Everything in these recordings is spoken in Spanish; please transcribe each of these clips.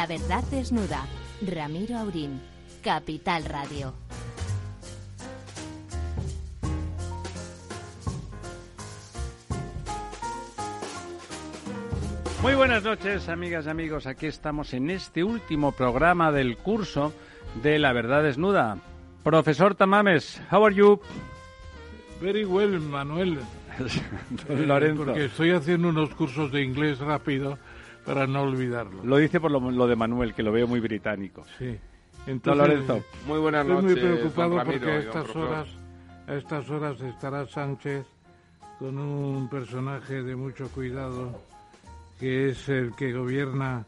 La verdad desnuda. Ramiro Aurín. Capital Radio. Muy buenas noches, amigas y amigos. Aquí estamos en este último programa del curso de La Verdad Desnuda. Profesor Tamames, how are you? Very well, Manuel. Lorenzo. Porque estoy haciendo unos cursos de inglés rápido para no olvidarlo. Lo dice por lo, lo de Manuel, que lo veo muy británico. Sí. Don Entonces, Lorenzo. Muy buenas estoy noches. muy preocupado Ramiro porque a estas horas, a estas horas estará Sánchez con un personaje de mucho cuidado que es el que gobierna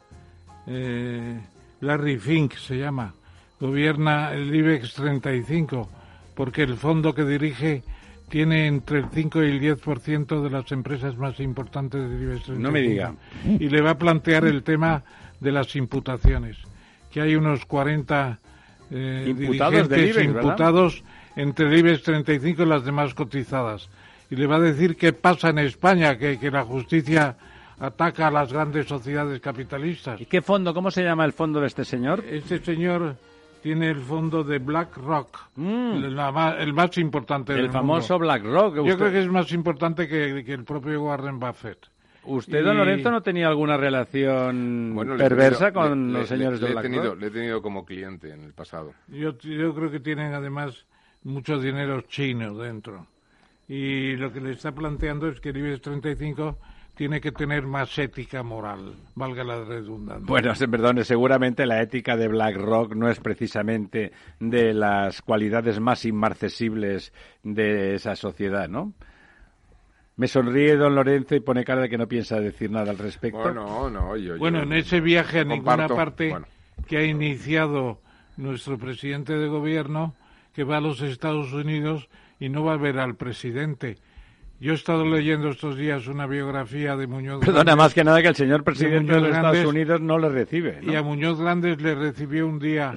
eh, Larry Fink se llama gobierna el IBEX 35 porque el fondo que dirige tiene entre el 5 y el 10% de las empresas más importantes del IBEX 35 No me diga. y le va a plantear el tema de las imputaciones que hay unos 40 eh, Imputados del dirigentes IBEX, imputados entre el IBEX 35 y las demás cotizadas. Y le va a decir qué pasa en España, que, que la justicia ataca a las grandes sociedades capitalistas. ¿Y qué fondo? ¿Cómo se llama el fondo de este señor? Este señor tiene el fondo de BlackRock, Mm. el más importante del El famoso mundo. BlackRock. Yo creo que es más importante que, que el propio Warren Buffett. ¿Usted, don y- Lorenzo, no tenía alguna relación Bueno, perversa tenido- con le- los le- señores le, de he tenido, BlackRock? le he tenido como cliente en el pasado. Yo, yo creo que tienen además mucho dinero chino dentro. Y lo que le está planteando es que el IBEX 35 tiene que tener más ética moral, valga la redundancia. Bueno, se- perdone, seguramente la ética de BlackRock no es precisamente de las cualidades más inmarcesibles de esa sociedad, ¿no? Me sonríe don Lorenzo y pone cara de que no piensa decir nada al respecto. Bueno, no, yo, Bueno, yo en ese viaje a ninguna parte bueno. que ha iniciado nuestro presidente de gobierno, que va a los Estados Unidos y no va a ver al presidente. Yo he estado leyendo estos días una biografía de Muñoz Perdona, Grandes, más que nada que el señor presidente de Muñoz los Estados Grandes- Unidos no le recibe. ¿no? y a Muñoz Grandes le recibió un día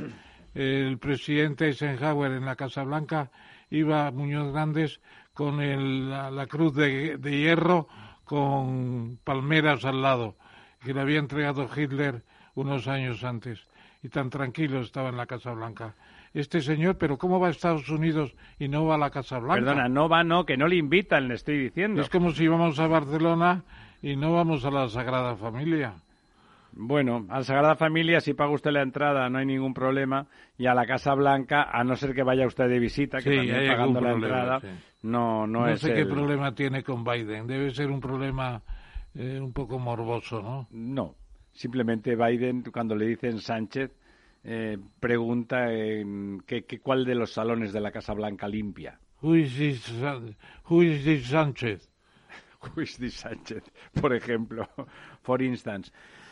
el presidente Eisenhower en la Casa Blanca. Iba Muñoz Grandes con el- la, la cruz de, de hierro con palmeras al lado, que le había entregado Hitler unos años antes. Y tan tranquilo estaba en la Casa Blanca. Este señor, pero ¿cómo va a Estados Unidos y no va a la Casa Blanca? Perdona, no va, no, que no le invitan, le estoy diciendo. Es como si vamos a Barcelona y no vamos a la Sagrada Familia. Bueno, a la Sagrada Familia, si paga usted la entrada, no hay ningún problema. Y a la Casa Blanca, a no ser que vaya usted de visita, que Sí, también pagando la problema, entrada, sí. no, no, No, es sé qué el- problema tiene con Biden. Debe ser un problema eh, un poco morboso, ¿no? No, simplemente Biden, cuando le dicen Sánchez, eh, pregunta en qué, qué- cuál de los salones de la Casa Blanca limpia. Who is this, who is this Sánchez? Who is this Sánchez, por ejemplo, for instance.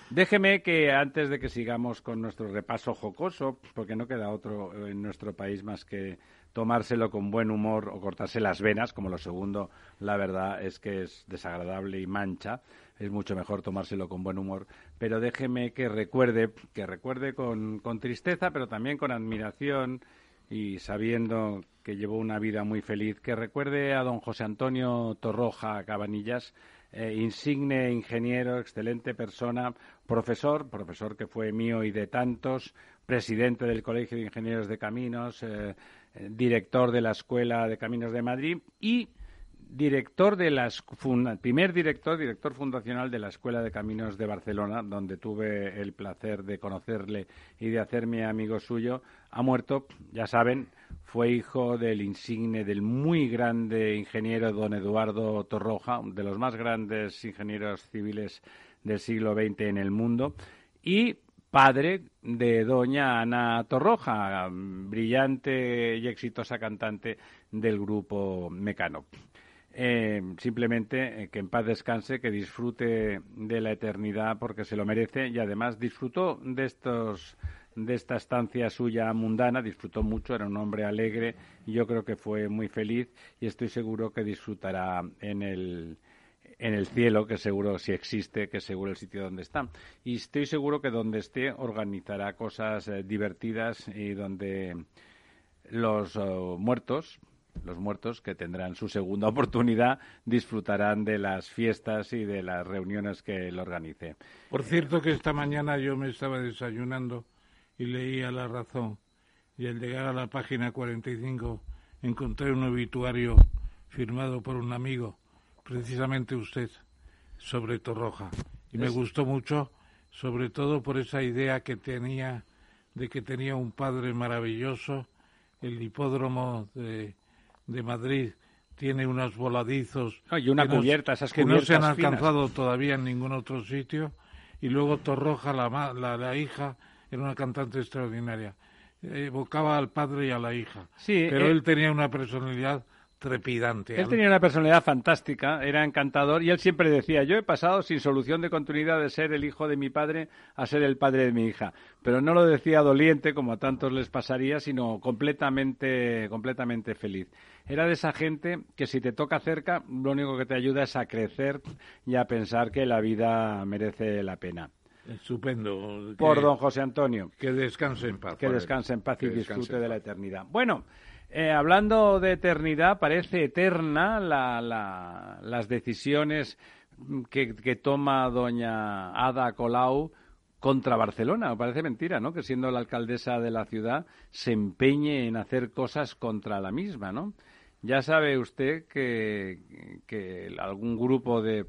Déjeme que antes de que sigamos con nuestro repaso jocoso, porque no queda otro en nuestro país más que tomárselo con buen humor o cortarse las venas, como lo segundo, la verdad es que es desagradable y mancha, es mucho mejor tomárselo con buen humor, pero déjeme que recuerde, que recuerde con, con tristeza, pero también con admiración y sabiendo que llevó una vida muy feliz, que recuerde a don José Antonio Torroja Cabanillas, eh, insigne ingeniero, excelente persona, profesor, profesor que fue mío y de tantos, presidente del Colegio de Ingenieros de Caminos, eh, eh, director de la Escuela de Caminos de Madrid y director de las primer director director fundacional de la Escuela de Caminos de Barcelona donde tuve el placer de conocerle y de hacerme amigo suyo ha muerto ya saben fue hijo del insigne del muy grande ingeniero don Eduardo Torroja de los más grandes ingenieros civiles del siglo XX en el mundo y padre de doña Ana Torroja, brillante y exitosa cantante del grupo Mecano. Eh, simplemente eh, que en paz descanse, que disfrute de la eternidad porque se lo merece y además disfrutó de estos de esta estancia suya mundana, disfrutó mucho, era un hombre alegre y yo creo que fue muy feliz y estoy seguro que disfrutará en el en el cielo, que seguro si existe, que seguro el sitio donde está. Y estoy seguro que donde esté organizará cosas eh, divertidas y donde los eh, muertos los muertos que tendrán su segunda oportunidad disfrutarán de las fiestas y de las reuniones que él organice. Por cierto que esta mañana yo me estaba desayunando y leía La Razón y al llegar a la página 45 encontré un obituario firmado por un amigo, precisamente usted, sobre Torroja. Y me gustó mucho, sobre todo por esa idea que tenía de que tenía un padre maravilloso. El hipódromo de, de Madrid tiene unos voladizos y una que cubierta, esas que no se han finas. alcanzado todavía en ningún otro sitio. Y luego Torroja, la, la, la hija, era una cantante extraordinaria. Evocaba al padre y a la hija. Sí, pero eh, él tenía una personalidad trepidante. Él tenía una personalidad fantástica, era encantador y él siempre decía, yo he pasado sin solución de continuidad de ser el hijo de mi padre a ser el padre de mi hija. Pero no lo decía doliente, como a tantos les pasaría, sino completamente, completamente feliz. Era de esa gente que si te toca cerca, lo único que te ayuda es a crecer y a pensar que la vida merece la pena. Estupendo. Por que, don José Antonio. que descanse en paz. Que descanse en paz y disfrute en de la eternidad. Bueno, eh, hablando de eternidad, parece eterna la- la- las decisiones que, que toma doña Ada Colau contra Barcelona. Parece mentira, ¿no? Que siendo la alcaldesa de la ciudad se empeñe en hacer cosas contra la misma, ¿no? Ya sabe usted que, que algún grupo de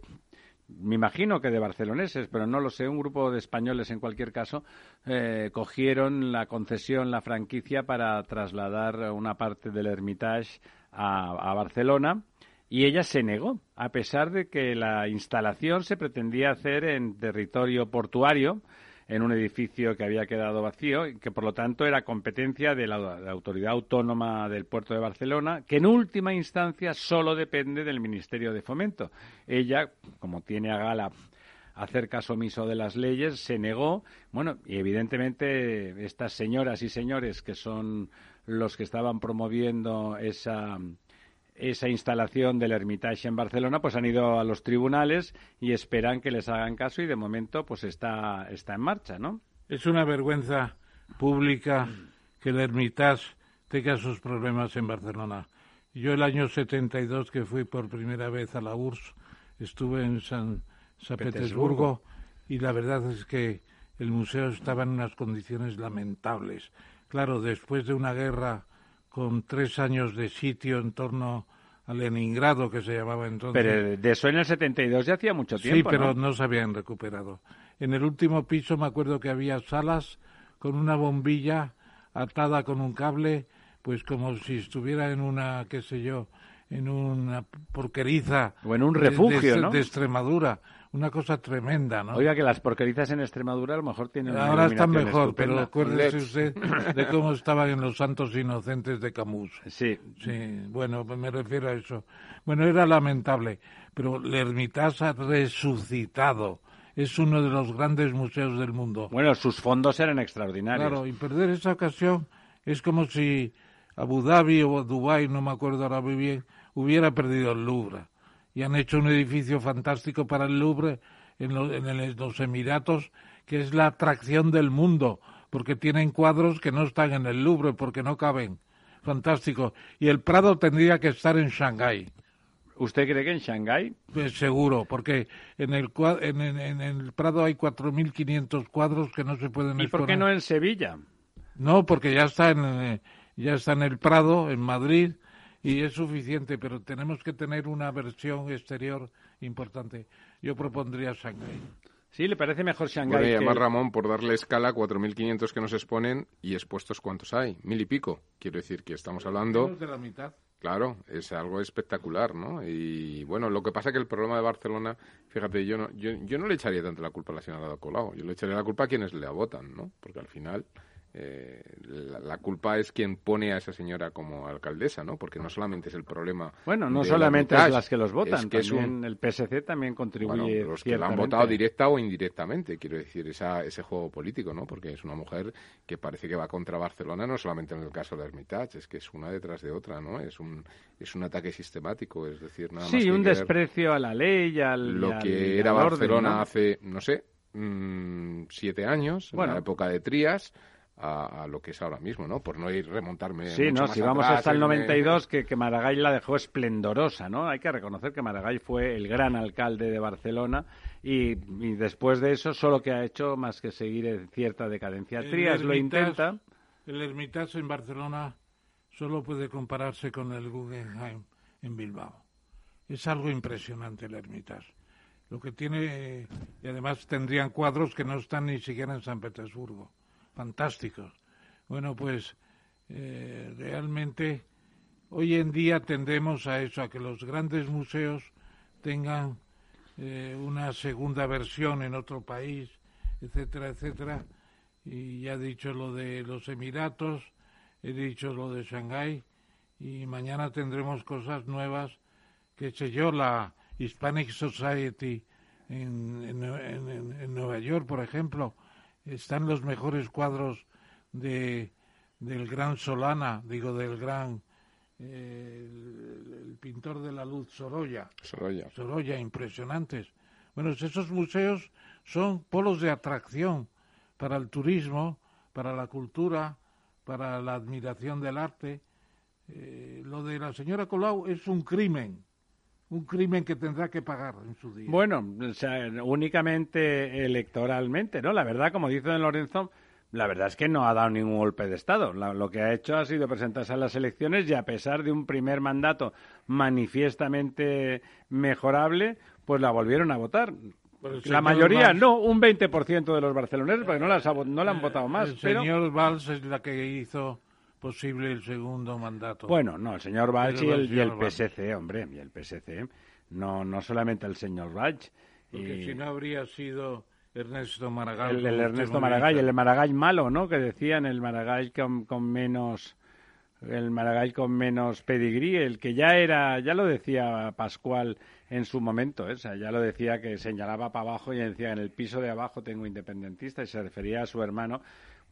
me imagino que de barceloneses, pero no lo sé, un grupo de españoles en cualquier caso, eh, cogieron la concesión, la franquicia para trasladar una parte del Hermitage a, a Barcelona y ella se negó, a pesar de que la instalación se pretendía hacer en territorio portuario, en un edificio que había quedado vacío y que por lo tanto era competencia de la, la Autoridad Autónoma del Puerto de Barcelona, que en última instancia solo depende del Ministerio de Fomento. Ella, como tiene a gala hacer caso omiso de las leyes, se negó. Bueno, y evidentemente estas señoras y señores que son los que estaban promoviendo esa esa instalación del Hermitage en Barcelona, pues han ido a los tribunales y esperan que les hagan caso y de momento pues está, está en marcha, ¿no? Es una vergüenza pública que el Hermitage tenga sus problemas en Barcelona. Yo el año 72 que fui por primera vez a la URSS, estuve en San, San Petersburgo. Petersburgo y la verdad es que el museo estaba en unas condiciones lamentables. Claro, después de una guerra con tres años de sitio en torno a Leningrado, que se llamaba entonces. Pero de eso en el 72 ya hacía mucho tiempo, Sí, pero ¿no? ¿no? se habían recuperado. En el último piso me acuerdo que había salas con una bombilla atada con un cable, pues como si estuviera en una, qué sé yo, en una porqueriza. O en un de- refugio, de, ¿no? De Extremadura. Una cosa tremenda, ¿no? Oiga, que las porquerizas en Extremadura a lo mejor tienen Ahora están mejor, pero estupenda. acuérdese LED. usted de cómo estaban en los santos inocentes de Camus. Sí, Sí, bueno, me refiero a eso. Bueno, era lamentable, pero el Hermitage ha resucitado. Es uno de los grandes museos del mundo. bueno, sus fondos eran extraordinarios. Claro, y perder esa ocasión es como si Abu Dhabi o Dubái, no me acuerdo ahora muy bien, hubiera perdido el Louvre. Y han hecho un edificio fantástico para el Louvre en, lo- en el- los Emiratos, que es la atracción del mundo, porque tienen cuadros que no están en el Louvre, porque no caben. Fantástico. Y el Prado tendría que estar en Shanghái. ¿Usted cree que en Shanghái? Pues seguro, porque en el, en, en- en el Prado hay 4.500 cuadros que no se pueden ¿Y por qué no en Sevilla? No, porque ya está en eh, ya está en el Prado, en Madrid, y es suficiente, pero tenemos que tener una versión exterior importante. Yo propondría Shanghái. ¿Sí? ¿Le parece mejor Shanghái Bueno, y que- además, Ramón, por darle escala, 4.500 que nos exponen y expuestos, ¿cuántos hay? Mil y pico. Quiero decir que estamos hablando... De la mitad. Claro, es algo espectacular, ¿no? Y bueno, lo que pasa es que el problema de Barcelona, fíjate, yo no, yo, yo no le echaría tanto la culpa a la señora Ada Colau, yo le echaría la culpa a quienes le votan, ¿no? Porque al final eh, la, la culpa es quien pone a esa señora como alcaldesa, ¿no? Porque no solamente es el problema. Bueno, no solamente Hermitage, es las que los votan, es que es también un- el PSC también contribuye bueno, los que la han votado directa o indirectamente, quiero decir, esa, ese juego político, ¿no? Porque es una mujer que parece que va contra Barcelona, no solamente en el caso de Hermitage, es que es una detrás de otra, ¿no? Es un, es un ataque sistemático, es decir, nada más Sí, que un desprecio a la ley al lo al- que era orden, Barcelona ¿no? hace, no sé, mm, siete años, en la época de Trías, a, lo que es ahora mismo, ¿no? Por no ir remontarme. Sí, no, si vamos hasta el 92, que, que Maragall la dejó esplendorosa, ¿no? Hay que reconocer que Maragall fue el gran alcalde de Barcelona y, después de eso solo que ha hecho más que seguir en cierta decadencia. Trias lo intenta. El Hermitage en Barcelona solo puede compararse con el Guggenheim en Bilbao. Es algo impresionante el Hermitage. Lo que tiene, y además tendrían cuadros que no están ni siquiera en San Petersburgo fantásticos. Bueno, pues eh, realmente hoy en día tendemos a eso, a que los grandes museos tengan eh, una segunda versión en otro país, etcétera, etcétera. Y ya he dicho lo de los Emiratos, he dicho lo de Shanghái, y mañana tendremos cosas nuevas, que sé yo, la Hispanic Society en, en Nueva York, por ejemplo, están los mejores cuadros de, del gran Solana, digo, del gran eh, el, pintor de la luz Sorolla. Sorolla. Sorolla, impresionantes. Bueno, esos museos son polos de atracción para el turismo, para la cultura, para la admiración del arte. Eh, lo de la señora Colau es un crimen un crimen que tendrá que pagar en su día. Bueno, o sea, únicamente electoralmente, ¿no? La verdad, como dice don Lorenzo, la verdad es que no ha dado ningún golpe de Estado. lo que ha hecho ha sido presentarse a las elecciones y a pesar de un primer mandato manifiestamente mejorable, pues la volvieron a votar. La mayoría, no, un 20% de los barceloneses, porque no, las no la han votado más. El señor Valls es la que hizo posible el segundo mandato. Bueno, no, el señor Valls y el, PSC, hombre, y el PSC. No, no solamente el señor Valls. Porque si no habría sido Ernesto Maragall. El, Ernesto Maragall, el Maragall malo, ¿no? Que decían el Maragall con, con menos el Maragall con menos pedigrí, el que ya era, ya lo decía Pascual en su momento, ¿eh? o sea, ya lo decía que señalaba para abajo y decía en el piso de abajo tengo independentista y se refería a su hermano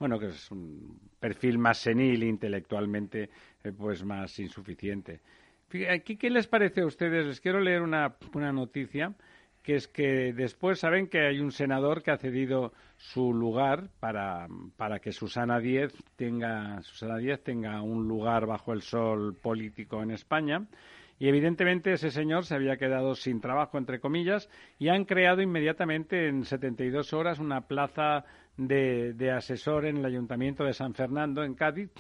bueno, que es un perfil más senil, intelectualmente, eh, pues más insuficiente. Aquí, ¿qué les parece a ustedes? Les quiero leer una, una noticia que es que después saben que hay un senador que ha cedido su lugar para, para que Susana Díez tenga Susana Díez tenga un lugar bajo el sol político en España y evidentemente ese señor se había quedado sin trabajo entre comillas y han creado inmediatamente en 72 horas una plaza de, asesor en el Ayuntamiento de San Fernando, en Cádiz,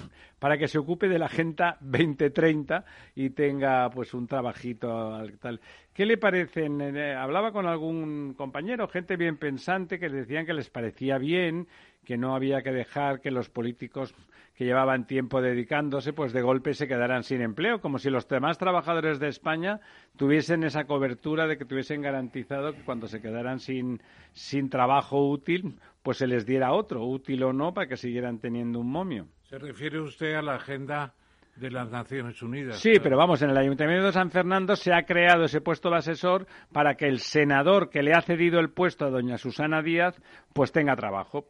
para que se ocupe de la Agenda 2030 y tenga pues un trabajito tal. ¿Qué le parecen? Eh, hablaba con algún compañero, gente bien pensante, que decían que les parecía bien, que no había que dejar que los políticos que llevaban tiempo dedicándose, pues de golpe se quedaran sin empleo, como si los demás trabajadores de España tuviesen esa cobertura de que tuviesen garantizado que cuando se quedaran sin, sin trabajo útil, pues se les diera otro, útil o no, para que siguieran teniendo un momio. ¿Se refiere usted a la agenda de las Naciones Unidas. Sí, pero vamos, en el Ayuntamiento de San Fernando se ha creado ese puesto de asesor para que el senador que le ha cedido el puesto a doña Susana Díaz, pues tenga trabajo.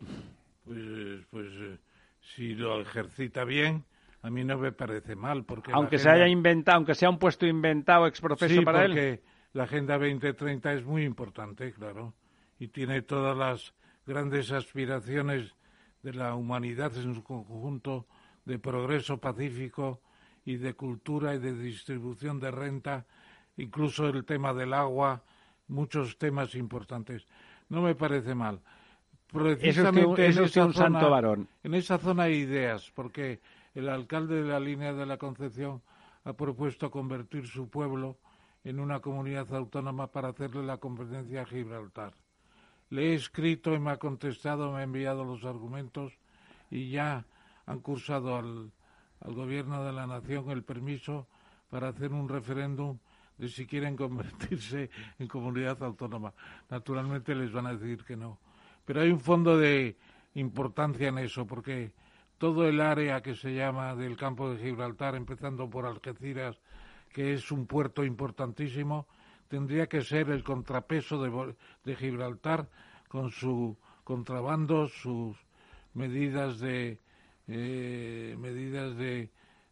Pues, pues eh, si lo ejercita bien, a mí no me parece mal. porque Aunque se haya inventado, aunque sea un puesto inventado ex profeso para él. porque la Agenda 2030 es muy importante, claro, y tiene todas las grandes aspiraciones de la humanidad en su conjunto de progreso pacífico y de cultura y de distribución de renta, incluso el tema del agua, muchos temas importantes. No me parece mal precisamente es un santo varón. En esa zona hay ideas, porque el alcalde de la línea de la Concepción ha propuesto convertir su pueblo en una comunidad autónoma para hacerle la competencia a Gibraltar. Le he escrito y me ha contestado, me ha enviado los argumentos y ya han cursado al, al gobierno de la nación el permiso para hacer un referéndum de si quieren convertirse en comunidad autónoma. Naturalmente les van a decir que no pero hay un fondo de importancia en eso, porque todo el área que se llama del campo de Gibraltar, empezando por Algeciras, que es un puerto importantísimo, tendría que ser el contrapeso de, Gibraltar con su contrabando, sus medidas de eh, medidas de,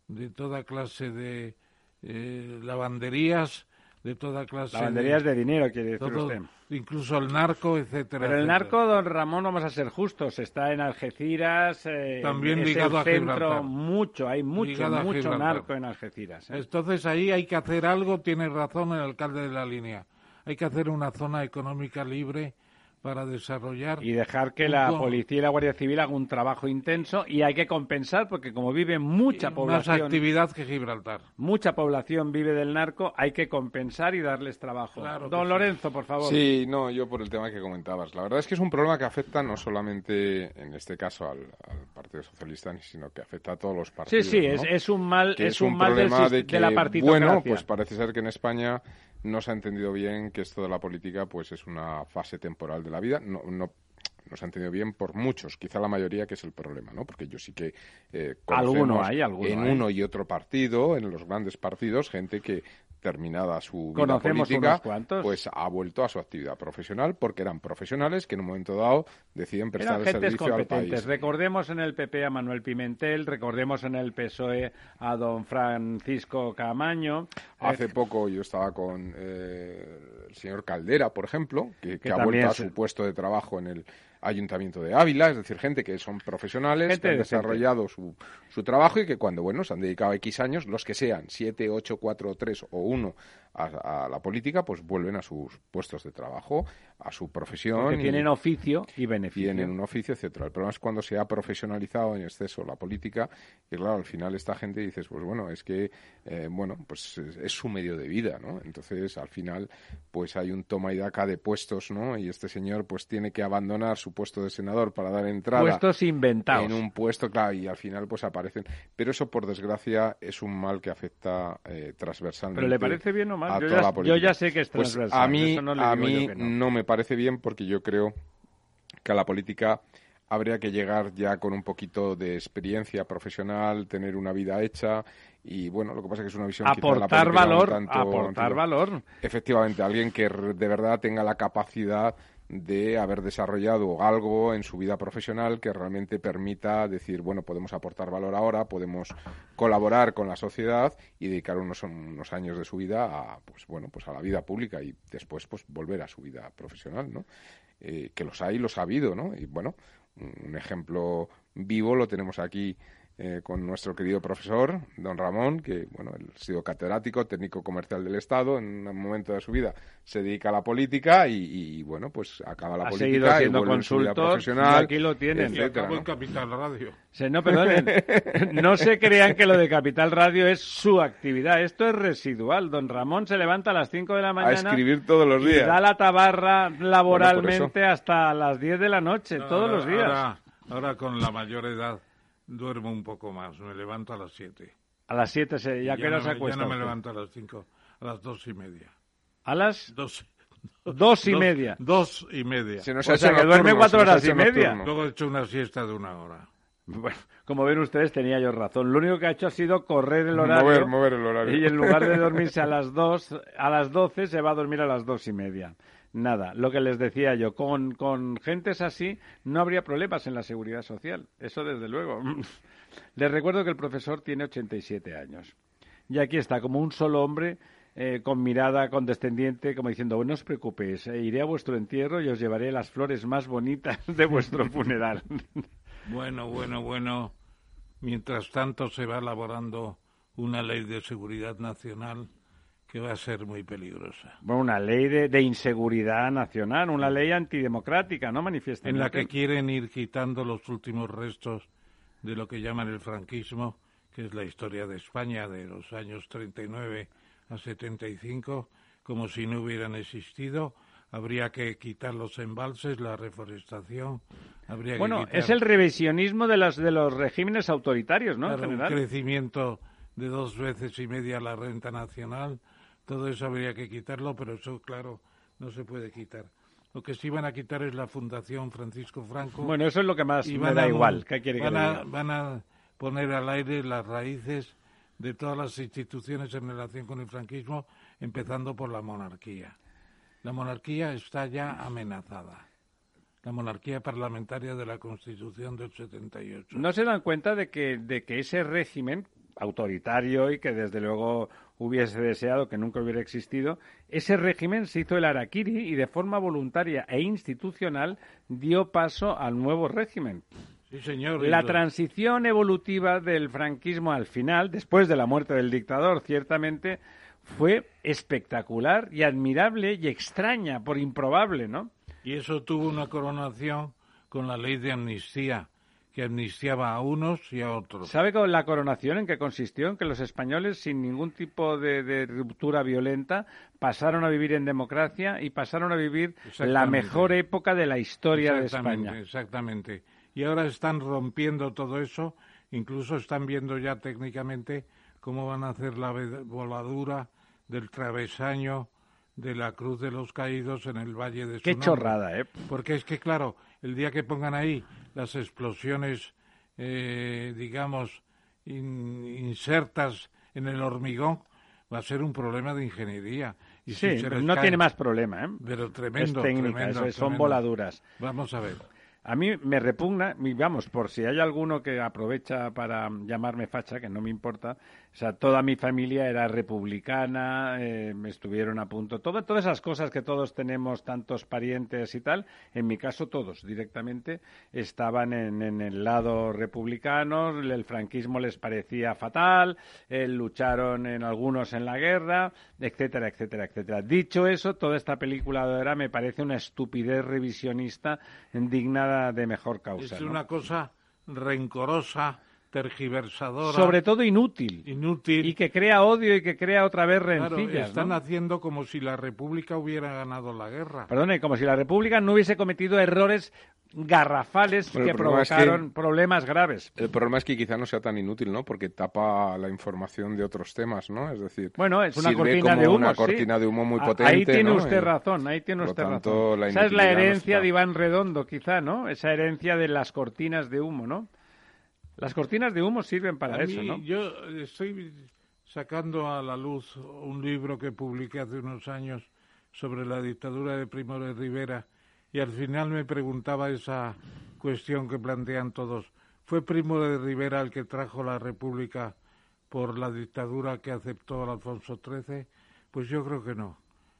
de toda clase de eh, lavanderías de toda clase. Lavanderías de, dinero, quiere decir todo, usted. Incluso el narco, etcétera. Pero el etcétera. narco, don Ramón, vamos a ser justos, está en Algeciras. Eh, También es ligado el a centro, Gibraltar. mucho, hay mucho, Ligado mucho narco en Algeciras. ¿eh? Entonces ahí hay que hacer algo, tiene razón el alcalde de la línea. Hay que hacer una zona económica libre para desarrollar. Y dejar que un la policía y la Guardia Civil hagan un trabajo intenso y hay que compensar porque como vive mucha más población, actividad que Gibraltar. mucha población vive del narco, hay que compensar y darles trabajo. Claro Don sí. Lorenzo, por favor. Sí, no, yo por el tema que comentabas. La verdad es que es un problema que afecta no solamente, en este caso, al, al Partido Socialista, sino que afecta a todos los Sí, partidos. sí, ¿no? es, es un mal, que es un mal del problema sis- de de, la partidocracia. bueno, pues parece ser que en España no se ha entendido bien que esto de la política pues es una fase temporal de la vida. No, no, no se ha entendido bien por muchos, quizá la mayoría que es el problema, ¿no? Porque yo sí que eh, Alguno hay, alguno en hay. uno y otro partido, en los grandes partidos, gente que terminada su vida política, pues ha vuelto a su actividad profesional porque eran profesionales que en un momento dado deciden prestar el servicio al país. Recordemos en el PP a Manuel Pimentel, recordemos en el PSOE a don Francisco Camaño. Hace Eh, poco yo estaba con eh, el señor Caldera, por ejemplo, que, que ha vuelto a su puesto de trabajo en el Ayuntamiento de Ávila, es decir, gente que son profesionales, Gente que han desarrollado su, su trabajo y que cuando, bueno, se han dedicado X años, los que sean, siete, ocho, cuatro, tres o uno, a, a la política, pues vuelven a sus puestos de trabajo, a su profesión. porque y- tienen oficio y beneficio. tienen un oficio, etcétera. El problema es cuando se ha profesionalizado en exceso la política y claro, al final esta gente dices, pues bueno, es que eh, bueno, pues es, es su medio de vida, ¿no? Entonces, al final pues hay un toma y daca de puestos, ¿no? Y este señor pues tiene que abandonar su puesto de senador para dar entrada Puestos inventados. en un puesto, claro, y al final pues aparecen, pero eso por desgracia es un mal que afecta eh, transversalmente. ¿Pero le parece bien o mal? a Yo toda ya- la yo política. ya sé que es Pues a mí, no a mí no. me parece bien porque yo creo que a la política habría que llegar ya con un poquito de experiencia profesional, tener una vida hecha y bueno, lo que pasa es que es una visión aportar valor, tanto aportar valor. Efectivamente, alguien que de verdad tenga la capacidad de haber desarrollado algo en su vida profesional que realmente permita decir, bueno, podemos aportar valor ahora, podemos colaborar con la sociedad y dedicar unos, unos años de su vida a, pues bueno, pues a la vida pública y después pues volver a su vida profesional, ¿no? Eh, que los hay, los ha habido, ¿no? Y bueno, un ejemplo vivo lo tenemos aquí eh, con nuestro querido profesor, don Ramón, que bueno, él ha sido catedrático, técnico comercial del Estado, en un momento de su vida se dedica a la política y, y, bueno, pues acaba la Ha política seguido siendo vuelve en su vida consultor, profesional. y aquí lo tienen. Y acabó ¿no? en Capital Radio. Se- no, perdonen. No se crean que lo de Capital Radio es su actividad. Esto es residual. Don Ramón se levanta a las 5 de la A mañana escribir todos los y días. da la tabarra laboralmente hasta las 10 de la noche, todos Ahora- los días. Ahora, ahora con la mayor edad duermo un poco más. Me levanto a las 7. A las 7 se, ya, que no, se me- ya acuesta no me usted? levanto a las 5, a las dos y media. A las Dos, dos y dos- media. Dos y media. Se nos O ha sea, hecho que duerme cuatro horas y media. Luego he hecho una siesta de una hora. Bueno, como ven ustedes, tenía yo razón. Lo único que ha hecho ha sido correr el horario. Mover, mover el horario. Y en lugar de dormirse a las 2, a las 12 se va a dormir a las dos y media. Nada, lo que les decía yo, con, con gentes así no habría problemas en la seguridad social. Eso desde luego. Les recuerdo que el profesor tiene 87 años. Y aquí está, como un solo hombre, eh, con mirada condescendiente, como diciendo, "Bueno, no os preocupéis, eh, iré a vuestro entierro y os llevaré las flores más bonitas de vuestro funeral. Bueno, bueno, bueno. Mientras tanto se va elaborando una ley de seguridad nacional que va a ser muy peligrosa. Bueno, una ley de, de inseguridad nacional, una ley antidemocrática, ¿no? Manifiesta. en la que quieren ir quitando los últimos restos de lo que llaman el franquismo, que es la historia de España de los años 39 a 75, como si no hubieran existido. Habría que quitar los embalses, la reforestación. Habría Bueno, que quitar, es el revisionismo de los, de los regímenes autoritarios, ¿no? claro, en un general. crecimiento de dos veces y media la renta nacional. Todo eso habría que quitarlo, pero eso, claro, no se puede quitar. Lo que sí van a quitar es la Fundación Francisco Franco. Bueno, eso es lo que más y me van da a, igual. ¿Qué quiere que van a, van a poner al aire las raíces de todas las instituciones en relación con el franquismo, empezando por la monarquía. La monarquía está ya amenazada. La monarquía parlamentaria de la Constitución del 78. ¿No se dan cuenta de que, de que ese régimen autoritario y que desde luego hubiese deseado que nunca hubiera existido, ese régimen se hizo el araquiri y de forma voluntaria e institucional dio paso al nuevo régimen. Sí, señor. La transición evolutiva del franquismo al final, después de la muerte del dictador, ciertamente, fue espectacular y admirable y extraña, por improbable, ¿no? Y eso tuvo una coronación con la ley de amnistía, que amnistiaba a unos y a otros. ¿Sabe con la coronación en qué consistió? En que los españoles, sin ningún tipo de, ruptura violenta, pasaron a vivir en democracia y pasaron a vivir la mejor época de la historia de España. Exactamente. Y ahora están rompiendo todo eso, incluso están viendo ya técnicamente cómo van a hacer la voladura del travesaño de la Cruz de los Caídos en el Valle de Qué chorrada, ¿eh? Porque es que, claro, el día que pongan ahí las explosiones, eh, digamos, insertas en el hormigón, va a ser un problema de ingeniería. Y sí, no tiene más problema, ¿eh? Pero tremendo, es son voladuras. Vamos a ver. A mí me repugna, vamos, por si hay alguno que aprovecha para llamarme facha, que no me importa, o sea, toda mi familia era republicana, eh, estuvieron a punto, todas esas cosas que todos tenemos, tantos parientes y tal, en mi caso todos directamente estaban en, el lado republicano, el franquismo les parecía fatal, eh, lucharon en algunos en la guerra, etcétera, etcétera, etcétera. Dicho eso, toda esta película de ahora me parece una estupidez revisionista digna de mejor causa. Es una cosa rencorosa, tergiversadora. Sobre todo inútil. Inútil. Y que crea odio y que crea otra vez rencillas. están haciendo como si la República hubiera ganado la guerra. Perdone, como si la República no hubiese cometido errores garrafales que provocaron problemas graves. El problema es que quizá no sea tan inútil, ¿no? Porque tapa la información de otros temas, ¿no? Es decir, bueno, es una cortina de humo, una cortina de humo muy potente. Ahí tiene usted razón, ahí tiene usted razón. Esa es la herencia de Iván Redondo, quizá, ¿no? Esa herencia de las cortinas de humo, ¿no? Las cortinas de humo sirven para eso, ¿no? Yo estoy sacando a la luz un libro que publiqué hace unos años sobre la dictadura de Primo de Rivera y al final me preguntaba esa cuestión que plantean todos. ¿Fue Primo de Rivera el que trajo la República por la dictadura que aceptó Alfonso XIII? Pues yo creo que no.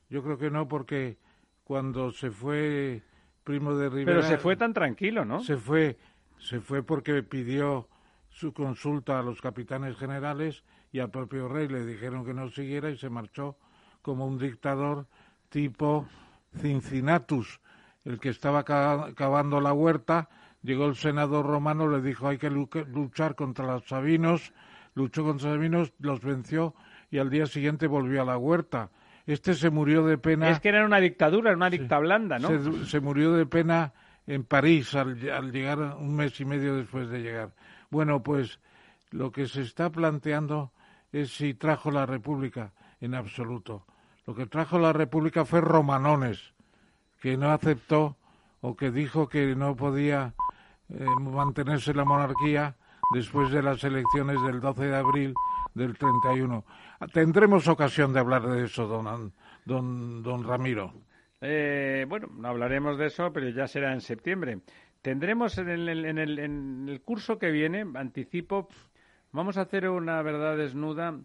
Yo creo que no porque cuando se fue Primo de Rivera... Pero se fue tan tranquilo, ¿no? Se fue, se fue porque pidió su consulta a los capitanes generales y al propio rey le dijeron que no siguiera y se marchó como un dictador tipo Cincinnatus, el que estaba cavando la huerta, llegó el senador romano, le dijo hay que luchar contra los sabinos, luchó contra los sabinos, los venció y al día siguiente volvió a la huerta. Este se murió de pena. Es que era una dictadura, una dicta blanda, ¿no? Se, murió de pena en París al, llegar un mes y medio después de llegar. Bueno, pues lo que se está planteando es si trajo la República en absoluto. Lo que trajo la República fue Romanones, que no aceptó o que dijo que no podía eh, mantenerse la monarquía después de las elecciones del 12 de abril del 31. Tendremos ocasión de hablar de eso, don, don, don Ramiro. Eh, bueno, no hablaremos de eso, pero ya será en septiembre. Tendremos en el, en el, en el curso que viene, anticipo, vamos a hacer una verdad desnuda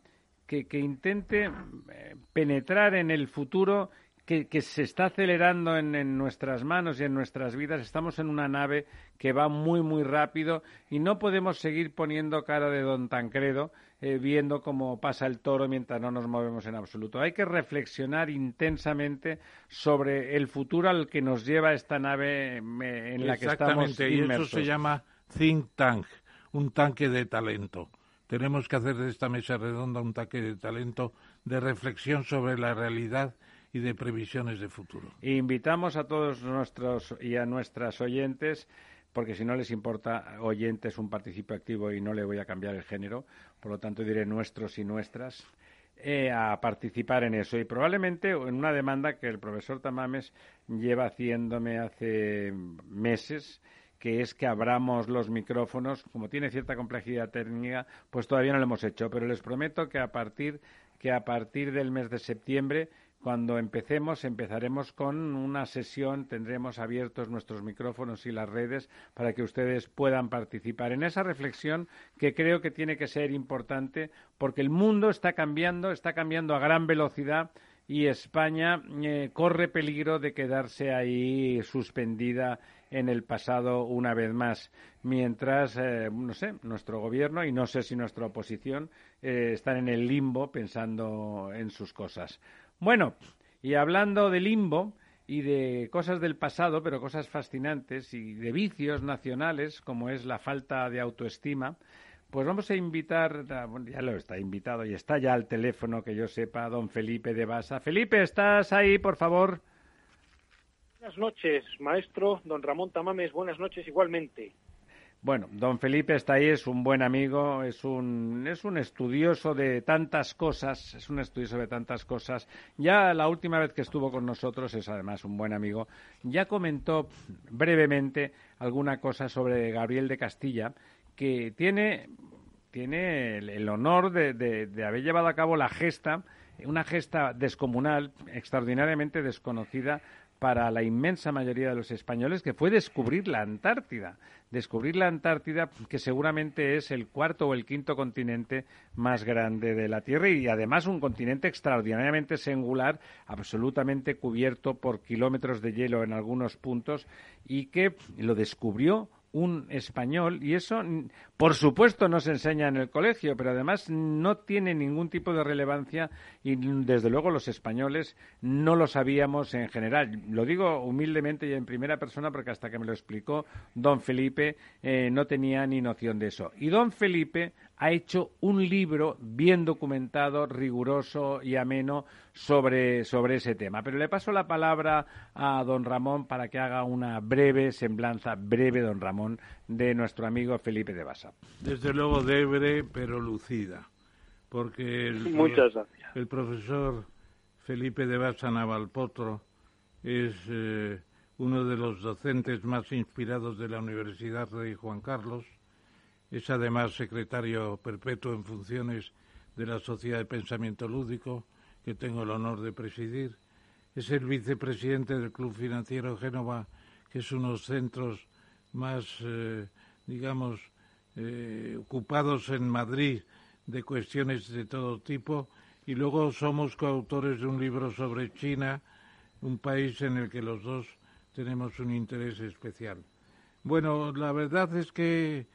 que, que intente eh, penetrar en el futuro que, se está acelerando en, nuestras manos y en nuestras vidas. Estamos en una nave que va muy, muy rápido y no podemos seguir poniendo cara de don Tancredo eh, viendo cómo pasa el toro mientras no nos movemos en absoluto. Hay que reflexionar intensamente sobre el futuro al que nos lleva esta nave en la que estamos inmersos. y eso se llama think tank, un tanque de talento. Tenemos que hacer de esta mesa redonda un tanque de talento de reflexión sobre la realidad y de previsiones de futuro. invitamos a todos nuestros y a nuestras oyentes porque si no les importa, oyentes, un participio activo y no le voy a cambiar el género, por lo tanto diré nuestros y nuestras, eh, a participar en eso. Y probablemente en una demanda que el profesor Tamames lleva haciéndome hace meses, que es que abramos los micrófonos, como tiene cierta complejidad técnica, pues todavía no lo hemos hecho, pero les prometo que a partir que a partir del mes de septiembre cuando empecemos, empezaremos con una sesión, tendremos abiertos nuestros micrófonos y las redes para que ustedes puedan participar en esa reflexión que creo que tiene que ser importante porque el mundo está cambiando, está cambiando a gran velocidad y España eh, corre peligro de quedarse ahí suspendida en el pasado una vez más, mientras, eh, no sé, nuestro gobierno y no sé si nuestra oposición eh, están en el limbo pensando en sus cosas. Bueno, y hablando de limbo y de cosas del pasado, pero cosas fascinantes, y de vicios nacionales, como es la falta de autoestima, pues vamos a invitar, ya lo está invitado y está ya al teléfono, que yo sepa, don Felipe de Basa. Felipe, ¿estás ahí, por favor? Buenas noches, maestro. Don Ramón Tamames, buenas noches igualmente. Bueno, don Felipe está ahí, es un buen amigo, es un, es un estudioso de tantas cosas, es un estudioso de tantas cosas. Ya la última vez que estuvo con nosotros, es además un buen amigo, ya comentó brevemente alguna cosa sobre Gabriel de Castilla, que tiene, tiene el, honor de, de haber llevado a cabo la gesta, una gesta descomunal, extraordinariamente desconocida para la inmensa mayoría de los españoles, que fue descubrir la Antártida. Descubrir la Antártida, que seguramente es el cuarto o el quinto continente más grande de la Tierra y además un continente extraordinariamente singular, absolutamente cubierto por kilómetros de hielo en algunos puntos y que lo descubrió un español y eso, por supuesto, no se enseña en el colegio, pero además no tiene ningún tipo de relevancia y desde luego los españoles no lo sabíamos en general. Lo digo humildemente y en primera persona porque hasta que me lo explicó don Felipe eh, no tenía ni noción de eso. Y don Felipe ha hecho un libro bien documentado, riguroso y ameno sobre, sobre ese tema. Pero le paso la palabra a don Ramón para que haga una breve semblanza, breve don Ramón, de nuestro amigo Felipe de Basa. Desde luego breve, pero lucida, porque el, el profesor Felipe de Basa Navalpotro es eh, uno de los docentes más inspirados de la Universidad Rey Juan Carlos es además secretario perpetuo en funciones de la Sociedad de Pensamiento Lúdico, que tengo el honor de presidir. Es el vicepresidente del Club Financiero Génova, que es uno de los centros más, eh, digamos, eh, ocupados en Madrid de cuestiones de todo tipo. Y luego somos coautores de un libro sobre China, un país en el que los dos tenemos un interés especial. Bueno, la verdad es que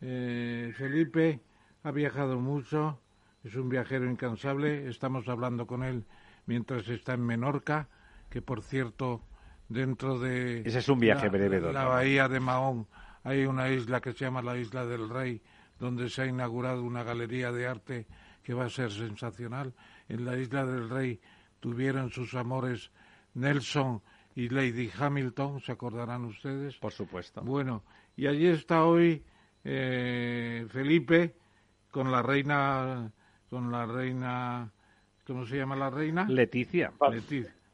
eh, Felipe ha viajado mucho, es un viajero incansable. Estamos hablando con él mientras está en Menorca, que por cierto, dentro de. Ese es un viaje la, breve, La bahía de Mahón hay una isla que se llama la Isla del Rey, donde se ha inaugurado una galería de arte que va a ser sensacional. En la Isla del Rey tuvieron sus amores Nelson y Lady Hamilton, ¿se acordarán ustedes? Por supuesto. Bueno, y allí está hoy eh, Felipe con la reina, con la reina, ¿cómo se llama la reina? Leticia.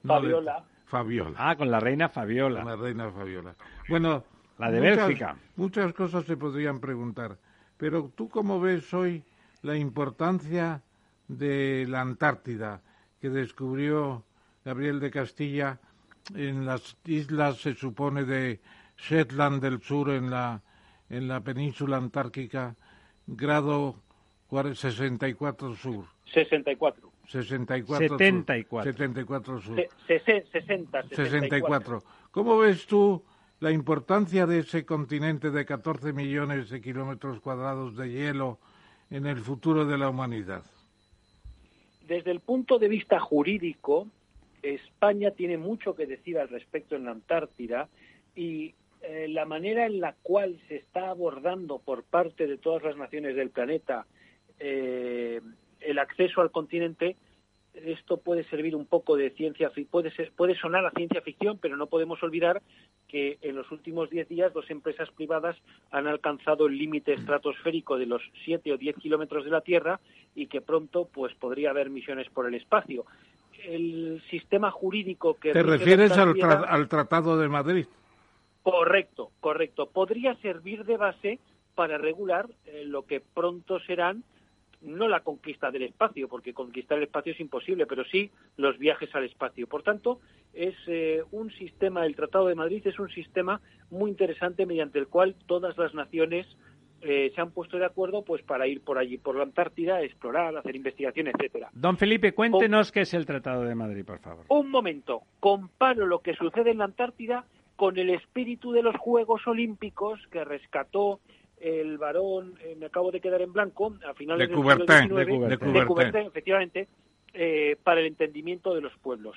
Fabiola. Fabiola. Ah, con la reina Fabiola. Con la reina Fabiola. Bueno, la de Bélgica. Muchas cosas se podrían preguntar, pero tú cómo ves hoy la importancia de la Antártida que descubrió Gabriel de Castilla en las islas, se supone, de Shetland del Sur, en la en la península antártica, grado 64 sur. 64. 64 74. 74 sur. 60, 64. ¿Cómo ves tú la importancia de ese continente de 14 millones de kilómetros cuadrados de hielo en el futuro de la humanidad? Desde el punto de vista jurídico, España tiene mucho que decir al respecto en la Antártida y eh, la manera en la cual se está abordando por parte de todas las naciones del planeta eh, el acceso al continente, esto puede servir un poco de ciencia, puede, ser, puede sonar a ciencia ficción, pero no podemos olvidar que en los últimos 10 días dos empresas privadas han alcanzado el límite estratosférico de los 7 o 10 kilómetros de la Tierra y que pronto pues podría haber misiones por el espacio. El sistema jurídico que... ¿Te refieres al Tratado de Madrid? Correcto, correcto. Podría servir de base para regular eh, lo que pronto serán no la conquista del espacio, porque conquistar el espacio es imposible, pero sí los viajes al espacio. Por tanto, es eh, un sistema, el Tratado de Madrid es un sistema muy interesante mediante el cual todas las naciones eh, se han puesto de acuerdo pues para ir por allí, por la Antártida, explorar, hacer investigación, etcétera. Don Felipe, cuéntenos qué es el Tratado de Madrid, por favor. Un momento, comparo lo que sucede en la Antártida con el espíritu de los Juegos Olímpicos que rescató el varón, eh, me acabo de quedar en blanco, a finales de del siglo XIX, de Coubertin, de Coubertin, efectivamente, eh, para el entendimiento de los pueblos.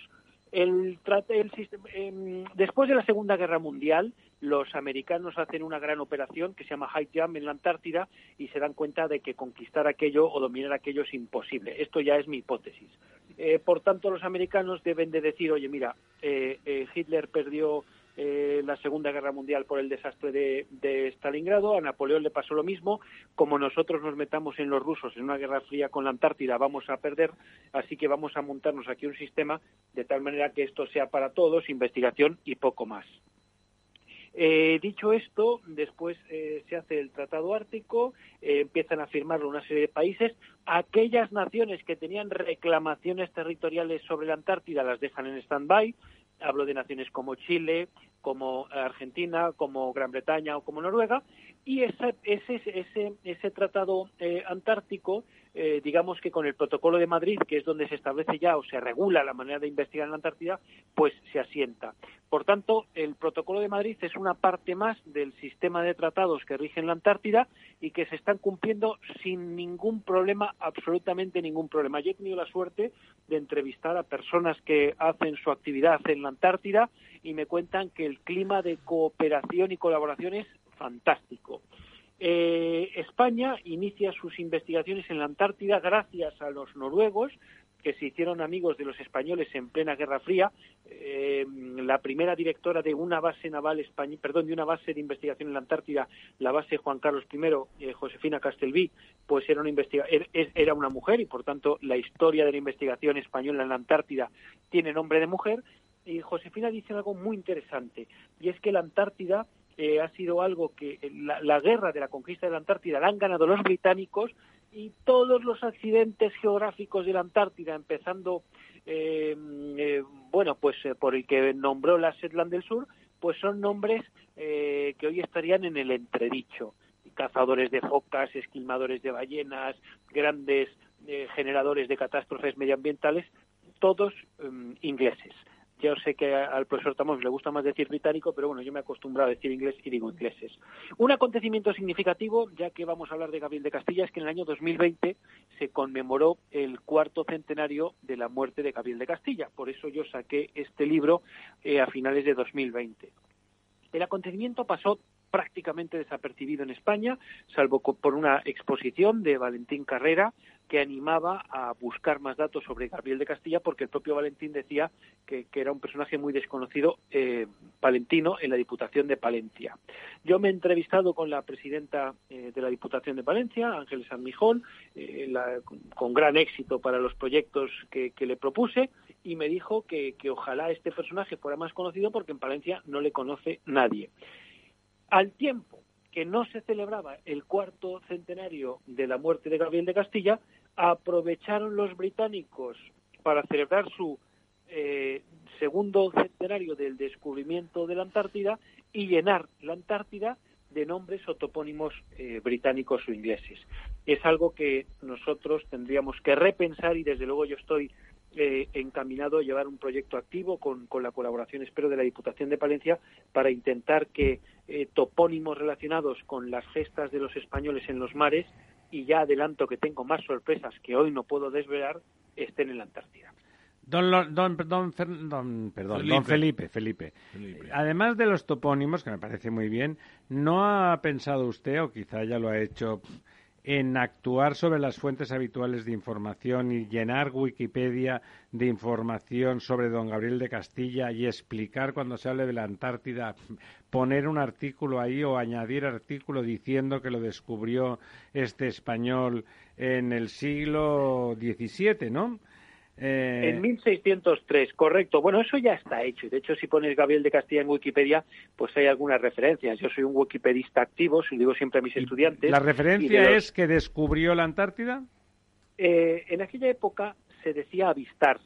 El, el, eh, después de la Segunda Guerra Mundial, los americanos hacen una gran operación que se llama High Jump en la Antártida y se dan cuenta de que conquistar aquello o dominar aquello es imposible. Esto ya es mi hipótesis. Eh, por tanto, los americanos deben de decir, oye, mira, eh, eh Hitler perdió eh, la Segunda Guerra Mundial por el desastre de, de, Stalingrado. A Napoleón le pasó lo mismo. Como nosotros nos metamos en los rusos en una guerra fría con la Antártida, vamos a perder. Así que vamos a montarnos aquí un sistema de tal manera que esto sea para todos, investigación y poco más. Eh, dicho esto, después eh, se hace el Tratado Ártico, eh, empiezan a firmarlo una serie de países. Aquellas naciones que tenían reclamaciones territoriales sobre la Antártida las dejan en stand-by. Hablo de naciones como Chile, como Argentina, como Gran Bretaña o como Noruega. Y ese, ese, ese, ese tratado eh, antártico eh, digamos que con el protocolo de Madrid, que es donde se establece ya o se regula la manera de investigar en la Antártida, pues se asienta. Por tanto, el protocolo de Madrid es una parte más del sistema de tratados que rigen la Antártida y que se están cumpliendo sin ningún problema, absolutamente ningún problema. Yo he tenido la suerte de entrevistar a personas que hacen su actividad en la Antártida y me cuentan que el clima de cooperación y colaboración es fantástico. Eh, España inicia sus investigaciones en la Antártida gracias a los noruegos que se hicieron amigos de los españoles en plena Guerra Fría. Eh, la primera directora de una base naval española, perdón, de una base de investigación en la Antártida, la base Juan Carlos I, eh, Josefina Castelví, pues era una er, era una mujer y por tanto la historia de la investigación española en la Antártida tiene nombre de mujer. Y Josefina dice algo muy interesante y es que la Antártida eh, ha sido algo que la, guerra de la conquista de la Antártida la han ganado los británicos y todos los accidentes geográficos de la Antártida, empezando, eh, eh, bueno, pues por el que nombró la Shetland del Sur, pues son nombres que hoy estarían en el entredicho. Cazadores de focas, esquilmadores de ballenas, grandes generadores de catástrofes medioambientales, todos ingleses. Yo sé que al profesor Tamos le gusta más decir británico, pero bueno, yo me he acostumbrado a decir inglés y digo ingleses. Un acontecimiento significativo, ya que vamos a hablar de Gabriel de Castilla, es que en el año 2020 se conmemoró el cuarto centenario de la muerte de Gabriel de Castilla. Por eso yo saqué este libro eh, a finales de 2020. El acontecimiento pasó prácticamente desapercibido en España, salvo por una exposición de Valentín Carrera que animaba a buscar más datos sobre Gabriel de Castilla porque el propio Valentín decía que, era un personaje muy desconocido eh, palentino en la Diputación de Palencia. Yo me he entrevistado con la presidenta eh, de la Diputación de Palencia, Ángeles San eh, con gran éxito para los proyectos que, le propuse y me dijo que ojalá este personaje fuera más conocido porque en Palencia no le conoce nadie. Al tiempo que no se celebraba el cuarto centenario de la muerte de Gabriel de Castilla, aprovecharon los británicos para celebrar su eh, segundo centenario del descubrimiento de la Antártida y llenar la Antártida de nombres o topónimos eh, británicos o ingleses. Es algo que nosotros tendríamos que repensar y desde luego yo estoy eh, encaminado a llevar un proyecto activo con, la colaboración, espero, de la Diputación de Palencia para intentar que eh, topónimos relacionados con las gestas de los españoles en los mares, y ya adelanto que tengo más sorpresas que hoy no puedo desvelar, estén en la Antártida. Don, don, don, don, perdón, don Felipe, Felipe. Además de los topónimos, que me parece muy bien, ¿no ha pensado usted, o quizá ya lo ha hecho, en actuar sobre las fuentes habituales de información y llenar Wikipedia de información sobre don Gabriel de Castilla y explicar cuando se hable de la Antártida, poner un artículo ahí o añadir artículo diciendo que lo descubrió este español en el siglo XVII, ¿no? Eh, en 1603, correcto. Bueno, eso ya está hecho. Y de hecho, si pones Gabriel de Castilla en Wikipedia, pues hay algunas referencias. Yo soy un wikipedista activo, se lo digo siempre a mis estudiantes. ¿La referencia es que descubrió la Antártida? Eh, en aquella época se decía avistar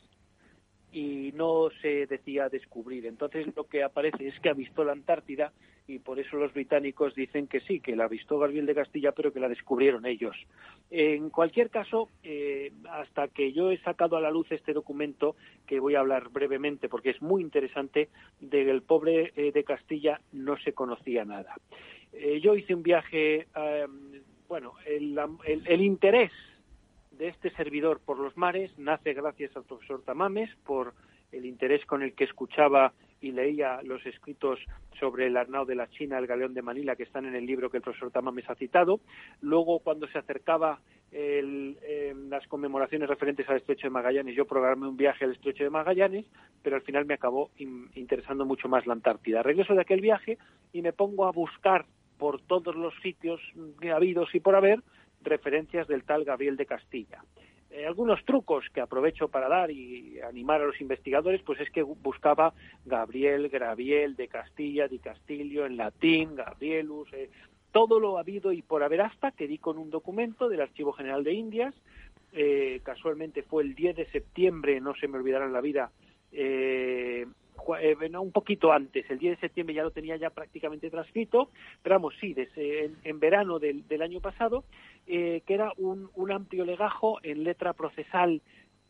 y no se decía descubrir. Entonces lo que aparece es que avistó la Antártida y por eso los británicos dicen que sí, que la avistó Gabriel de Castilla, pero que la descubrieron ellos. En cualquier caso, eh, hasta que yo he sacado a la luz este documento, que voy a hablar brevemente porque es muy interesante, del pobre eh, de Castilla no se conocía nada. Eh, yo hice un viaje, bueno, el, el interés de este servidor por los mares nace gracias al profesor Tamames por el interés con el que escuchaba y leía los escritos sobre el Arnao de la China, el Galeón de Manila, que están en el libro que el profesor Tamames ha citado. Luego, cuando se acercaba el, las conmemoraciones referentes al Estrecho de Magallanes, yo programé un viaje al Estrecho de Magallanes, pero al final me acabó interesando mucho más la Antártida. Regreso de aquel viaje y me pongo a buscar por todos los sitios habidos y por haber referencias del tal Gabriel de Castilla. Eh, algunos trucos que aprovecho para dar y animar a los investigadores, pues es que buscaba Gabriel, Graviel, de Castilla, de Castillo, en latín, Gabrielus, eh, todo lo habido y por haber hasta que di con un documento del Archivo General de Indias, eh, casualmente fue el 10 de septiembre, no se me olvidará en la vida, eh, un poquito antes, el 10 de septiembre ya lo tenía ya prácticamente transcrito, pero vamos, sí, desde, en, verano del, año pasado, eh, que era un amplio legajo en letra procesal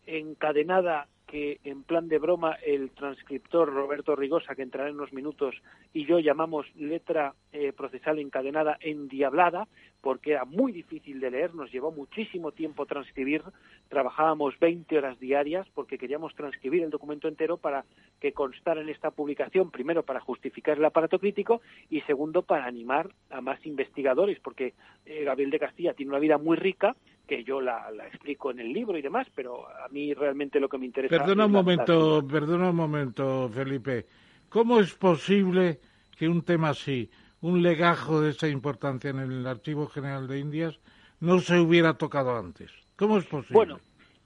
encadenada que en plan de broma el transcriptor Roberto Rigosa, que entrará en unos minutos, y yo llamamos letra eh, procesal encadenada endiablada, porque era muy difícil de leer, nos llevó muchísimo tiempo transcribir, trabajábamos 20 horas diarias porque queríamos transcribir el documento entero para que constara en esta publicación, primero para justificar el aparato crítico y segundo para animar a más investigadores, porque eh, Gabriel de Castilla tiene una vida muy rica, que yo la, explico en el libro y demás, pero a mí realmente lo que me interesa. Perdona un momento, perdona un momento, Felipe. ¿Cómo es posible que un tema así, un legajo de esa importancia en el Archivo General de Indias, no se hubiera tocado antes? ¿Cómo es posible? Bueno,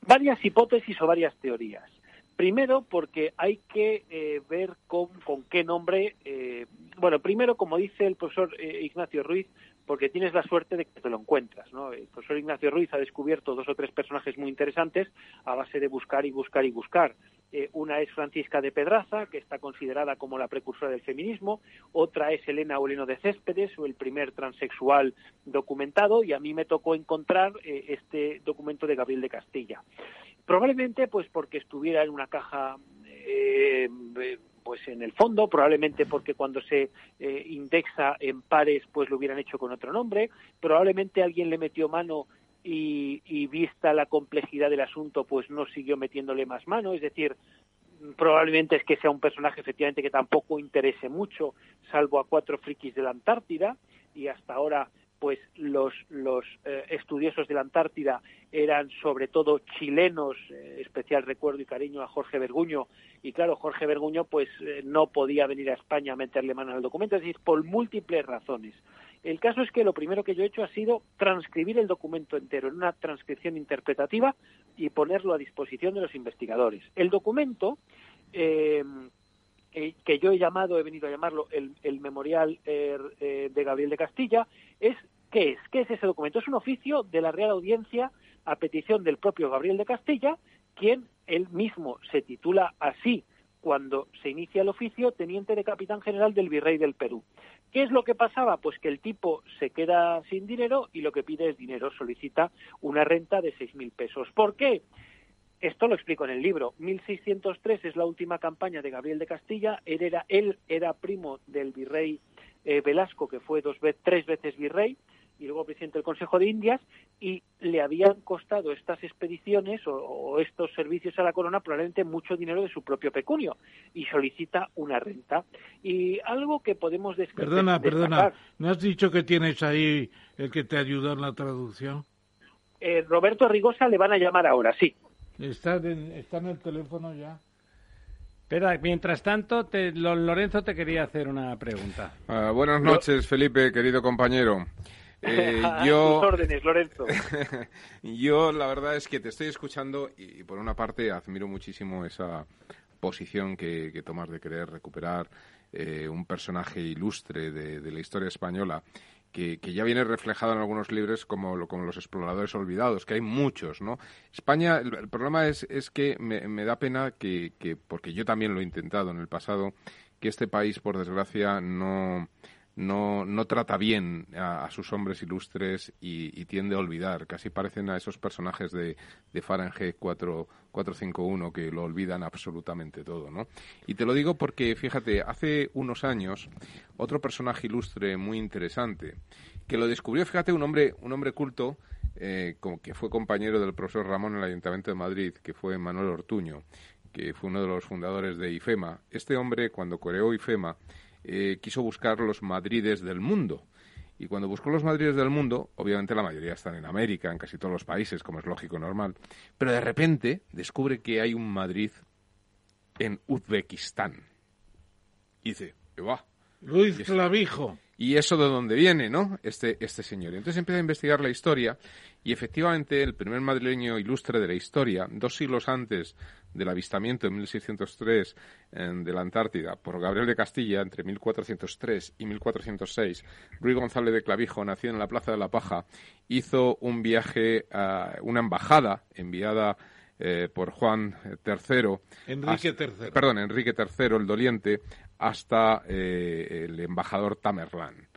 varias hipótesis o varias teorías. Primero, porque hay que eh, ver con, con, qué nombre. Eh, bueno, primero, como dice el profesor eh, Ignacio Ruiz, porque tienes la suerte de que te lo encuentras. ¿no? El profesor Ignacio Ruiz ha descubierto dos o tres personajes muy interesantes a base de buscar y buscar y buscar. Eh, una es Francisca de Pedraza, que está considerada como la precursora del feminismo, otra es Elena Oleno de Céspedes, o el primer transexual documentado, y a mí me tocó encontrar eh, este documento de Gabriel de Castilla. Probablemente pues porque estuviera en una caja eh, pues en el fondo, probablemente porque cuando se eh, indexa en pares, pues lo hubieran hecho con otro nombre, probablemente alguien le metió mano y, vista la complejidad del asunto, pues no siguió metiéndole más mano, es decir, probablemente es que sea un personaje efectivamente que tampoco interese mucho, salvo a cuatro frikis de la Antártida, y hasta ahora pues los, los eh, estudiosos de la Antártida eran sobre todo chilenos, eh, especial recuerdo y cariño a Jorge Berguño, y claro, Jorge Berguño pues eh, no podía venir a España a meterle mano al documento, es decir, por múltiples razones. El caso es que lo primero que yo he hecho ha sido transcribir el documento entero en una transcripción interpretativa y ponerlo a disposición de los investigadores. El documento que yo he llamado, he venido a llamarlo el, memorial eh, eh, de Gabriel de Castilla, es ¿qué es? ¿Qué es ese documento? Es un oficio de la Real Audiencia a petición del propio Gabriel de Castilla, quien él mismo se titula así cuando se inicia el oficio, teniente de capitán general del virrey del Perú. ¿Qué es lo que pasaba? Pues que el tipo se queda sin dinero y lo que pide es dinero, solicita una renta de seis mil pesos. ¿Por qué? Esto lo explico en el libro. 1603 es la última campaña de Gabriel de Castilla. Él era, él era primo del virrey eh, Velasco, que fue dos tres veces virrey y luego presidente del Consejo de Indias, y le habían costado estas expediciones o, estos servicios a la corona probablemente mucho dinero de su propio pecunio, y solicita una renta. Y algo que podemos describir. Perdona, perdona, ¿no has dicho que tienes ahí el que te ayudó en la traducción? Eh, Roberto Rigosa le van a llamar ahora, sí. Está, está en el teléfono ya. Espera, mientras tanto, Lorenzo te quería hacer una pregunta. Ah, buenas noches, Felipe, querido compañero. Eh, yo, órdenes, Lorenzo. yo, la verdad es que te estoy escuchando y, por una parte, admiro muchísimo esa posición que, tomas de querer recuperar eh, un personaje ilustre de, de la historia española que, ya viene reflejado en algunos libros como, como los exploradores olvidados, que hay muchos, ¿no? España, el, problema es, es que me, me da pena que, que, porque yo también lo he intentado en el pasado, que este país, por desgracia, no, no, no trata bien a, sus hombres ilustres y, tiende a olvidar. Casi parecen a esos personajes de, de Fahrenheit 4, 451 que lo olvidan absolutamente todo, ¿no? Y te lo digo porque, fíjate, hace unos años, otro personaje ilustre muy interesante, que lo descubrió, fíjate, un hombre, un hombre culto, eh, que fue compañero del profesor Ramón en el Ayuntamiento de Madrid, que fue Manuel Ortuño, que fue uno de los fundadores de IFEMA. Este hombre, cuando creó IFEMA, eh, quiso buscar los Madrides del mundo. Y cuando buscó los Madrides del mundo, obviamente la mayoría están en América, en casi todos los países, como es lógico y normal, pero de repente descubre que hay un Madrid en Uzbekistán. Y dice. Luis Clavijo. ¿Y eso de dónde viene, no? Este, este señor. Y entonces empieza a investigar la historia y efectivamente el primer madrileño ilustre de la historia, dos siglos antes del avistamiento en 1603 de la Antártida por Gabriel de Castilla entre 1403 y 1406, Ruy González de Clavijo, nació en la Plaza de la Paja, hizo un viaje a una embajada enviada eh, por Juan III. Enrique III. Perdón, Enrique III, el doliente, hasta eh, el embajador Tamerlán.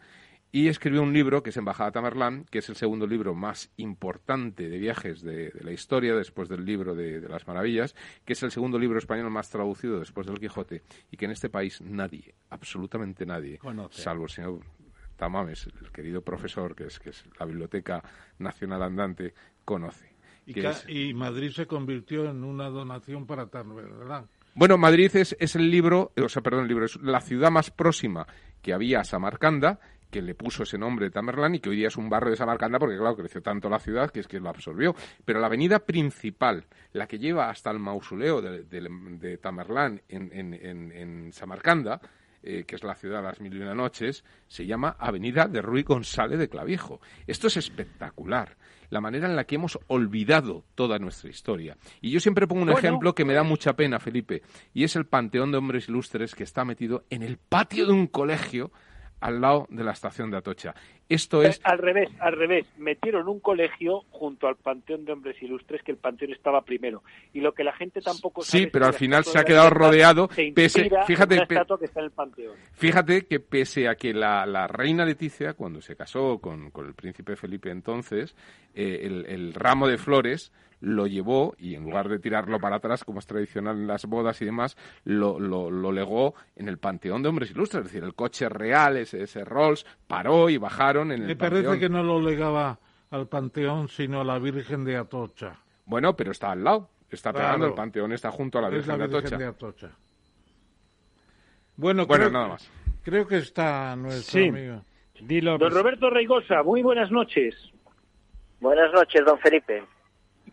Y escribió un libro que es Embajada Tamerlán, que es el segundo libro más importante de viajes de, la historia, después del libro de, las maravillas, que es el segundo libro español más traducido después del Quijote, y que en este país nadie, absolutamente nadie, salvo el señor Tamames, el querido profesor, que es, que es la Biblioteca Nacional Andante, conoce. Y, Madrid se convirtió en una donación para ¿verdad? Bueno, Madrid es, es, el libro, o sea, perdón, el libro, es la ciudad más próxima que había a Samarcanda, que le puso ese nombre de Tamerlán y que hoy día es un barrio de Samarcanda porque, claro, creció tanto la ciudad que es que lo absorbió. Pero la avenida principal, la que lleva hasta el mausoleo de, Tamerlán en, en, en Samarcanda, eh, que es la ciudad de las mil y una noches, se llama Avenida de Ruy González de Clavijo. Esto es espectacular, la manera en la que hemos olvidado toda nuestra historia. Y yo siempre pongo un ejemplo que me da mucha pena, Felipe, y es el Panteón de Hombres Ilustres que está metido en el patio de un colegio al lado de la estación de Atocha. Esto es... Eh, al revés, al revés. Metieron un colegio junto al Panteón de Hombres Ilustres, que el Panteón estaba primero. Y lo que la gente tampoco sabe... Sí, pero al final se ha quedado rodeado... Pese, fíjate, que está en el Panteón. Fíjate que pese a que la, la reina Leticia, cuando se casó con, con el príncipe Felipe entonces, eh, el, el ramo de flores lo llevó y en lugar de tirarlo para atrás, como es tradicional en las bodas y demás, lo, lo, legó en el Panteón de Hombres Ilustres. Es decir, el coche real, ese, ese Rolls, paró y bajaron en el Me parece que no lo legaba al Panteón, sino a la Virgen de Atocha. Bueno, pero está al lado. Está pegando el Panteón, está junto a la Virgen, de, Atocha. Bueno, bueno nada más. Creo que está nuestro amigo. Don Roberto Reigosa, muy buenas noches. Buenas noches, don Felipe.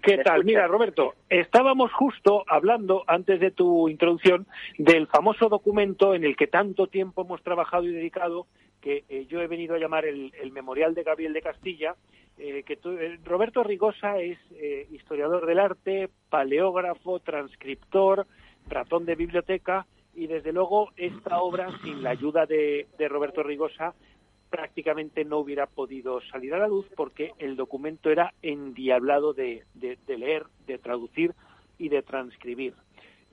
¿Qué tal? Mira, Roberto, estábamos justo hablando antes de tu introducción del famoso documento en el que tanto tiempo hemos trabajado y dedicado, que eh, yo he venido a llamar el, Memorial de Gabriel de Castilla, eh, que eh, Roberto Rigosa es historiador del arte, paleógrafo, transcriptor, ratón de biblioteca, y desde luego esta obra, sin la ayuda de, de Roberto Rigosa, prácticamente no hubiera podido salir a la luz porque el documento era endiablado de, leer, de traducir y de transcribir.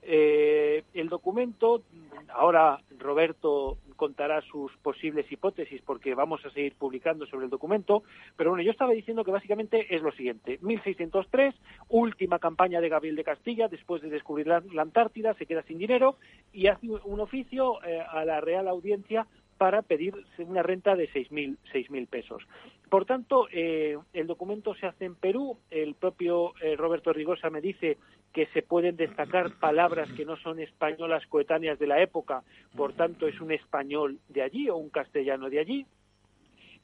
Eh, el documento, ahora Roberto contará sus posibles hipótesis porque vamos a seguir publicando sobre el documento, pero bueno, yo estaba diciendo que básicamente es lo siguiente. 1603, última campaña de Gabriel de Castilla después de descubrir la, Antártida, se queda sin dinero y hace un oficio eh, a la Real Audiencia para pedir una renta de 6.000 mil pesos. Por tanto, eh, el documento se hace en Perú. El propio eh, Roberto Rigosa me dice que se pueden destacar palabras que no son españolas coetáneas de la época, por tanto es un español de allí o un castellano de allí.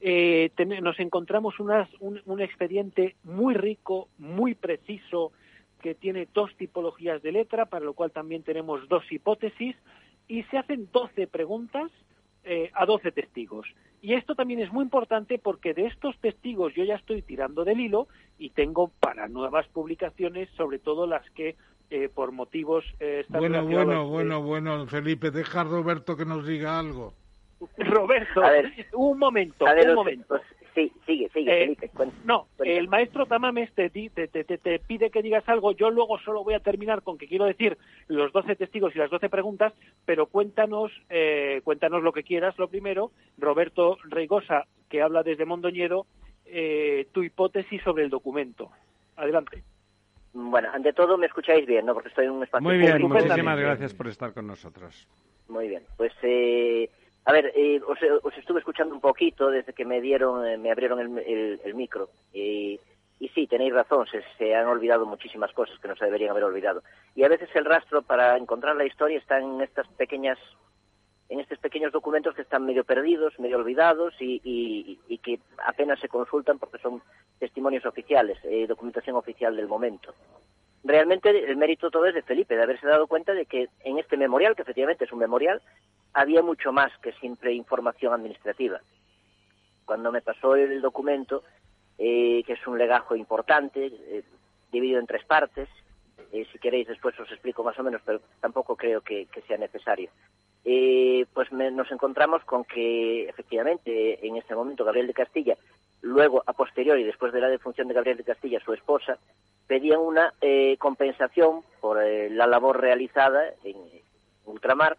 Eh, nos encontramos un, un expediente muy rico, muy preciso, que tiene dos tipologías de letra, para lo cual también tenemos dos hipótesis, y se hacen 12 preguntas eh, a 12 testigos. Y esto también es muy importante porque de estos testigos yo ya estoy tirando del hilo y tengo para nuevas publicaciones, sobre todo las que eh, por motivos... Eh, bueno, bueno, bueno, bueno, Felipe, deja a Roberto que nos diga algo. Roberto, un momento, un momento. Sí, sigue, sigue, eh, no, el maestro Tamames te, pide que digas algo. Yo luego solo voy a terminar con que quiero decir los 12 testigos y las 12 preguntas, pero cuéntanos, eh, cuéntanos lo que quieras. Lo primero, Roberto Reigosa, que habla desde Mondoñedo, eh, tu hipótesis sobre el documento. Adelante. Bueno, ante todo me escucháis bien, ¿no? Porque estoy en un espacio Muy bien, muchísimas gracias por estar con nosotros. Muy bien, pues eh, a ver, eh, os, estuve escuchando un poquito desde que me dieron, eh, me abrieron el, micro. y sí, tenéis razón, se, han olvidado muchísimas cosas que no se deberían haber olvidado. Y a veces el rastro para encontrar la historia está en estas pequeñas, en estos pequeños documentos que están medio perdidos, medio olvidados y, que apenas se consultan porque son testimonios oficiales, eh, documentación oficial del momento. Realmente el mérito todo es de Felipe, de haberse dado cuenta de que en este memorial, que efectivamente es un memorial, había mucho más que simple información administrativa. Cuando me pasó el documento, eh, que es un legajo importante, eh, dividido en tres partes, eh, si queréis después os explico más o menos, pero tampoco creo que, sea necesario. pues nos encontramos con que efectivamente en este momento Gabriel de Castilla, luego a posteriori, después de la defunción de Gabriel de Castilla, su esposa, pedían una compensación por la labor realizada en ultramar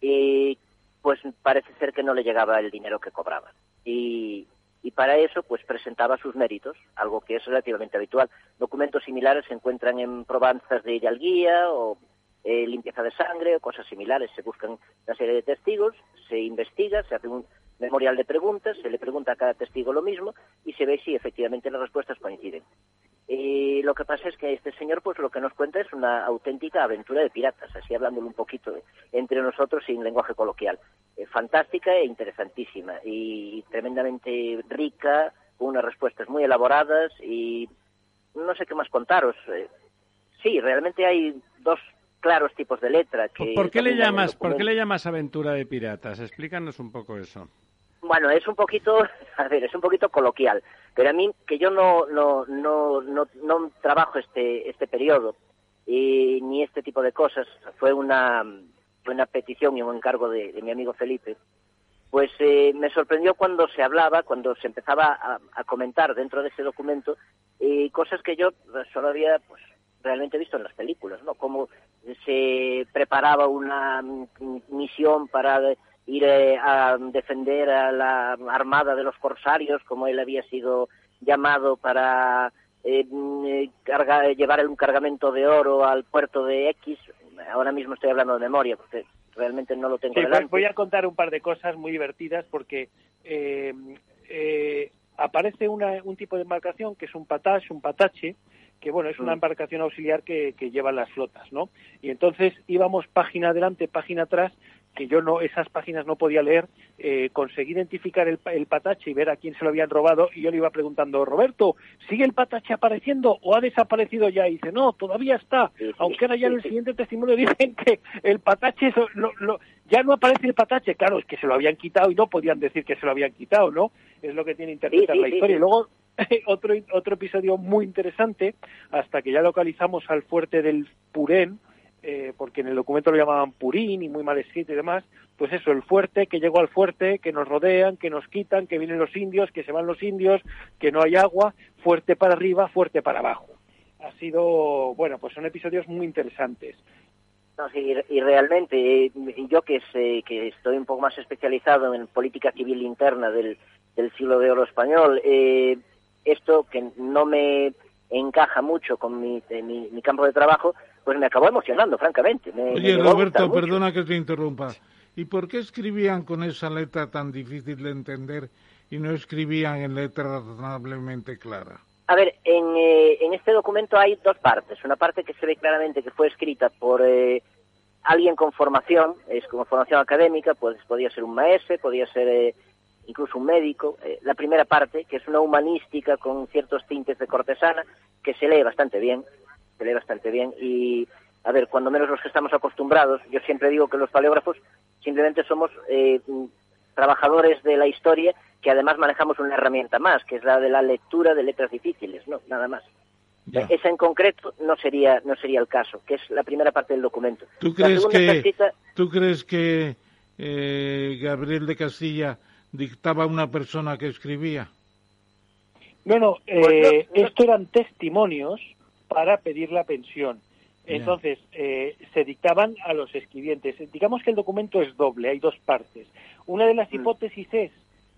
y pues parece ser que no le llegaba el dinero que cobraba. Y, y para eso pues presentaba sus méritos, algo que es relativamente habitual. Documentos similares se encuentran en probanzas de hidalguía o eh, limpieza de sangre o cosas similares. Se buscan una serie de testigos, se investiga, se hace un memorial de preguntas, se le pregunta a cada testigo lo mismo y se ve si efectivamente las respuestas coinciden. Y lo que pasa es que este señor, pues lo que nos cuenta es una auténtica aventura de piratas, así hablándolo un poquito entre nosotros sin lenguaje coloquial. Eh, fantástica e interesantísima y tremendamente rica, unas respuestas muy elaboradas y no sé qué más contaros. Eh, sí, realmente hay dos claros tipos de letra. Que ¿Por qué le llamas, ¿por qué le llamas aventura de piratas? Explícanos un poco eso. Bueno, es un poquito, a ver, es un poquito coloquial, pero a mí que yo no no no no, no trabajo este este periodo y ni este tipo de cosas, fue una fue una petición y un encargo de, mi amigo Felipe. Pues eh, me sorprendió cuando se hablaba, cuando se empezaba a, comentar dentro de ese documento y cosas que yo solo había pues realmente visto en las películas, ¿no? Cómo se preparaba una misión para ir eh, a defender a la armada de los corsarios, como él había sido llamado para eh, mm, llevar un cargamento de oro al puerto de X. Ahora mismo estoy hablando de memoria, porque realmente no lo tengo sí, delante. Voy a contar un par de cosas muy divertidas, porque eh, aparece un tipo de embarcación que es un patache, un patache, que bueno, es una mm. embarcación auxiliar que, que llevan las flotas, ¿no? Y entonces íbamos página adelante, página atrás, que yo no esas páginas no podía leer, eh, conseguí identificar el, patache y ver a quién se lo habían robado y yo le iba preguntando, Roberto, ¿sigue el patache apareciendo o ha desaparecido ya? Y dice, no, todavía está, aunque ahora ya en el siguiente testimonio dicen que el patache, ya no aparece el patache, claro, es que se lo habían quitado y no podían decir que se lo habían quitado, ¿no? Es lo que tiene interpretar la historia. Y luego otro, otro episodio muy interesante, hasta que ya localizamos al fuerte del Purén, eh, porque en el documento lo llamaban Purín y muy mal escrito y demás, pues eso, el fuerte, que llegó al fuerte, que nos rodean, que nos quitan, que vienen los indios, que se van los indios, que no hay agua, fuerte para arriba, fuerte para abajo. Ha sido, bueno, pues son episodios muy interesantes. Y, realmente, eh, yo que, sé, que estoy un poco más especializado en política civil interna del, del siglo de oro español, eh, esto que no me encaja mucho con mi, mi campo de trabajo, pues me acabó emocionando, francamente. Oye, Roberto, perdona que te interrumpa. ¿Y por qué escribían con esa letra tan difícil de entender y no escribían en letra razonablemente clara? A ver, en, eh, en este documento hay dos partes. Una parte que se ve claramente que fue escrita por eh, alguien con formación, es como formación académica, pues podía ser un maestro, podía ser eh, incluso un médico. la primera parte, que es una humanística con ciertos tintes de cortesana, que se lee bastante bien se lee bastante bien y, a ver, cuando menos los que estamos acostumbrados, yo siempre digo que los paleógrafos simplemente somos eh, trabajadores de la historia que además manejamos una herramienta más, que es la de la lectura de letras difíciles, no, nada más. Esa en concreto no sería no sería el caso, que es la primera parte del documento. ¿Tú crees que tú crees que eh, Gabriel de Castilla dictaba una persona que escribía. No, no, eh, esto eran testimonios para pedir la pensión. Entonces, eh, se dictaban a los escribientes. Digamos que el documento es doble, hay dos partes. Una de las mm. hipótesis es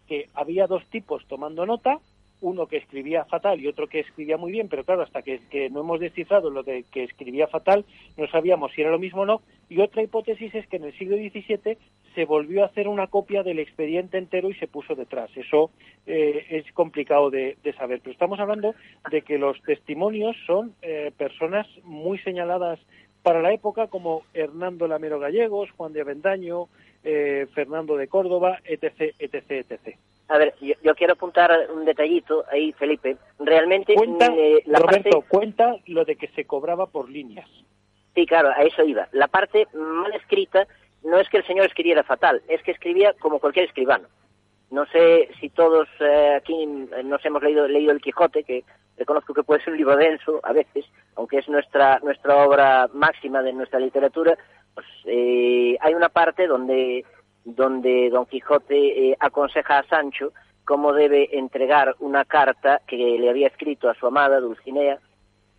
que había dos tipos tomando nota, uno que escribía fatal y otro que escribía muy bien, pero claro, hasta que, no hemos descifrado lo de que escribía fatal, no sabíamos si era lo mismo o no. Y otra hipótesis es que en el siglo XVII se volvió a hacer una copia del expediente entero y se puso detrás. Eso eh, es complicado de, saber. Pero estamos hablando de que los testimonios son eh, personas muy señaladas para la época, como Hernando Lamero Gallegos, Juan de Avendaño, eh, Fernando de Córdoba, etc., etc., etc. A ver, yo, quiero apuntar un detallito ahí, Felipe. Realmente, cuenta, eh, la Roberto, cuenta lo de que se cobraba por líneas. Sí, claro, a eso iba. La parte mal escrita no es que el señor escribiera fatal, es que escribía como cualquier escribano. No sé si todos eh, aquí nos hemos leído, leído El Quijote, que reconozco que puede ser un libro denso a veces, aunque es nuestra, nuestra obra máxima de nuestra literatura, pues eh, hay una parte donde donde Don Quijote eh, aconseja a Sancho cómo debe entregar una carta que le había escrito a su amada Dulcinea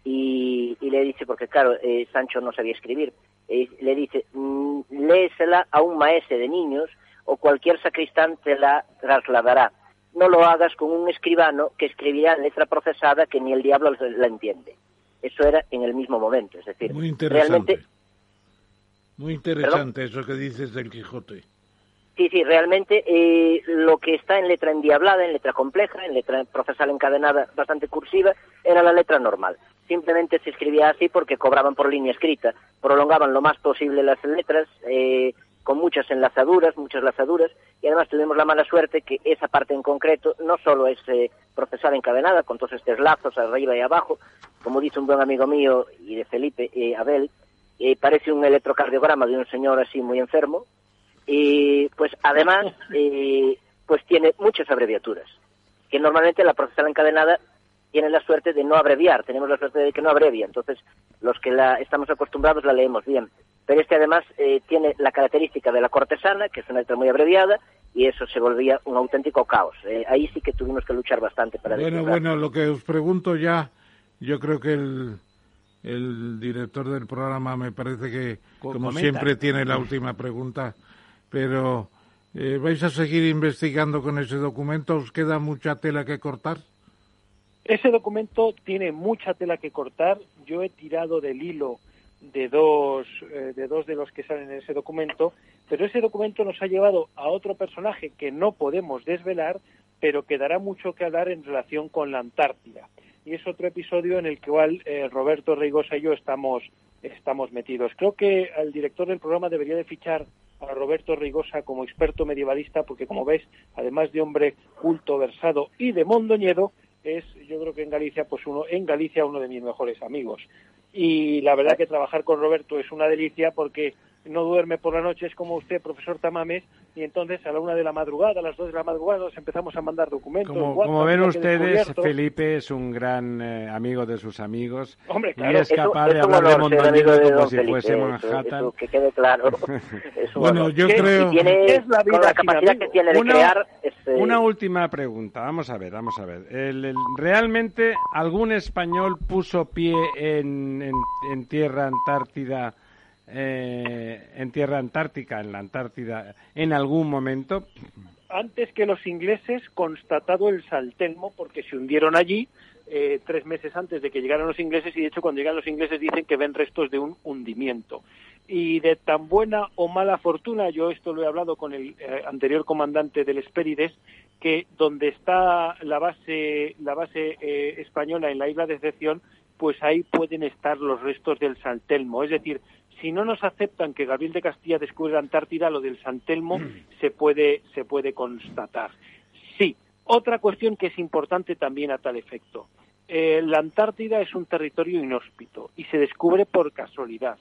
y, le dice, porque claro, eh, Sancho no sabía escribir, eh, le dice, mm, léesela a un maese de niños o cualquier sacristán te la trasladará. No lo hagas con un escribano que escribirá letra procesada que ni el diablo la entiende. Eso era en el mismo momento, es decir, Muy interesante. realmente... Muy interesante eso que dices del Quijote. Sí, sí, realmente eh, lo que está en letra endiablada, en letra compleja, en letra procesal encadenada bastante cursiva, era la letra normal. Simplemente se escribía así porque cobraban por línea escrita, prolongaban lo más posible las letras, eh, con muchas enlazaduras, muchas lazaduras, y además tuvimos la mala suerte que esa parte en concreto no solo es eh, procesal encadenada, con todos estos lazos arriba y abajo, como dice un buen amigo mío y de Felipe, Abel, parece un electrocardiograma de un señor así muy enfermo, y pues además eh, pues tiene muchas abreviaturas que normalmente la procesal encadenada tiene la suerte de no abreviar tenemos la suerte de que no abrevia entonces los que la estamos acostumbrados la leemos bien pero este además eh, tiene la característica de la cortesana que es una letra muy abreviada y eso se volvía un auténtico caos eh, ahí sí que tuvimos que luchar bastante para bueno bueno lo que os pregunto ya yo creo que el el director del programa me parece que, como siempre, tiene la última pregunta pero eh, ¿vais a seguir investigando con ese documento? ¿Os queda mucha tela que cortar? Ese documento tiene mucha tela que cortar. Yo he tirado del hilo de dos, eh, de dos de los que salen en ese documento, pero ese documento nos ha llevado a otro personaje que no podemos desvelar, pero que dará mucho que hablar en relación con la Antártida. Y es otro episodio en el cual eh, Roberto Reigosa y yo estamos, estamos metidos. Creo que el director del programa debería de fichar a Roberto Rigosa como experto medievalista, porque como ves, además de hombre culto, versado y de Mondoñedo, es, yo creo que en Galicia, pues uno, en Galicia uno de mis mejores amigos. Y la verdad que trabajar con Roberto es una delicia porque no duerme por la noche, es como usted, profesor Tamames, y entonces a la una de la madrugada, a las dos de la madrugada, nos empezamos a mandar documentos. Como, ven ustedes, Felipe es un gran eh, amigo de sus amigos Hombre, y es capaz de hablar de Mondoñedo como si fuese Manhattan. que quede claro. bueno, yo creo... Tiene, la, vida capacidad que tiene de una, crear... Este, una última pregunta, vamos a ver, vamos a ver. El, ¿Realmente algún español puso pie en, en, en tierra antártida eh, en tierra antártica, en la Antártida, en algún momento? Antes que los ingleses, constatado el Saltelmo, porque se hundieron allí eh, tres meses antes de que llegaran los ingleses y de hecho cuando llegan los ingleses dicen que ven restos de un hundimiento. Y de tan buena o mala fortuna, yo esto lo he hablado con el eh, anterior comandante del Espérides, que donde está la base, la base española en la isla de Excepción, pues ahí pueden estar los restos del Saltelmo. Es decir, si no nos aceptan que Gabriel de Castilla descubre la Antártida, lo del San Telmo mm. se puede, se puede constatar. Sí, otra cuestión que es importante también a tal efecto. Eh, la Antártida es un territorio inhóspito y se descubre por casualidad.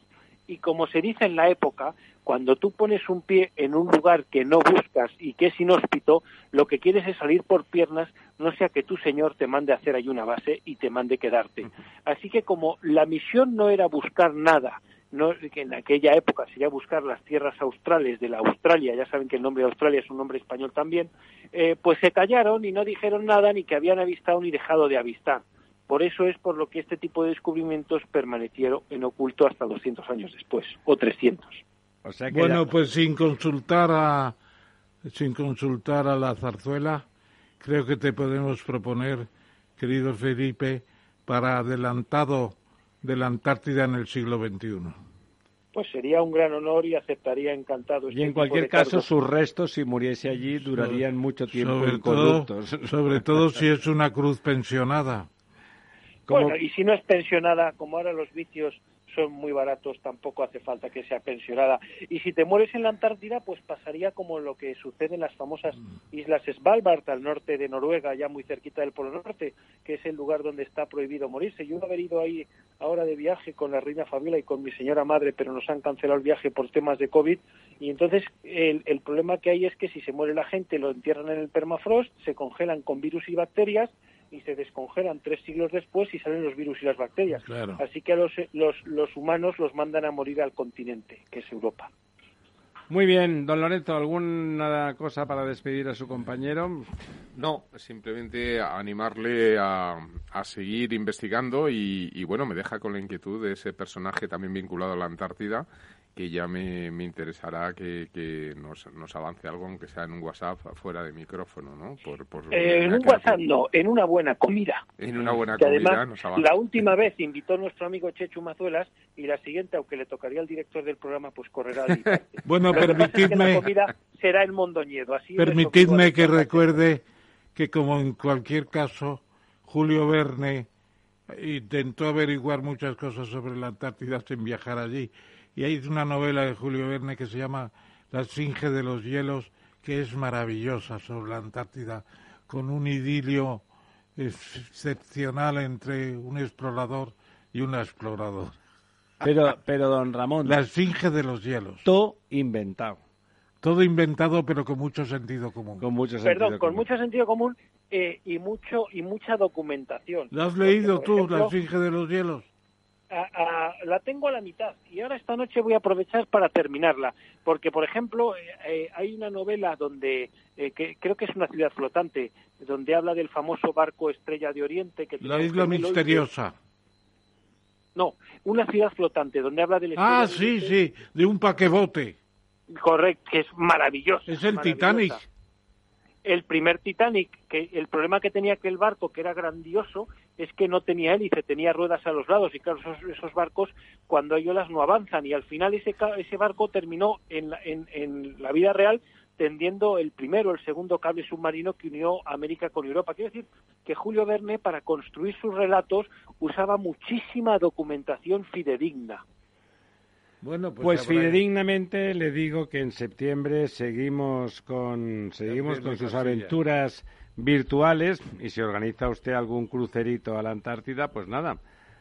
Y como se dice en la época, cuando tú pones un pie en un lugar que no buscas y que es inhóspito, lo que quieres es salir por piernas, no sea que tu señor te mande a hacer ahí una base y te mande quedarte. Así que como la misión no era buscar nada, no, que en aquella época sería buscar las tierras australes de la Australia, ya saben que el nombre de Australia es un nombre español también, eh, pues se callaron y no dijeron nada ni que habían avistado ni dejado de avistar. Por eso es por lo que este tipo de descubrimientos permanecieron en oculto hasta 200 años después, o 300. bueno, pues sin consultar a sin consultar a la zarzuela, creo que te podemos proponer, querido Felipe, para adelantado de la Antártida en el siglo XXI. Pues sería un gran honor y aceptaría encantado. Este y en cualquier caso, sus restos, si muriese allí, durarían mucho tiempo sobre todo, sobre todo si es una cruz pensionada. Bueno, y si no es pensionada, como ahora los vicios son muy baratos, tampoco hace falta que sea pensionada. Y si te mueres en la Antártida, pues pasaría como lo que sucede en las famosas islas Svalbard, al norte de Noruega, ya muy cerquita del Polo Norte, que es el lugar donde está prohibido morirse. Yo haber ido ahí ahora de viaje con la reina Fabiola y con mi señora madre, pero nos han cancelado el viaje por temas de COVID. Y entonces el, el problema que hay es que si se muere la gente, lo entierran en el permafrost, se congelan con virus y bacterias, y se descongelan tres siglos después y salen los virus y las bacterias. Así que a los, los, los humanos los mandan a morir al continente, que es Europa. Muy bien, don Lorenzo, ¿alguna cosa para despedir a su compañero? No, simplemente animarle a, a seguir investigando y, y, bueno, me deja con la inquietud de ese personaje también vinculado a la Antártida que ya me, me interesará que, que nos, nos, avance algo, aunque sea en un WhatsApp fuera de micrófono, ¿no? Por, eh, en un WhatsApp no, en una buena comida. En una buena comida nos avanza. La última vez invitó nuestro amigo Chechu Mazuelas y la siguiente, aunque le tocaría al director del programa, pues correrá al Bueno, permitidme... La comida será el Mondoñedo. Así permitidme que recuerde que como en cualquier caso, Julio Verne intentó averiguar muchas cosas sobre la Antártida sin viajar allí y hay una novela de Julio Verne que se llama La Esfinge de los Hielos, que es maravillosa sobre la Antártida, con un idilio excepcional entre un explorador y un explorador. Pero, pero don Ramón. La Esfinge de los Hielos. Todo inventado. Todo inventado, pero con mucho sentido común. Con mucho sentido Perdón, con mucho sentido común eh, y mucho y mucha documentación. ¿Lo has leído tú, La Esfinge de los Hielos? La tengo a la mitad y ahora esta noche voy a aprovechar para terminarla, porque por ejemplo eh, eh, hay una novela donde eh, que creo que es una ciudad flotante, donde habla del famoso barco Estrella de Oriente que la isla misteriosa. No, una ciudad flotante donde habla del Ah, sí, sí, de un paquebote. Correcto, que es maravilloso. Es el Titanic el primer Titanic, que el problema que tenía aquel barco, que era grandioso, es que no tenía hélice, tenía ruedas a los lados y claro, esos, barcos cuando hay olas no avanzan y al final ese, ese barco terminó en la, en, la vida real tendiendo el primero, el segundo cable submarino que unió América con Europa. Quiero decir que Julio Verne, para construir sus relatos, usaba muchísima documentación fidedigna. Bueno, pues, pues fidedignamente le digo que en septiembre seguimos con seguimos con sus aventuras virtuales y si organiza usted algún crucerito a la Antártida, pues nada,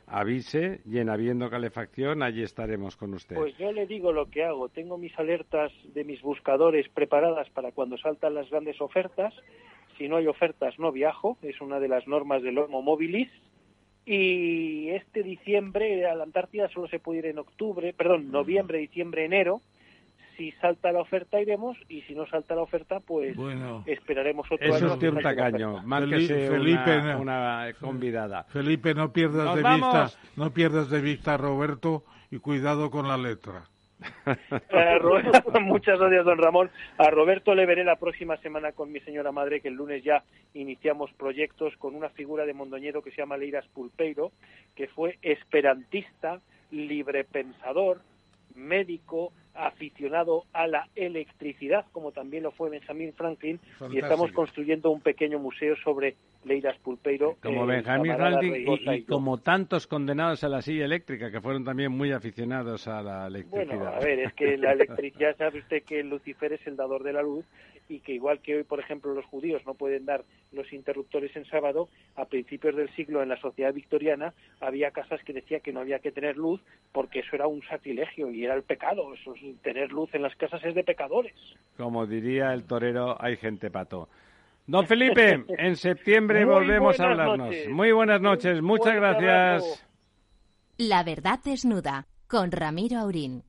avise y en habiendo calefacción allí estaremos con usted. Pues yo le digo lo que hago, tengo mis alertas de mis buscadores preparadas para cuando saltan las grandes ofertas. Si no hay ofertas no viajo, es una de las normas del Homo Mobilis y este diciembre a la Antártida solo se puede ir en octubre, perdón, noviembre, diciembre, enero. Si salta la oferta iremos y si no salta la oferta pues esperaremos otro Eso es un tacaño, Felipe, una, convidada. Felipe, no pierdas de vista, no pierdas de vista a Roberto y cuidado con la letra. muchas gracias, don Ramón. A Roberto le veré la próxima semana con mi señora madre, que el lunes ya iniciamos proyectos con una figura de Mondoñedo que se llama Leiras Pulpeiro, que fue esperantista, librepensador, médico, aficionado a la electricidad, como también lo fue Benjamín Franklin, y estamos construyendo un pequeño museo sobre Leiras Pulpeiro. Como Benjamín Franklin y, como tantos condenados a la silla eléctrica, que fueron también muy aficionados a la electricidad. Bueno, a ver, es que la electricidad, sabe usted que Lucifer es el dador de la luz y que igual que hoy, por ejemplo, los judíos no pueden dar los interruptores en sábado, a principios del siglo en la sociedad victoriana había casas que decía que no había que tener luz porque eso era un sacrilegio y era el pecado. Eso tener luz en las casas es de pecadores. Como diría el torero, hay gente pato. Don Felipe, en septiembre volvemos a hablarnos. Muy buenas noches, muchas gracias. La verdad desnuda con Ramiro Aurín.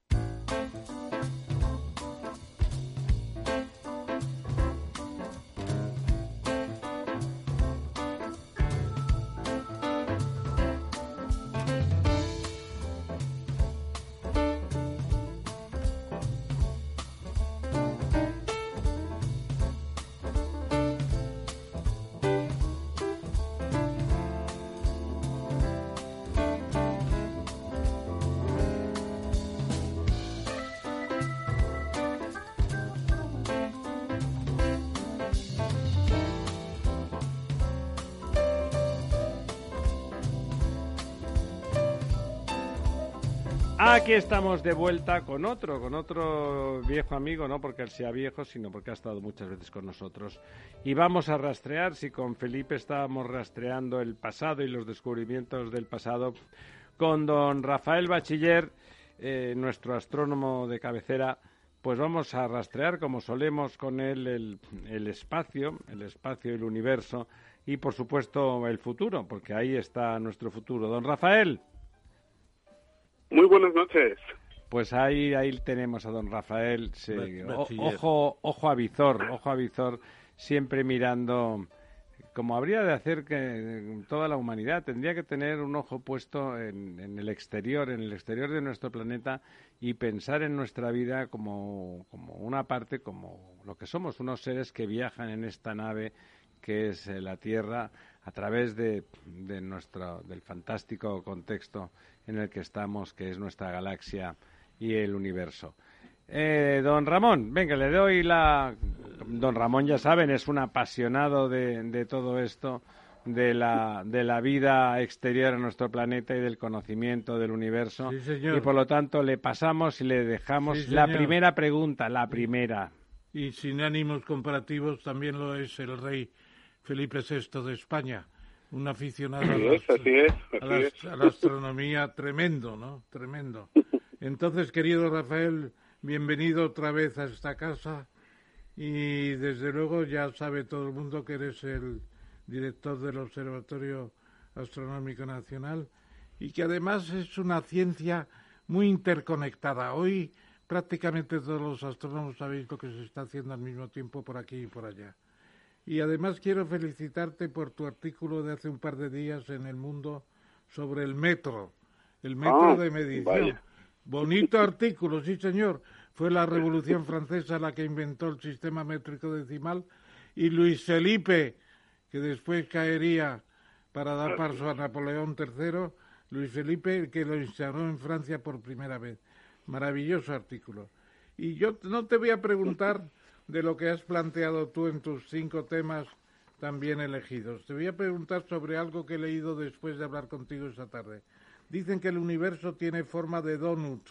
Aquí estamos de vuelta con otro, con otro viejo amigo, no porque él sea viejo, sino porque ha estado muchas veces con nosotros. Y vamos a rastrear, si con Felipe estábamos rastreando el pasado y los descubrimientos del pasado, con don Rafael Bachiller, eh, nuestro astrónomo de cabecera, pues vamos a rastrear, como solemos con él, el, el espacio, el espacio el universo, y por supuesto el futuro, porque ahí está nuestro futuro. Don Rafael. Muy buenas noches. Pues ahí, ahí tenemos a don Rafael. ojo, ojo a visor, ojo a visor, siempre mirando, como habría de hacer que toda la humanidad, tendría que tener un ojo puesto en, en, el exterior, en el exterior de nuestro planeta y pensar en nuestra vida como, como una parte, como lo que somos, unos seres que viajan en esta nave que es eh, la Tierra a través de, de nuestro, del fantástico contexto en el que estamos, que es nuestra galaxia y el universo. Eh, don Ramón, venga, le doy la. Don Ramón, ya saben, es un apasionado de, de todo esto, de la, de la vida exterior a nuestro planeta y del conocimiento del universo. y por lo tanto, le pasamos y le dejamos la primera pregunta, la primera. Y sin ánimos comparativos, también lo es el rey Felipe VI de España un aficionado a, la astronomía tremendo, ¿no? Tremendo. Entonces, querido Rafael, bienvenido otra vez a esta casa y desde luego ya sabe todo el mundo que eres el director del Observatorio Astronómico Nacional y que además es una ciencia muy interconectada. Hoy prácticamente todos los astrónomos sabéis lo que se está haciendo al mismo tiempo por aquí y por allá. Y además quiero felicitarte por tu artículo de hace un par de días en El Mundo sobre el metro, el metro Ah, de medición. vaya. Bonito artículo, sí señor. Fue la Revolución Francesa la que inventó el sistema métrico decimal y Luis Felipe, que después caería para dar paso a Napoleón III, Luis Felipe el que lo instaló en Francia por primera vez. Maravilloso artículo. Y yo no te voy a preguntar de lo que has planteado tú en tus cinco temas también elegidos. Te voy a preguntar sobre algo que he leído después de hablar contigo esta tarde. Dicen que el universo tiene forma de donut,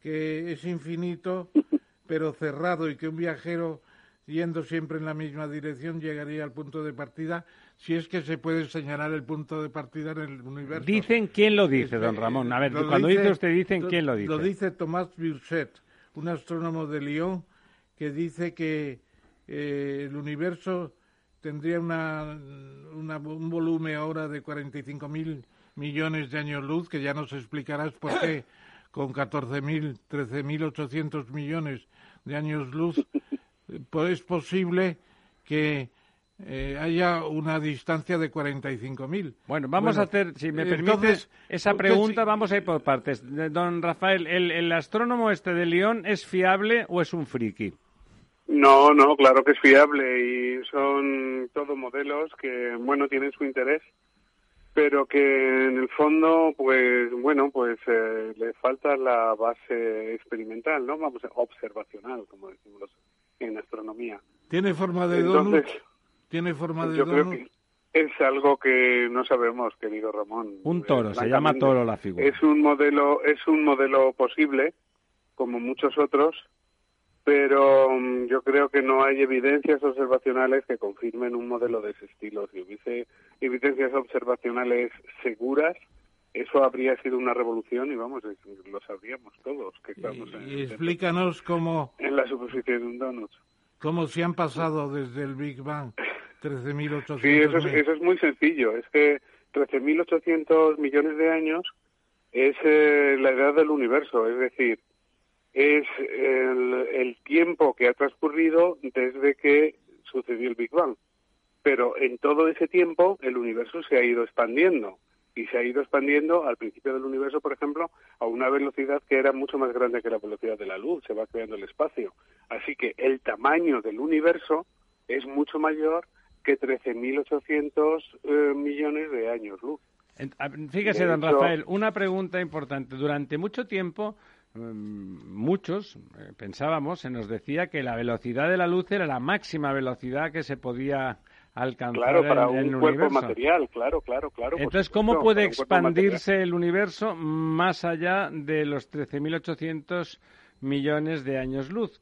que es infinito pero cerrado y que un viajero yendo siempre en la misma dirección llegaría al punto de partida si es que se puede señalar el punto de partida en el universo. Dicen quién lo dice, don Este, Ramón. A ver, lo cuando dice, usted dicen quién lo dice. Lo dice Tomás Burset, un astrónomo de Lyon, que dice que eh, el universo tendría una, una- un volumen ahora de 45 mil millones de años luz, que ya nos explicarás por qué con 14.000, 13.800 millones de años luz, pues es posible que eh, haya una distancia de 45.000. Bueno, vamos a hacer, si me permites, esa pregunta, vamos a ir por partes. Don Rafael, ¿el, ¿el astrónomo este de León es fiable o es un friki? No, no, claro que es fiable y son todos modelos que, bueno, tienen su interés, pero que en el fondo, pues, bueno, pues eh, le falta la base experimental, ¿no? Vamos, observacional, como decimos en astronomía. ¿Tiene forma de donut? ¿Tiene forma de yo Creo que es algo que no sabemos, querido Ramón. Un toro, se llama toro la figura. Es un modelo, es un modelo posible, como muchos otros, pero mm, yo creo que no hay evidencias observacionales que confirmen un modelo de ese estilo. Si hubiese evidencias observacionales seguras, eso habría sido una revolución y vamos, lo sabríamos todos que estamos en, y explícanos cómo en la superficie de un donut. ¿Cómo se han pasado desde el Big Bang? 13.800. Sí, eso es, eso es muy sencillo. Es que 13.800 millones de años es eh, la edad del universo, es decir, es el, tiempo que ha transcurrido desde que sucedió el Big Bang. Pero en todo ese tiempo el universo se ha ido expandiendo y se ha ido expandiendo al principio del universo, por ejemplo, a una velocidad que era mucho más grande que la velocidad de la luz, se va creando el espacio. Así que el tamaño del universo es mucho mayor que 13.800 eh, millones de años luz. Fíjese, don Rafael, una pregunta importante. Durante mucho tiempo muchos eh, pensábamos, se nos decía que la velocidad de la luz era la máxima velocidad que se podía alcanzar claro, para en, un cuerpo material, claro, claro, claro. Entonces, ¿cómo puede expandirse el universo más allá de los 13.800 millones de años luz?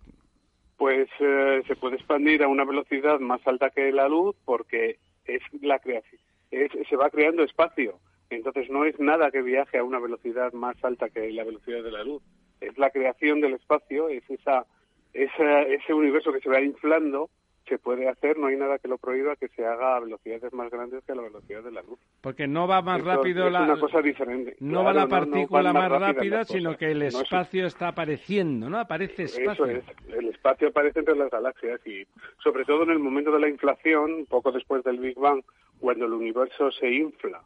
Pues eh, se puede expandir a una velocidad más alta que la luz porque es la creación, se va creando espacio. Entonces no es nada que viaje a una velocidad más alta que la velocidad de la luz. Es la creación del espacio, es esa, ese universo que se va inflando, se puede hacer, no hay nada que lo prohíba que se haga a velocidades más grandes que la velocidad de la luz. Porque no va más rápido la... una cosa diferente. No va la partícula más, rápida, sino que el espacio está apareciendo, ¿no? Aparece espacio. Eso es, el espacio aparece entre las galaxias y sobre todo en el momento de la inflación, poco después del Big Bang, cuando el universo se infla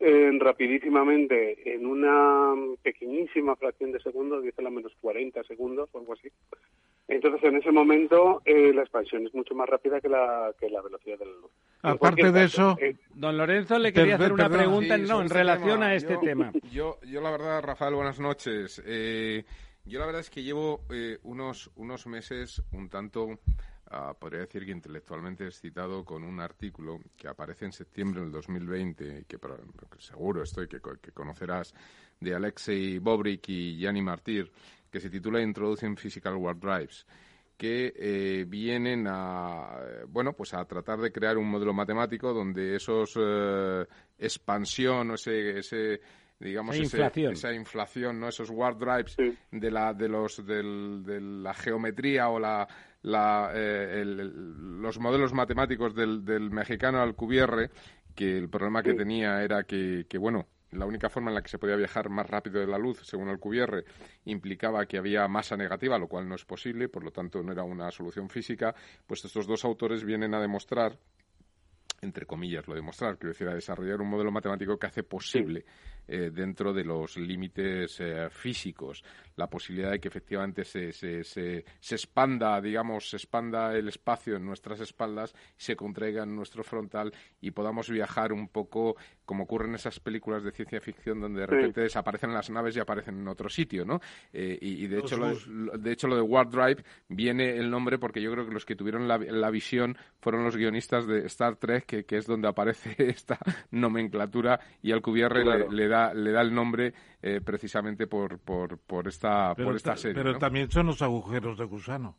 eh, rapidísimamente en una pequeñísima fracción de segundo, dice la menos 40 segundos o algo así. Entonces, en ese momento, eh, la expansión es mucho más rápida que la, que la velocidad de la luz. Aparte de eso... Eh, Don Lorenzo, le quería hacer una pregunta no, en relación a este tema. Yo, yo, la verdad, Rafael, buenas noches. Eh, yo la verdad es que llevo unos, unos meses un tanto podría decir que intelectualmente excitado con un artículo que aparece en septiembre del 2020, que, que seguro estoy que, conocerás, de Alexei Bobrik y Gianni Martir, que se titula Introducing Physical Warp Drives que eh, vienen a bueno pues a tratar de crear un modelo matemático donde esos eh, expansión ese, ese digamos esa inflación. no esos warp drives de la de los de la geometría o la eh, los modelos matemáticos del, del mexicano Alcubierre, que el problema que tenía era que, que, bueno, la única forma en la que se podía viajar más rápido de la luz, según Alcubierre, implicaba que había masa negativa, lo cual no es posible, por lo tanto no era una solución física, pues estos dos autores vienen a demostrar entre comillas, lo demostrar, quiero decir, a desarrollar un modelo matemático que hace posible eh, dentro de los límites eh, físicos la posibilidad de que efectivamente se, se, se, expanda, digamos, se expanda el espacio en nuestras espaldas, se contraiga en nuestro frontal y podamos viajar un poco como ocurre en esas películas de ciencia ficción donde de repente desaparecen las naves y aparecen en otro sitio, ¿no? Eh, y, de, hecho, lo de, de hecho lo de Warp Drive viene el nombre porque yo creo que los que tuvieron la, la visión fueron los guionistas de Star Trek, que, que, es donde aparece esta nomenclatura y Alcubierre le, le, da, le da el nombre eh, precisamente por, por, por esta, por esta serie. Pero también son los agujeros de gusano.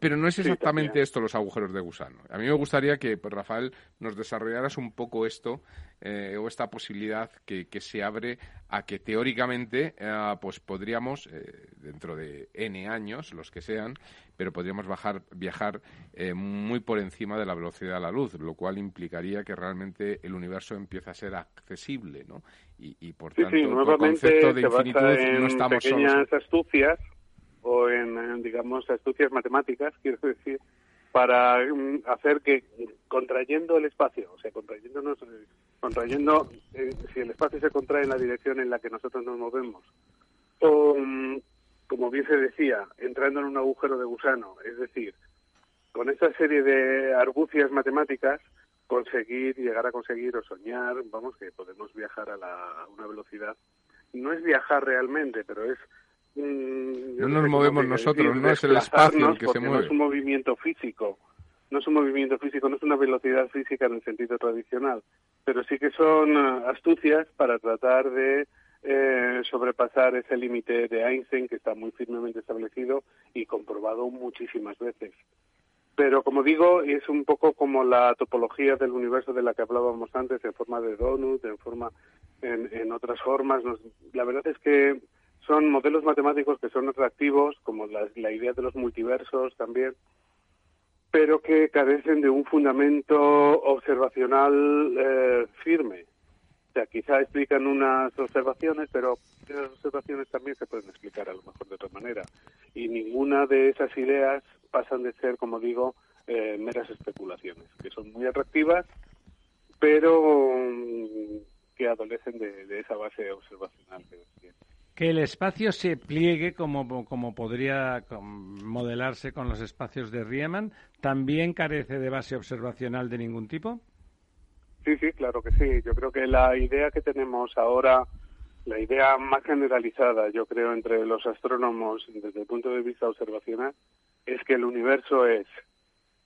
Pero no es exactamente esto los agujeros de gusano. A mí me gustaría que, pues, Rafael, nos desarrollaras un poco esto eh, o esta posibilidad que, se abre a que teóricamente eh, pues podríamos, eh, dentro de N años, los que sean, pero podríamos bajar, viajar muy por encima de la velocidad de la luz, lo cual implicaría que realmente el universo empieza a ser accesible, ¿no? Y, por tanto, el concepto de infinitud no estamos pequeñas astucias o en, digamos, astucias matemáticas, quiero decir, para mm, hacer que contrayendo el espacio, o sea, contrayéndonos, eh, contrayendo, eh, si el espacio se contrae en la dirección en la que nosotros nos movemos, o, mm, como bien se decía, entrando en un agujero de gusano, es decir, con esta serie de argucias matemáticas, conseguir, llegar a conseguir o soñar, vamos, que podemos viajar a, la, a una velocidad, no es viajar realmente, pero es no nos movemos nosotros, no es el espacio el que se mueve. No es un movimiento físico, no es un movimiento físico, no es una velocidad física en el sentido tradicional, pero sí que son eh, astucias para tratar de eh, sobrepasar ese límite de Einstein que está muy firmemente establecido y comprobado muchísimas veces. Pero como digo, es un poco como la topología del universo de la que hablábamos antes, en forma de donut, en forma, en, en otras formas. la verdad es que son modelos matemáticos que son atractivos, como la, idea de los multiversos también, pero que carecen de un fundamento observacional eh, firme. O sea, quizá explican unas observaciones, pero esas observaciones también se pueden explicar a lo mejor de otra manera. Y ninguna de esas ideas pasan de ser, como digo, eh, meras especulaciones, que son muy atractivas, pero mm, que adolecen de, esa base observacional que que el espacio se pliegue como, como podría modelarse con los espacios de Riemann, ¿también carece de base observacional de ningún tipo? Sí, sí, claro que sí. Yo creo que la idea que tenemos ahora, la idea más generalizada, yo creo, entre los astrónomos desde el punto de vista observacional, es que el universo es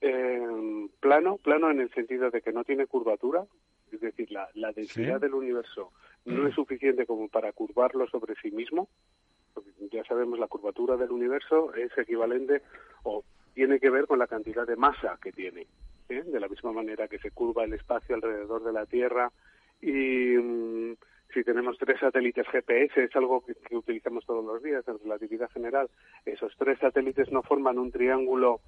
eh, plano, plano en el sentido de que no tiene curvatura, es decir, la, densidad del universo no es suficiente como para curvarlo sobre sí mismo. ya sabemos la curvatura del universo es equivalente o tiene que ver con la cantidad de masa que tiene. ¿eh? De la misma manera que se curva el espacio alrededor de la Tierra y mm, si tenemos tres satélites GPS, es algo que, utilizamos todos los días en relatividad general, esos tres satélites no forman un triángulo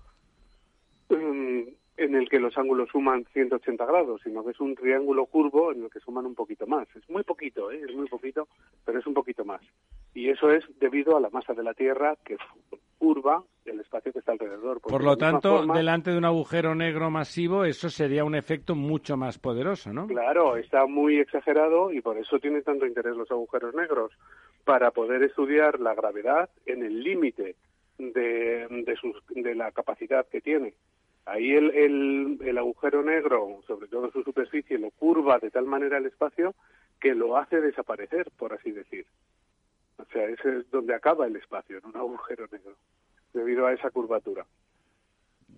mm, en el que los ángulos suman 180 grados, sino que es un triángulo curvo en el que suman un poquito más. Es muy poquito, ¿eh? es muy poquito, pero es un poquito más. Y eso es debido a la masa de la Tierra que curva el espacio que está alrededor. Por lo tanto, delante de un agujero negro masivo, eso sería un efecto mucho más poderoso, ¿no? Claro, está muy exagerado y por eso tiene tanto interés los agujeros negros, para poder estudiar la gravedad en el límite de, de, de la capacidad que tiene Ahí el, el, agujero negro, sobre todo en su superficie, lo curva de tal manera el espacio que lo hace desaparecer, por así decir. O sea, ese es donde acaba el espacio, en un agujero negro, debido a esa curvatura.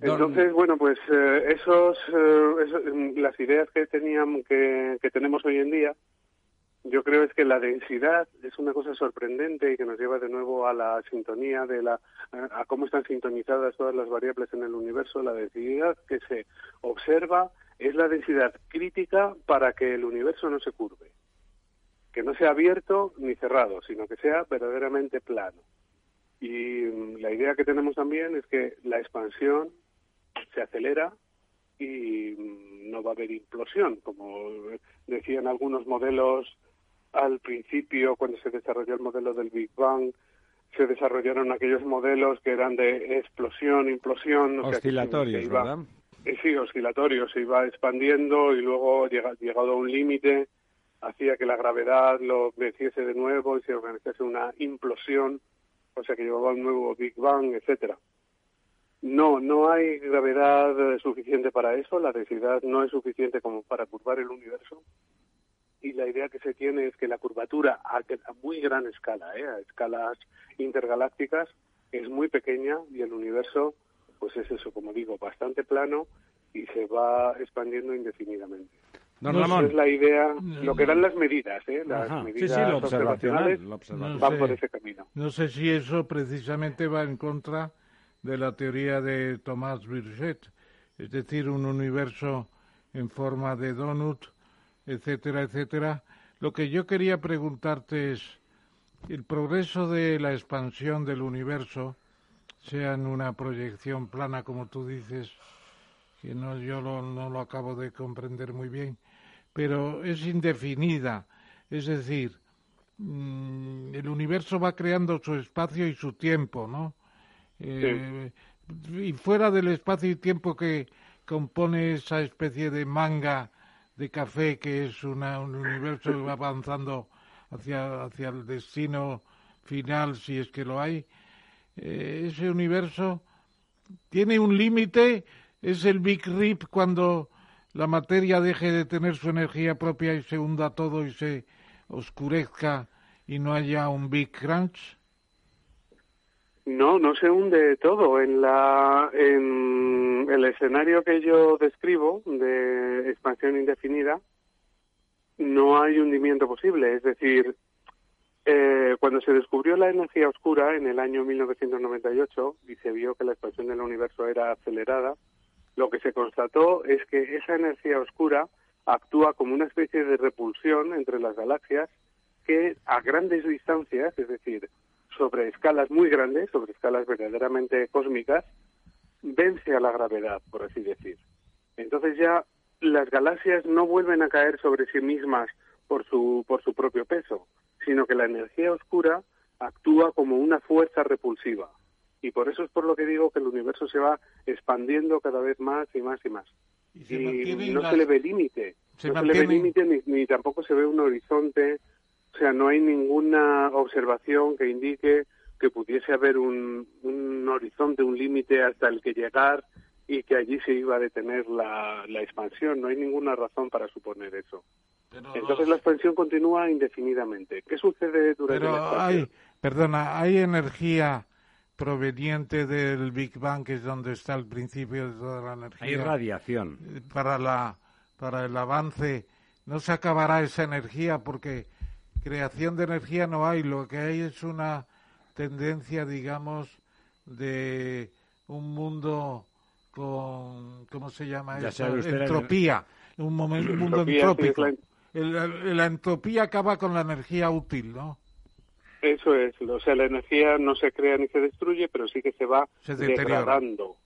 Entonces, bueno, pues eh, esos, eh, las ideas que teníamos, que, que tenemos hoy en día, yo creo es que la densidad es una cosa sorprendente y que nos lleva de nuevo a la sintonía de la a cómo están sintonizadas todas las variables en el universo. La densidad que se observa es la densidad crítica para que el universo no se curve, que no sea abierto ni cerrado, sino que sea verdaderamente plano. Y mm, la idea que tenemos también es que la expansión se acelera y mm, no va a haber implosión, como decían algunos modelos al principio, cuando se desarrolló el modelo del Big Bang, se desarrollaron aquellos modelos que eran de explosión, implosión. Oscilatorios, ¿verdad? Eh, sí, oscilatorios, se iba expandiendo y luego, llegado a un límite, hacía que la gravedad lo venciese de nuevo y se organizase una implosión, o sea que llevaba un nuevo Big Bang, etcétera. No, no hay gravedad suficiente para eso, la densidad no es suficiente como para curvar el universo y la idea que se tiene es que la curvatura a, muy gran escala, ¿eh? a escalas intergalácticas, es muy pequeña y el universo, pues es eso, como digo, bastante plano y se va expandiendo indefinidamente. Don Ramón. es la idea, lo que dan las medidas, ¿eh? las medidas observacionales van por ese camino. No sé si eso precisamente va en contra de la teoría de Thomas Birget, es decir, un universo en forma de donut etcétera, etcétera. Lo que yo quería preguntarte es, el progreso de la expansión del universo, sea en una proyección plana, como tú dices, que no, yo no lo acabo de comprender muy bien, pero es indefinida, es decir, mm, el universo va creando su espacio y su tiempo, ¿no? Eh, y fuera del espacio y tiempo que compone esa especie de manga de café que es un universo que va avanzando hacia, hacia el destino final, si es que lo hay, eh, ese universo tiene un límite, es el Big Rip cuando la materia deje de tener su energía propia y se hunda todo y se oscurezca y no haya un Big Crunch. No, no se hunde todo. En, la, en el escenario que yo describo de expansión indefinida, no hay hundimiento posible. Es decir, eh, cuando se descubrió la energía oscura en el año 1998 y se vio que la expansión del universo era acelerada, lo que se constató es que esa energía oscura actúa como una especie de repulsión entre las galaxias que a grandes distancias, es decir, sobre escalas muy grandes, sobre escalas verdaderamente cósmicas, vence a la gravedad, por así decir. Entonces ya las galaxias no vuelven a caer sobre sí mismas por su, por su propio peso, sino que la energía oscura actúa como una fuerza repulsiva. Y por eso es por lo que digo que el universo se va expandiendo cada vez más y más y más. Y, no se le ve límite. no se le ve límite ni, ni tampoco se ve un horizonte o sea, no hay ninguna observación que indique que pudiese haber un, un horizonte, un límite hasta el que llegar y que allí se iba a detener la, la expansión. No hay ninguna razón para suponer eso. Entonces la expansión continúa indefinidamente. ¿Qué sucede durante Pero la expansión? hay, perdona, hay energía proveniente del Big Bang, que es donde está el principio de toda la energía. Hay radiación. Para, la, para el avance. No se acabará esa energía porque creación de energía no hay, lo que hay es una tendencia, digamos, de un mundo con, ¿cómo se llama eso? Entropía, un, momento, un mundo entrópico. la entropía acaba con la energía útil, ¿no? Eso es, o sea, la energía no se crea ni se destruye, pero sí que se va degradando,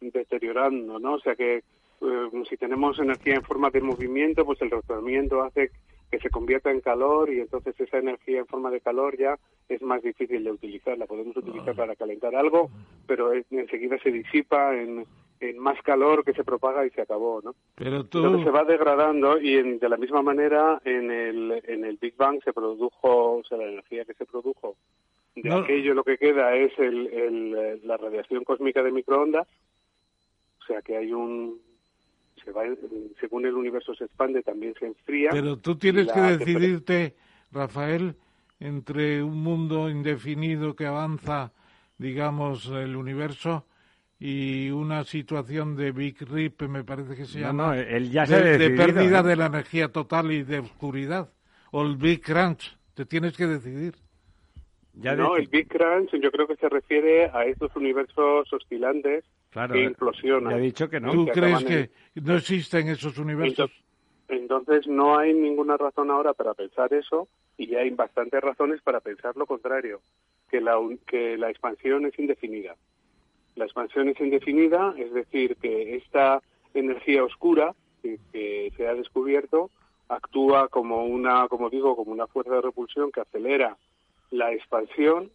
deteriorando, ¿no? O sea que eh, si tenemos energía en forma de movimiento, pues el rozamiento hace que se convierta en calor y entonces esa energía en forma de calor ya es más difícil de utilizar. La podemos utilizar ah. para calentar algo, pero enseguida se disipa en, en más calor que se propaga y se acabó, ¿no? Pero Entonces se va degradando y de la misma manera en el, en el Big Bang se produjo, o sea, la energía que se produjo de aquello lo que queda es el, el, la radiación cósmica de microondas, o sea que hay un, se va, según el universo se expande, también se enfría. Pero tú tienes que decidirte, Rafael, entre un mundo indefinido que avanza, digamos, el universo y una situación de Big Rip, me parece que se llama, él ya de, de, pérdida ¿eh? de la energía total y de oscuridad, o el Big Crunch, te tienes que decidir. Ya no, el Big Crunch yo creo que se refiere a estos universos oscilantes que implosionan. Ya dicho que no. ¿Tú crees que no existen esos universos? Entonces, no hay ninguna razón ahora para pensar eso y hay bastantes razones para pensar lo contrario, que la, que la expansión es indefinida. La expansión es indefinida, es decir, que esta energía oscura que, que se ha descubierto actúa como una, como digo, como una fuerza de repulsión que acelera la expansión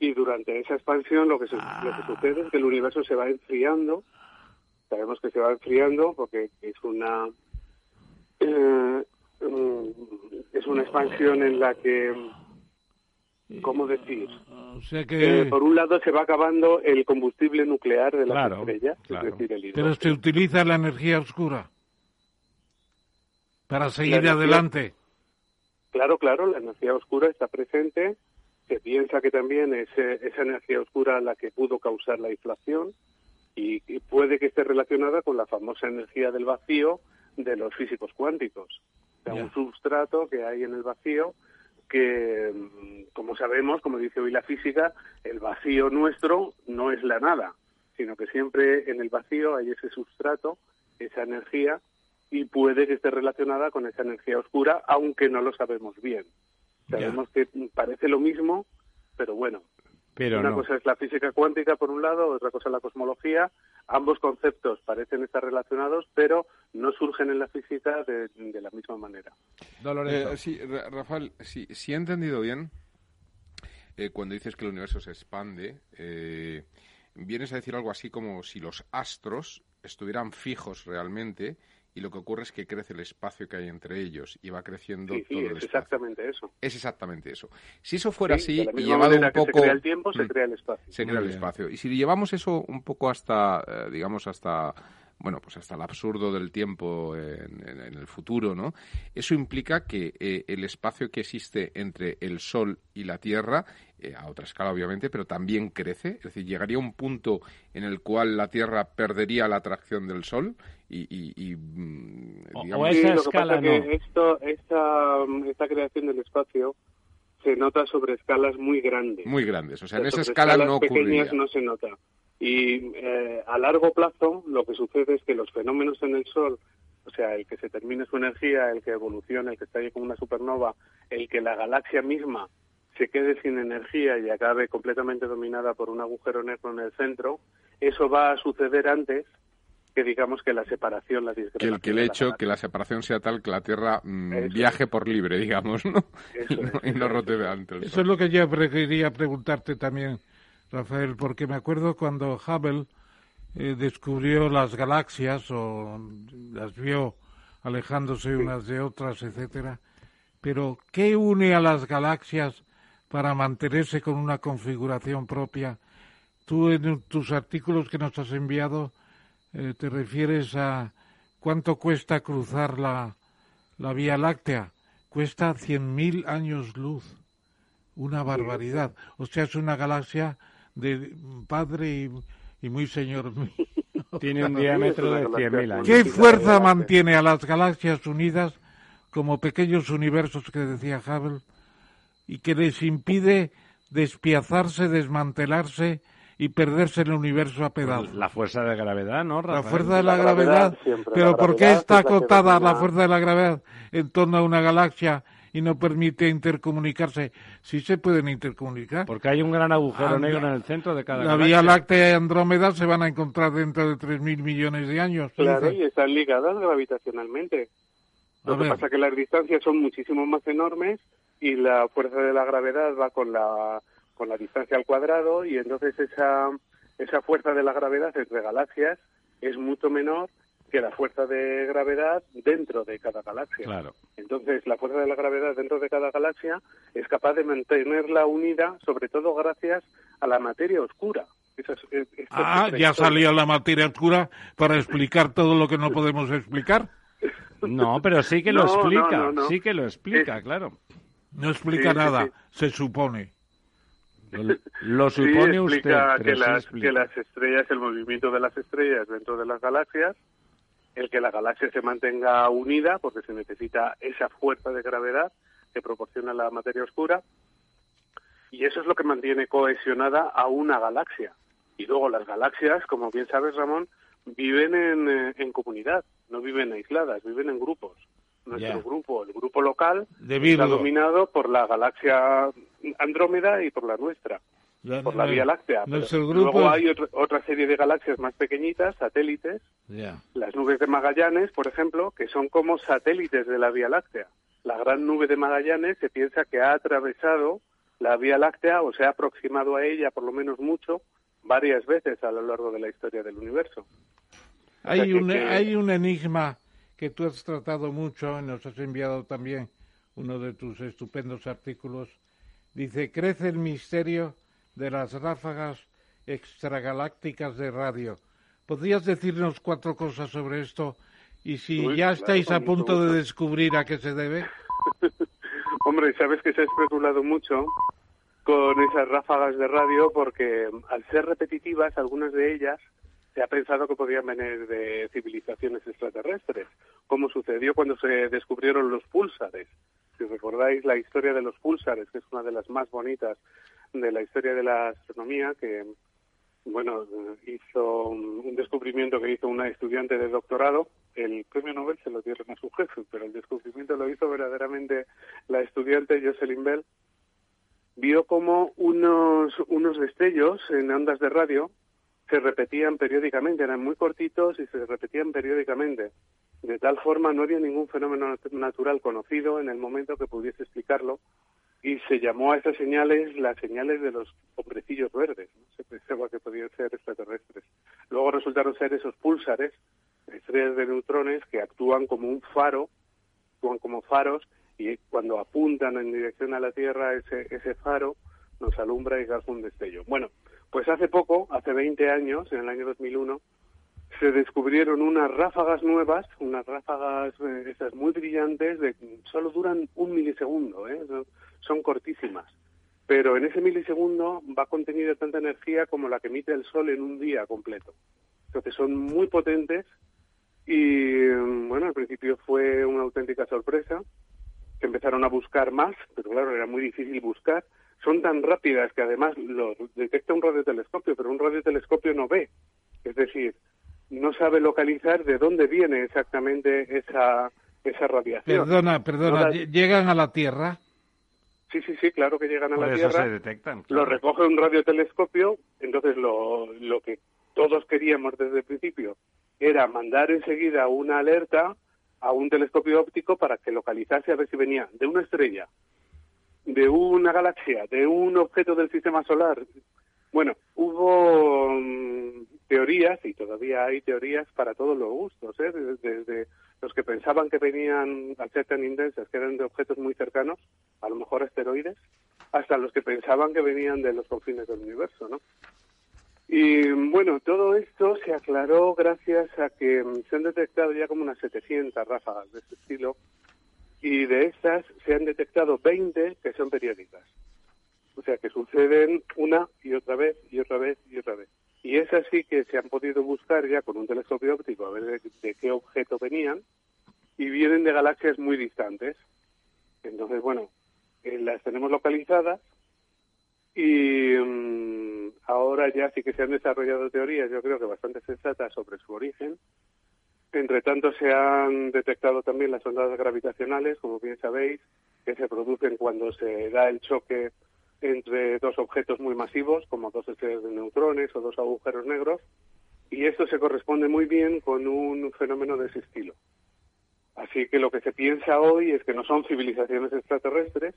y durante esa expansión lo que, lo que Ah. sucede es que el universo se va enfriando. Sabemos que se va enfriando porque es una eh, mm, es una expansión en la que ¿cómo decir? O sea que... Eh, por un lado se va acabando el combustible nuclear de las Claro, estrellas, claro. es decir, el Pero se utiliza la energía oscura para seguir energía- adelante. Claro, claro, la energía oscura está presente. Se piensa que también es esa energía oscura la que pudo causar la inflación y, y puede que esté relacionada con la famosa energía del vacío de los físicos cuánticos. O sea, un substrato que hay en el vacío que, mm, como sabemos, como dice hoy la física, el vacío nuestro no es la nada, sino que siempre en el vacío hay ese substrato, esa energía, y puede que esté relacionada con esa energía oscura, aunque no lo sabemos bien. Sabemos que parece lo mismo, pero bueno, Pero una no. cosa es la física cuántica por un lado, otra cosa es la cosmología. Ambos conceptos parecen estar relacionados, pero no surgen en la física de, de la misma manera. Dolores. Eh, sí, Ra- Rafael, si, si he entendido bien, eh, cuando dices que el universo se expande, eh, vienes a decir algo así como si los astros estuvieran fijos realmente y lo que ocurre es que crece el espacio que hay entre ellos y va creciendo Sí, sí, todo el es espacio. exactamente eso. Es exactamente eso. Si eso fuera Sí, así de la y misma llevado un que poco se crea el tiempo, se Mm. crea el espacio. se crea el espacio. Y si llevamos eso un poco hasta, eh, digamos, hasta, bueno, pues hasta el absurdo del tiempo en, en- en el futuro, ¿no? Eso implica que eh, el espacio que existe entre el Sol y la Tierra, eh, a otra escala obviamente, pero también crece. Es decir, llegaría un punto en el cual la Tierra perdería la atracción del Sol y, y- y, mm, O- o digamos, es- Sí, esa lo que escala pasa es no. que esto, esta, esta creación del espacio se nota sobre escalas muy grandes. muy grandes. O sea, en esa escala no ocurriría. pequeñas no se nota. Y eh, a largo plazo lo que sucede es que los fenómenos en el Sol, o sea, el que se termine su energía, el que evolucione, el que estalle como una supernova, el que la galaxia misma se quede sin energía y acabe completamente dominada por un agujero negro en el centro, eso va a suceder antes que digamos que la separación, la que el, que el de la hecho que la separación sea tal que la Tierra mm, Eso viaje por libre, digamos, ¿no? Eso y no, es, y no rote eso es. ante el Eso es lo que yo quería preguntarte también, Rafael, porque me acuerdo cuando Hubble eh, descubrió las galaxias o las vio alejándose unas de otras, etcétera. Pero ¿qué une a las galaxias para mantenerse con una configuración propia? Tú en tus artículos que nos has enviado eh, te refieres a cuánto cuesta cruzar la, la Vía Láctea. Cuesta 100.000 años luz. Una barbaridad. O sea, es una galaxia de padre y, y muy señor mío. Tiene un diámetro de galaxia 100.000 años. ¿Qué fuerza mantiene a las galaxias unidas como pequeños universos que decía Hubble y que les impide despiazarse, desmantelarse y perderse en el universo a pedazos? La fuerza de gravedad, ¿no, La Rafael? fuerza de la, La gravedad, gravedad siempre, pero la ¿por qué está la acotada la fuerza de la gravedad en torno a una galaxia y no permite intercomunicarse? Sí se pueden intercomunicar. Porque hay un gran agujero negro la- en el centro de cada La galaxia. Vía Láctea y Andrómeda se van a encontrar dentro de 3.000 millones de años. Claro, dice. y están ligadas gravitacionalmente. A Lo que ver. pasa es que las distancias son muchísimo más enormes y la fuerza de la gravedad va con la, con la distancia al cuadrado y entonces esa, esa fuerza de la gravedad entre galaxias es mucho menor que la fuerza de gravedad dentro de cada galaxia. Claro. Entonces, la fuerza de la gravedad dentro de cada galaxia es capaz de mantenerla unida, sobre todo gracias a la materia oscura. Esa es- es- esta es Ah, ya historia. salió la materia oscura para explicar todo lo que no podemos explicar. No, pero sí que lo No, explica. no, no. Sí que lo explica, claro. No explica Sí, nada, sí. se supone. Lo, lo Sí, supone usted, explica pero que, sí las, explica. que las estrellas, el movimiento de las estrellas dentro de las galaxias, el que la galaxia se mantenga unida, porque se necesita esa fuerza de gravedad que proporciona la materia oscura, y eso es lo que mantiene cohesionada a una galaxia. Y luego las galaxias, como bien sabes, Ramón, viven en, eh, en comunidad, no viven aisladas, viven en grupos. Nuestro Ya. grupo, el grupo local, De está dominado por la galaxia Andrómeda y por la nuestra Ya, por la no, Vía Láctea. pero grupo Luego es- hay otro- otra serie de galaxias más pequeñitas, satélites, las nubes de Magallanes, por ejemplo, que son como satélites de la Vía Láctea. La gran nube de Magallanes se piensa que ha atravesado la Vía Láctea o se ha aproximado a ella, por lo menos mucho, varias veces a lo largo de la historia del universo. Hay, O sea que- un, que- hay un enigma que tú has tratado mucho y nos has enviado también uno de tus estupendos artículos. Dice, crece el misterio de las ráfagas extragalácticas de radio. ¿Podrías decirnos cuatro cosas sobre esto? Y si Uy, ya estáis a punto de descubrir a qué se debe. Hombre, sabes que se ha especulado mucho con esas ráfagas de radio porque al ser repetitivas, algunas de ellas se ha pensado que podían venir de civilizaciones extraterrestres, como sucedió cuando se descubrieron los púlsares. Si recordáis la historia de los púlsares, que es una de las más bonitas de la historia de la astronomía, que bueno, hizo un descubrimiento que hizo una estudiante de doctorado. El premio Nobel se lo dieron a su jefe, pero el descubrimiento lo hizo verdaderamente la estudiante Jocelyn Bell. Vio como unos, unos destellos en ondas de radio se repetían periódicamente, eran muy cortitos y se repetían periódicamente. De tal forma no había ningún fenómeno nat- natural conocido en el momento que pudiese explicarlo y se llamó a esas señales las señales de los hombrecillos verdes. ¿no? Se pensaba que podían ser resultaron ser esos púlsares, estrellas de neutrones que actúan como un faro, actúan como faros y cuando apuntan en dirección a la Tierra ese, ese faro nos alumbra y causa un destello. Bueno, pues hace poco, hace 20 años, en el año 2001, se descubrieron unas ráfagas nuevas, unas ráfagas eh, esas muy brillantes, de solo duran un milisegundo, ¿eh? son, cortísimas. Pero en ese milisegundo va contenida tanta energía como la que emite el Sol en un día completo. Entonces son muy potentes y, bueno, al principio fue una auténtica sorpresa. Se empezaron a buscar más, pero claro, era muy difícil buscar. Son tan rápidas que además lo detecta un radiotelescopio, pero un radiotelescopio no ve. Es decir, no sabe localizar de dónde viene exactamente esa, esa radiación. Perdona, perdona, No la- ¿llegan a la Tierra? Sí, sí, sí, claro que llegan a Por la eso Tierra. se detectan. Lo recoge un radiotelescopio, entonces lo, lo que todos queríamos desde el principio era mandar enseguida una alerta a un telescopio óptico para que localizase a ver si venía de una estrella, de una galaxia, de un objeto del sistema solar. Bueno, hubo mm, teorías, y todavía hay teorías para todos los gustos, ¿eh? desde, los que pensaban que venían, al ser tan intensas, que eran de objetos muy cercanos, a lo mejor asteroides, hasta los que pensaban que venían de los confines del universo, ¿no? Y bueno, todo esto se aclaró gracias a que mm, se han detectado ya como unas 700 ráfagas de este estilo y de estas se han detectado 20 que son periódicas. O sea, que suceden una y otra vez y otra vez y otra vez. Y es así que se han podido buscar ya con un telescopio óptico a ver de, qué objeto venían y vienen de galaxias muy distantes. Entonces, bueno, eh, las tenemos localizadas y mm, ahora ya sí que se han desarrollado teorías, yo creo que bastante sensatas sobre su origen. Entre tanto, se han detectado también las ondas gravitacionales, como bien sabéis, que se producen cuando se da el choque entre dos objetos muy masivos, como dos estrellas de neutrones o dos agujeros negros, y esto se corresponde muy bien con un fenómeno de ese estilo. Así que lo que se piensa hoy es que no son civilizaciones extraterrestres,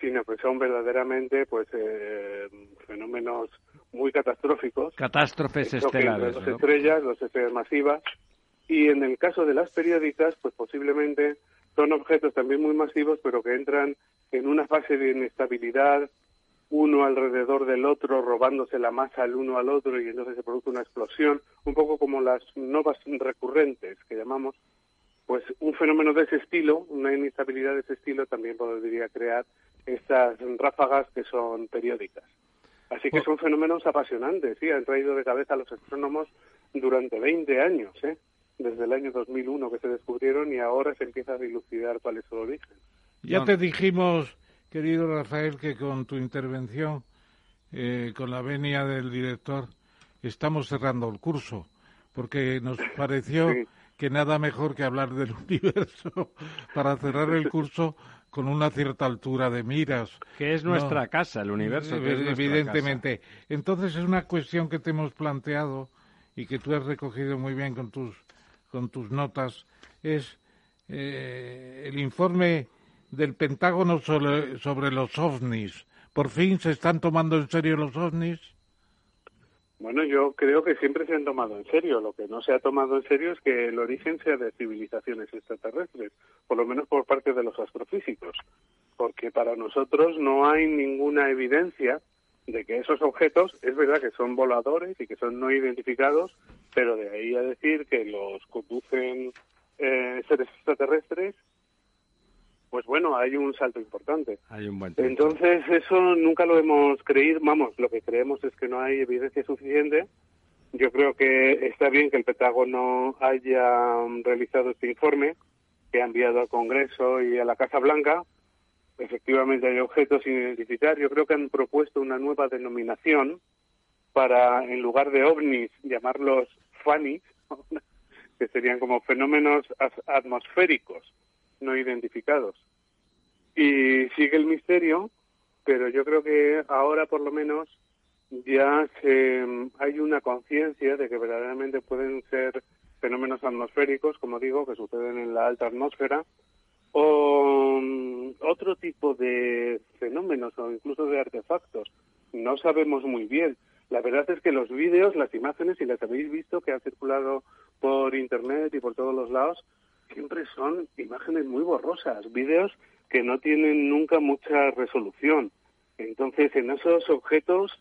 sino que son verdaderamente pues eh, fenómenos muy catastróficos Catástrofes estelares. ¿no? estrellas, dos estrellas masivas, y en el caso de las periódicas, pues posiblemente son objetos también muy masivos, pero que entran en una fase de inestabilidad, uno alrededor del otro, robándose la masa el uno al otro, y entonces se produce una explosión, un poco como las novas recurrentes que llamamos, pues un fenómeno de ese estilo, una inestabilidad de ese estilo, también podría crear estas ráfagas que son periódicas. Así que son fenómenos apasionantes, sí, han traído de cabeza a los astrónomos durante 20 años, ¿eh? desde el año 2001 que se descubrieron y ahora se empieza a dilucidar cuál es su origen. Ya te dijimos, querido Rafael, que con tu intervención, eh, con la venia del director, estamos cerrando el curso, porque nos pareció Sí. que nada mejor que hablar del universo para cerrar el curso con una cierta altura de miras. Que es No. nuestra casa, el universo. que es Evidentemente. Entonces es una cuestión que te hemos planteado y que tú has recogido muy bien con tus, con tus notas. Es eh, el informe del Pentágono sobre, los ovnis. ¿Por fin se están tomando en serio los ovnis? Bueno, yo creo que siempre se han tomado en serio. Lo que no se ha tomado en serio es que el origen sea de civilizaciones extraterrestres, por lo menos por parte de los astrofísicos, porque para nosotros no hay ninguna evidencia de que esos objetos, es verdad que son voladores y que son no identificados, pero de ahí a decir que los conducen eh, seres extraterrestres, pues bueno, hay un salto importante. Hay un buen. Entonces, eso nunca lo hemos creído. Vamos, lo que creemos es que no hay evidencia suficiente. Yo creo que está bien que el Pentágono haya realizado este informe, que ha enviado al Congreso y a la Casa Blanca. Efectivamente, hay objetos sin identificar. Yo creo que han propuesto una nueva denominación para, en lugar de ovnis, llamarlos FANIs, que serían como fenómenos atmosféricos no identificados. Y sigue el misterio, pero yo creo que ahora por lo menos ya se, hay una conciencia de que verdaderamente pueden ser fenómenos atmosféricos, como digo, que suceden en la alta atmósfera, o mm, otro tipo de fenómenos o incluso de artefactos. No sabemos muy bien. La verdad es que los vídeos, las imágenes, si las habéis visto que han circulado por internet y por todos los lados, siempre son imágenes muy borrosas, vídeos que no tienen nunca mucha resolución. Entonces, en esos objetos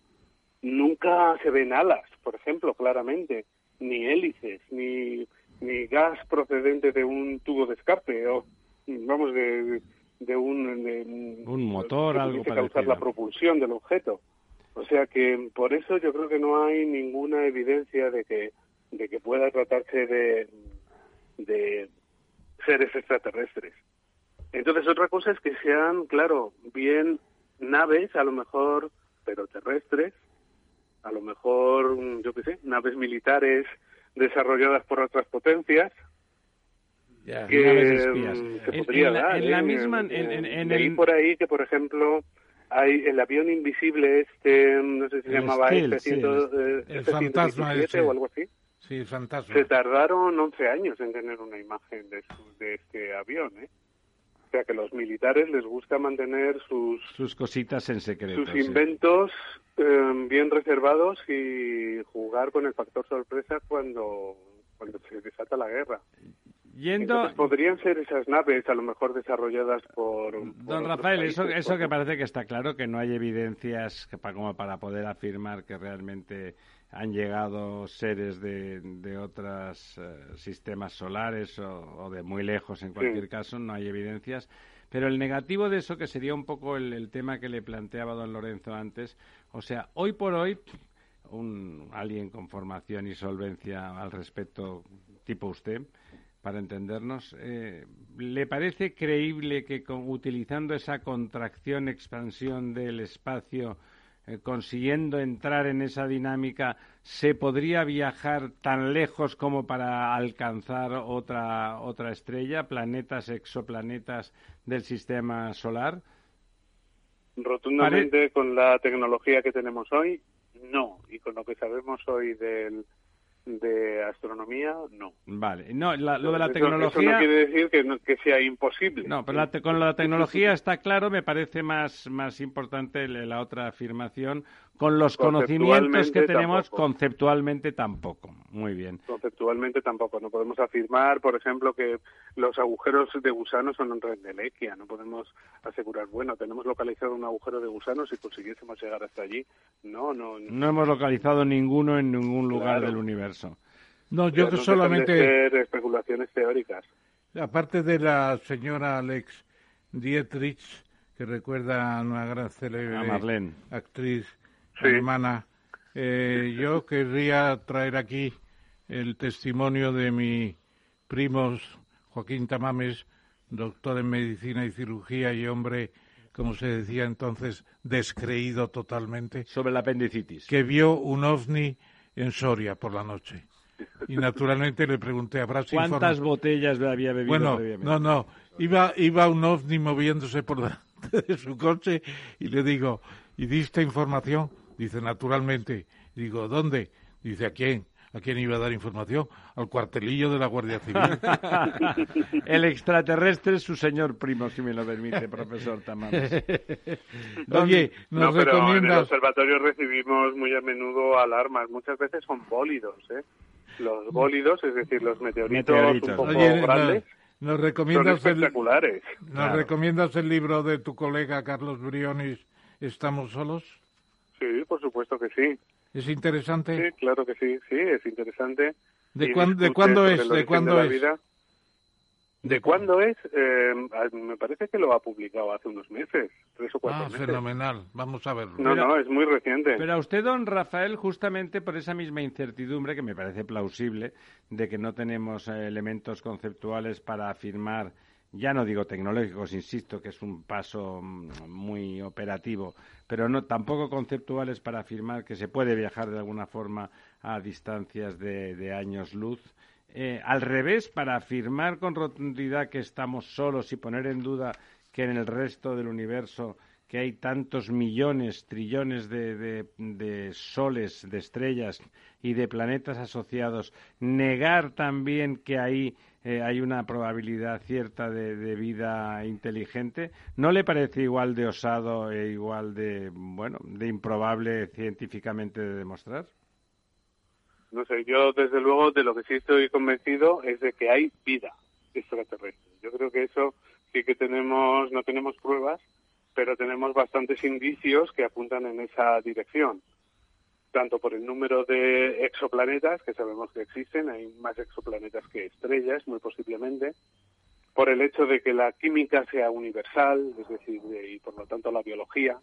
nunca se ven alas, por ejemplo, claramente, ni hélices, ni, ni gas procedente de un tubo de escape o, vamos, de, de un... un motor, que algo pudiese causar la propulsión del objeto. O sea que por eso yo creo que no hay ninguna evidencia de que, de que pueda tratarse de, de seres extraterrestres. Entonces otra cosa es que sean, claro, bien naves, a lo mejor, pero terrestres, a lo mejor, yo qué sé, naves militares desarrolladas por otras potencias, Ya, que naves espías. mm, se En- podría en la- dar. en la ¿eh? misma- en- en- en Leí el- por ahí que, por ejemplo, hay el avión invisible este, no sé si se El llamaba Stealth, este, sí, eh, el este fantasma 117 ese. o algo así. Sí, el fantasma. Se tardaron 11 años en tener una imagen de, su- de este avión, ¿eh? O sea que los militares les gusta mantener sus, Sus cositas en secreto. sus sí. inventos eh, bien reservados y jugar con el factor sorpresa cuando, cuando se desata la guerra. Yendo, Entonces podrían ser esas naves a lo mejor desarrolladas por... por Don Rafael, eso, países, eso por- que parece que está claro, que no hay evidencias que pa- como para poder afirmar que realmente han llegado seres de, de otros eh, sistemas solares o, o de muy lejos, en cualquier caso, no hay evidencias. Pero el negativo de eso, que sería un poco el, el tema que le planteaba don Lorenzo antes, o sea, hoy por hoy, un, alguien con formación y solvencia al respecto, tipo usted, para entendernos, eh, ¿le parece creíble que con- utilizando esa contracción, expansión del espacio, eh, consiguiendo entrar en esa dinámica, se podría viajar tan lejos como para alcanzar otra, otra estrella, planetas, exoplanetas del sistema solar? Rotundamente con la tecnología que tenemos hoy, no. Y con lo que sabemos hoy del, de astronomía, no. Vale, no, la- lo de la Eso- Eso tecnología... no quiere decir que, no- que sea imposible. No, pero la te- con la tecnología está claro, me parece más, más importante la otra afirmación. Con los conocimientos que tenemos, tampoco. conceptualmente tampoco. Muy bien. Conceptualmente tampoco. No podemos afirmar, por ejemplo, que los agujeros de gusano son un rendelequia. No podemos asegurar, bueno, tenemos localizado un agujero de gusano si consiguiésemos llegar hasta allí. No, no. no. No hemos localizado ninguno en ningún lugar Claro. del universo. No, yo que no dejan de solamente, ser especulaciones teóricas. aparte de la señora Alex Dietrich, que recuerda a una gran célebre actriz Sí. alemana, eh, yo querría traer aquí el testimonio de mi primo Joaquín Tamames, doctor en medicina y cirugía y hombre, como se decía entonces, descreído totalmente, Sobre la apendicitis. que vio un ovni en Soria por la noche. Y naturalmente le pregunté, ¿habrá ¿Cuántas botellas había bebido bueno, previamente? no, no. Iba, iba un ovni moviéndose por delante de su coche y le digo, ¿y diste información? Dice, naturalmente. Digo, ¿dónde? Dice, ¿a quién? ¿A quién iba a dar información? Al cuartelillo de la Guardia Civil. El extraterrestre es su señor primo, si me lo permite, profesor Tamames. Oye, No, ¿nos pero en el recomiendas? observatorio recibimos muy a menudo alarmas. Muchas veces son bólidos, ¿eh? Los bólidos, es decir, los meteoritos, Meteoritos. un poco Oye, nos, grandes, nos son recomiendas el, espectaculares. ¿nos Claro. recomiendas el libro de tu colega Carlos Brionis, ¿Estamos solos? Sí, por supuesto que sí. ¿Es interesante? Sí, claro que sí. Sí, es interesante. ¿De, cuán- de cuándo es? ¿De cuándo es? vida. ¿De cuándo es? Eh, ah, me parece que lo ha publicado hace unos meses, tres o cuatro Ah, meses. fenomenal. Vamos a verlo. No, no, es muy reciente. Pero a usted, don Rafael, justamente por esa misma incertidumbre, que me parece plausible, de que no tenemos eh, elementos conceptuales para afirmar, ya no digo tecnológicos, insisto, que es un paso mm, muy operativo, pero no tampoco conceptuales para afirmar que se puede viajar de alguna forma a distancias de, años luz. Eh, al revés, para afirmar con rotundidad que estamos solos y poner en duda que en el resto del universo que hay tantos millones, trillones de, de, soles, de estrellas y de planetas asociados, negar también que ahí eh, hay una probabilidad cierta de, de, vida inteligente, ¿no le parece igual de osado e igual de, bueno, de improbable científicamente de demostrar? No sé, yo desde luego de lo que sí estoy convencido es de que hay vida extraterrestre. Yo creo que eso sí que tenemos, no tenemos pruebas, pero tenemos bastantes indicios que apuntan en esa dirección, tanto por el número de exoplanetas, que sabemos que existen, hay más exoplanetas que estrellas, muy posiblemente, por el hecho de que la química sea universal, es decir, y por lo tanto la biología,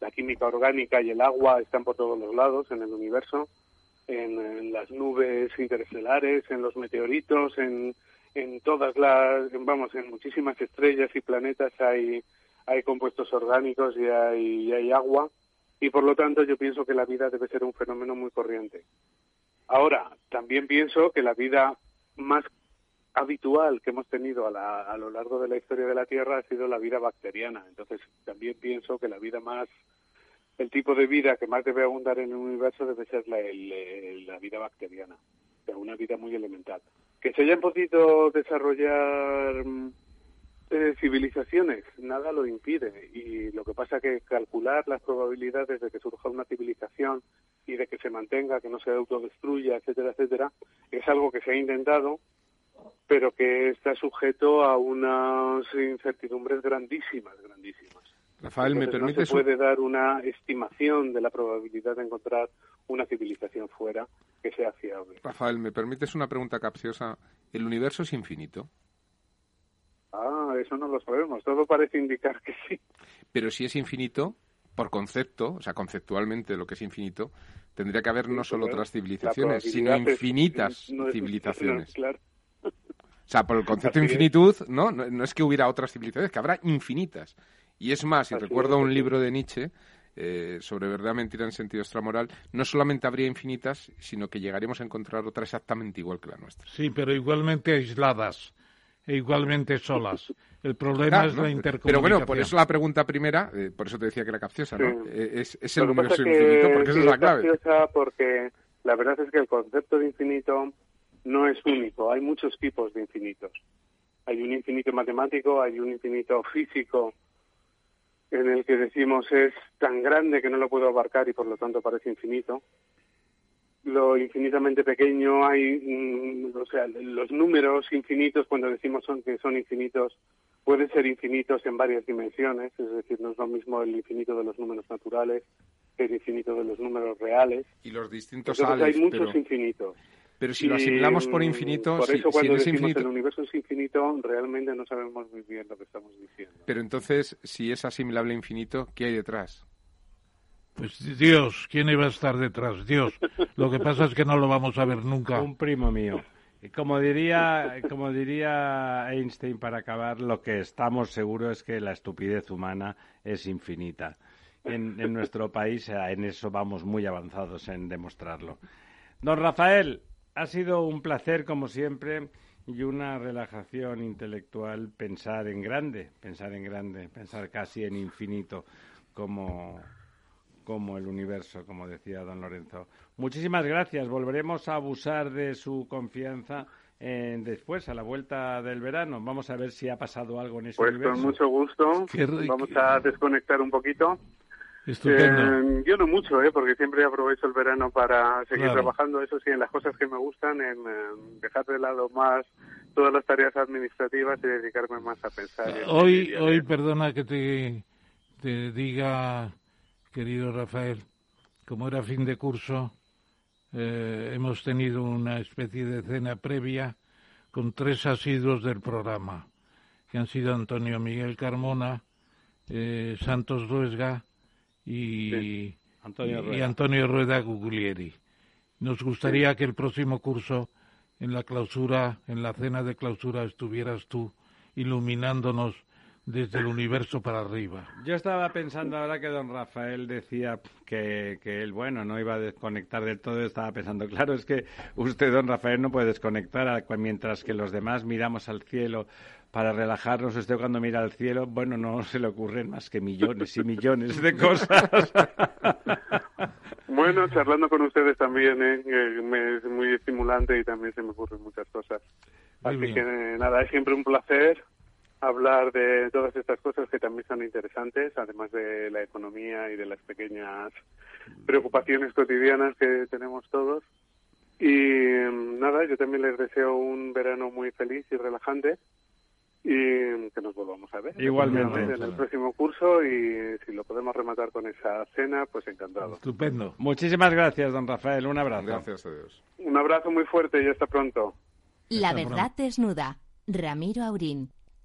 la química orgánica y el agua están por todos los lados en el universo, en, las nubes interestelares, en los meteoritos, en, en todas las, vamos, en muchísimas estrellas y planetas hay hay compuestos orgánicos y hay agua y por lo tanto yo pienso que la vida debe ser un fenómeno muy corriente. Ahora, también pienso que la vida más habitual que hemos tenido a, a, lo largo de la historia de la Tierra ha sido la vida bacteriana. Entonces, también pienso que la vida más, el tipo de vida que más debe abundar en el universo debe ser la, la vida bacteriana, una vida muy elemental. Que se hayan podido desarrollar mm, eh, civilizaciones, nada lo impide. Y lo que pasa es que calcular las probabilidades de que surja una civilización y de que se mantenga, que no se autodestruya, etcétera, etcétera, es algo que se ha intentado, pero que está sujeto a unas incertidumbres grandísimas, grandísimas. Rafael, ¿me permite no se puede dar una estimación de la probabilidad de encontrar una civilización fuera que sea fiable. Rafael, ¿me permites una pregunta capciosa? ¿El universo es infinito? Ah, eso no lo sabemos. Todo parece indicar que sí. Pero si es infinito, por concepto, o sea, conceptualmente lo que es infinito, tendría que haber no solo otras civilizaciones, sino infinitas civilizaciones. claro. O sea, por el concepto de infinitud, ¿no? ¿no? es que hubiera otras civilizaciones, que habrá infinitas. Y es más, y recuerdo un libro de Nietzsche eh, sobre verdad, mentira en sentido extramoral, no solamente habría infinitas, sino que llegaríamos a encontrar otra exactamente igual que la nuestra. Sí, pero igualmente aisladas e igualmente solas. El problema es la intercomunicación. Pero bueno, por eso la pregunta primera, eh, por eso te decía que era capciosa, ¿no? Eh, es, es, el universo infinito, porque esa es la clave. capciosa porque la verdad es que el concepto de infinito no es único, hay muchos tipos de infinitos. Hay un infinito matemático, hay un infinito físico, en el que decimos es tan grande que no lo puedo abarcar y por lo tanto parece infinito lo infinitamente pequeño, hay, mm, o sea, los números infinitos, cuando decimos son, que son infinitos, pueden ser infinitos en varias dimensiones, es decir, no es lo mismo el infinito de los números naturales que el infinito de los números reales. Y los distintos Entonces, hay muchos infinitos. Pero si lo asimilamos por infinito, por eso si, cuando es decimos infinito... el universo es infinito, realmente no sabemos muy bien lo que estamos diciendo. Pero entonces, si es asimilable a infinito, ¿qué hay detrás? Pues Dios, ¿quién iba a estar detrás? Dios. Lo que pasa es que no lo vamos a ver nunca. Un primo mío. Como diría, como diría Einstein para acabar, lo que estamos seguros es que la estupidez humana es infinita. En, en nuestro país en eso vamos muy avanzados en demostrarlo. Don Rafael, ha sido un placer como siempre y una relajación intelectual pensar en grande, pensar en grande, pensar casi en infinito como como el universo, como decía don Lorenzo. Muchísimas gracias. Volveremos a abusar de su confianza eh, después, a la vuelta del verano. Vamos a ver si ha pasado algo en ese pues universo. con mucho gusto. Vamos a desconectar un poquito. Estupendo. Eh, yo no mucho, ¿eh? porque siempre aprovecho el verano para seguir trabajando, eso sí, en las cosas que me gustan, en, dejar de lado más todas las tareas administrativas y dedicarme más a pensar. Hoy, hoy perdona que te, te diga querido Rafael, como era fin de curso, eh, hemos tenido una especie de cena previa con tres asiduos del programa, que han sido Antonio Miguel Carmona, eh, Santos Ruesga y, Antonio Rueda, y Antonio Rueda Guglieri. Nos gustaría que el próximo curso, en la clausura, en la cena de clausura, estuvieras tú iluminándonos desde el universo para arriba. Yo estaba pensando ahora que don Rafael decía que, que él, bueno, no iba a desconectar del todo, estaba pensando, claro, es que usted, don Rafael, no puede desconectar mientras que los demás miramos al cielo para relajarnos. Usted cuando mira al cielo, bueno, no se le ocurren más que millones y millones de cosas. Bueno, charlando con ustedes también ¿eh? me, es muy estimulante y también se me ocurren muchas cosas. Así que nada, es siempre un placer hablar de todas estas cosas que también son interesantes, además de la economía y de las pequeñas preocupaciones cotidianas que tenemos todos. Y mm, nada, yo también les deseo un verano muy feliz y relajante y que nos volvamos a ver. Igualmente. En el próximo curso y si lo podemos rematar con esa cena, pues encantado. Estupendo. Muchísimas gracias, don Rafael. Un abrazo. Gracias a Dios. Un abrazo muy fuerte y hasta pronto. La verdad desnuda. Ramiro Aurín,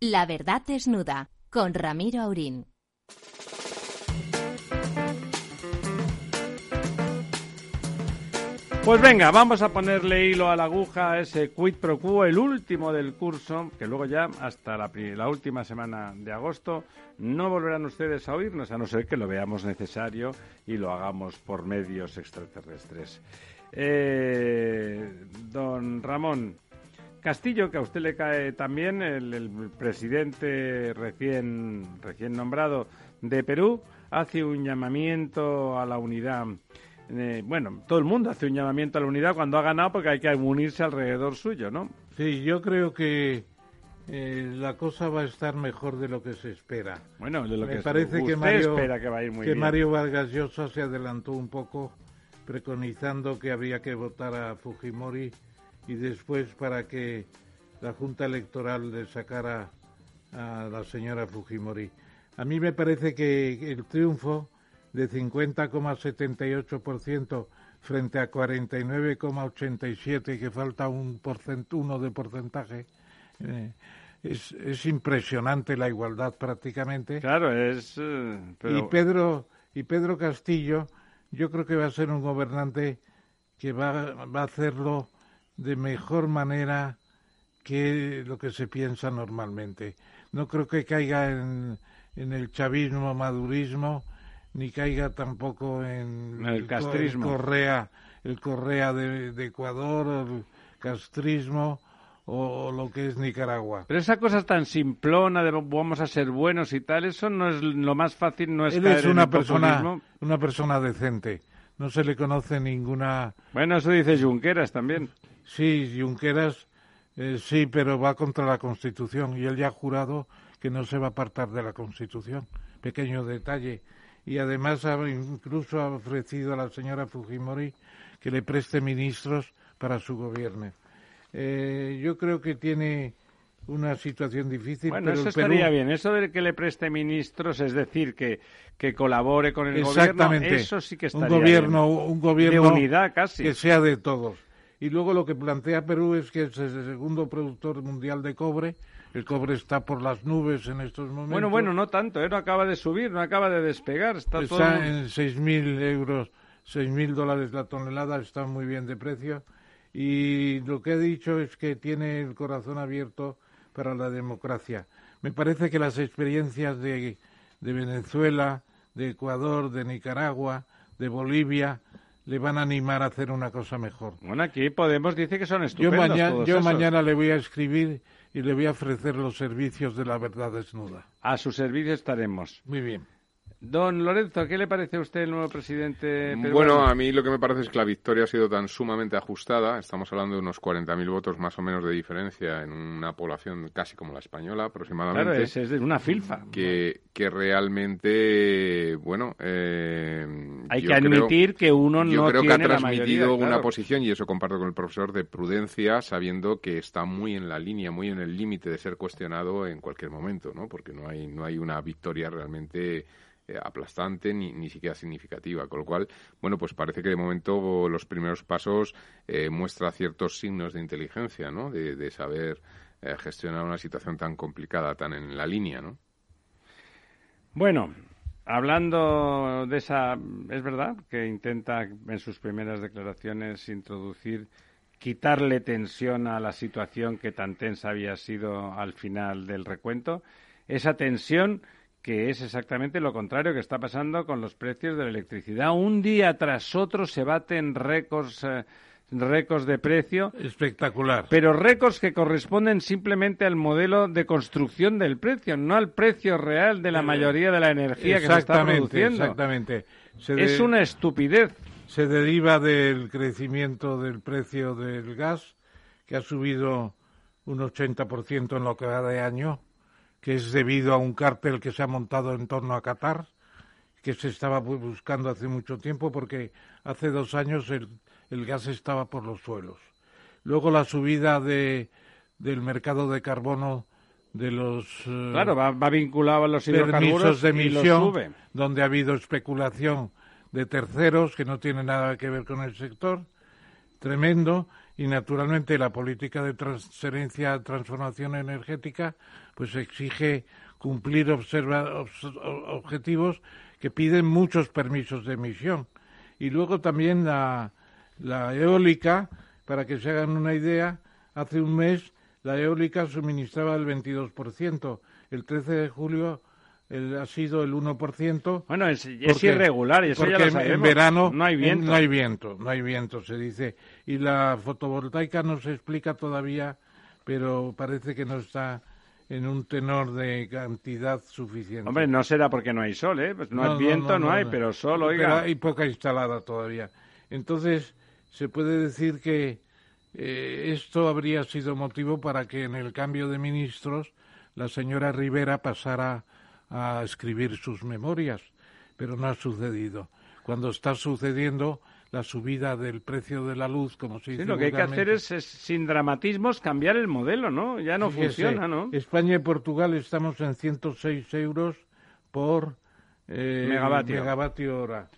La verdad desnuda con Ramiro Aurín. Pues venga, vamos a ponerle hilo a la aguja a ese quid pro quo, el último del curso, que luego ya hasta la, última semana de agosto no volverán ustedes a oírnos, a no ser que lo veamos necesario y lo hagamos por medios extraterrestres. Eh, don Ramón Castillo, que a usted le cae también, el, el presidente recién, recién nombrado de Perú, hace un llamamiento a la unidad eh, bueno, todo el mundo hace un llamamiento a la unidad cuando ha ganado porque hay que unirse alrededor suyo, ¿no? Sí, yo creo que eh, la cosa va a estar mejor de lo que se espera. Bueno, de lo Me que parece usted que Mario, espera que va a ir muy que bien. Mario Vargas Llosa se adelantó un poco preconizando que había que votar a Fujimori y después para que la Junta Electoral le sacara a la señora Fujimori. A mí me parece que el triunfo de 50,78% frente a 49,87% que falta un uno de porcentaje. Eh, es, es, impresionante la igualdad prácticamente. Claro, es. Eh, y Pedro y Pedro Castillo, yo creo que va a ser un gobernante que va, va a hacerlo de mejor manera que lo que se piensa normalmente. No creo que caiga en, en el chavismo, madurismo, ni caiga tampoco en el castrismo. El Correa, el Correa de, Ecuador, el castrismo o, lo que es Nicaragua. Pero esa cosa tan simplona de vamos a ser buenos y tal, eso no es lo más fácil, no es Él es una persona, una persona decente. No se le conoce ninguna. Bueno, eso dice Junqueras también. Sí, Junqueras, eh, sí, pero va contra la Constitución y él ya ha jurado que no se va a apartar de la Constitución. Pequeño detalle y además incluso ha ofrecido a la señora Fujimori que le preste ministros para su gobierno. Eh, yo creo que tiene una situación difícil. Bueno, pero eso estaría bien. Eso de que le preste ministros, es decir, que, que colabore con el Exactamente. gobierno, eso sí que estaría un gobierno, bien. Un gobierno de unidad casi. que sea de todos. Y luego lo que plantea Perú es que es el segundo productor mundial de cobre el cobre está por las nubes en estos momentos. Bueno, bueno, no tanto, ¿eh? no acaba de subir, no acaba de despegar. Está, está todo... en 6.000 euros, 6.000 dólares la tonelada, está muy bien de precio. Y lo que he dicho es que tiene el corazón abierto para la democracia. Me parece que las experiencias de, de Venezuela, de Ecuador, de Nicaragua, de Bolivia, le van a animar a hacer una cosa mejor. Bueno, aquí Podemos dice que son Yo, estupendos mañana, todos yo esos. mañana le voy a escribir y le voy a ofrecer los servicios de la verdad desnuda. A su servicio estaremos. Muy bien. Don Lorenzo, ¿qué le parece a usted el nuevo presidente peruano? Bueno, a mí lo que me parece es que la victoria ha sido tan sumamente ajustada. Estamos hablando de unos 40.000 votos más o menos de diferencia en una población casi como la española aproximadamente. Claro, es, es una filfa. Que, que realmente, bueno... Eh, Hay yo que creo- admitir que uno yo no creo que tiene ha la transmitido mayoría, una posición, y eso comparto con el profesor, de prudencia, sabiendo que está muy en la línea, muy en el límite de ser cuestionado en cualquier momento, ¿no? Porque no hay, no hay una victoria realmente eh, aplastante ni, ni siquiera significativa. Con lo cual, bueno, pues parece que de momento los primeros pasos eh, muestra ciertos signos de inteligencia, ¿no? De, de saber eh, gestionar una situación tan complicada, tan en la línea, ¿no? Bueno, hablando de esa, es verdad que intenta en sus primeras declaraciones introducir, quitarle tensión a la situación que tan tensa había sido al final del recuento. Esa tensión que es exactamente lo contrario que está pasando con los precios de la electricidad. Un día tras otro se baten récords, eh, récords de precio Espectacular. pero récords que corresponden simplemente al modelo de construcción del precio, no al precio real de la mayoría de la energía que se está produciendo. Exactamente. Se Es una estupidez. se deriva del crecimiento del precio del gas, que ha subido un 80% en lo que va de año, que es debido a un cártel que se ha montado en torno a Qatar, que se estaba bu- buscando hace mucho tiempo, porque hace dos años el, el gas estaba por los suelos. Luego la subida de, del mercado de carbono de los eh, Claro, va, va vinculado a los permisos de emisión, donde ha habido especulación de terceros que no tienen nada que ver con el sector, tremendo, y naturalmente la política de transferencia, transformación energética, pues exige cumplir observa- objetivos que piden muchos permisos de emisión. Y luego también la, la eólica, para que se hagan una idea, hace un mes la eólica suministraba el 22%, el 13 de julio el- ha sido el 1%. Bueno, es, es porque- irregular y eso ya porque lo en- sabemos. En verano no hay en- viento. no hay viento, no hay viento, se dice. Y la fotovoltaica no se explica todavía, pero parece que no está en un tenor de cantidad suficiente. Hombre, no será porque no hay sol, ¿eh? Pues no, hay viento, no, hay, pero sol, Pero oiga. hay poca instalada todavía. Entonces, se puede decir que eh, esto habría sido motivo para que en el cambio de ministros la señora Rivera pasara a escribir sus memorias, pero no ha sucedido. Cuando está sucediendo la subida del precio de la luz, como se dice Sí, lo que hay que hacer es, es, sin dramatismos, cambiar el modelo, ¿no? Ya no Fíjese, funciona, ¿no? España y Portugal estamos en 106 euros por eh, Megavatio. megavatio hora.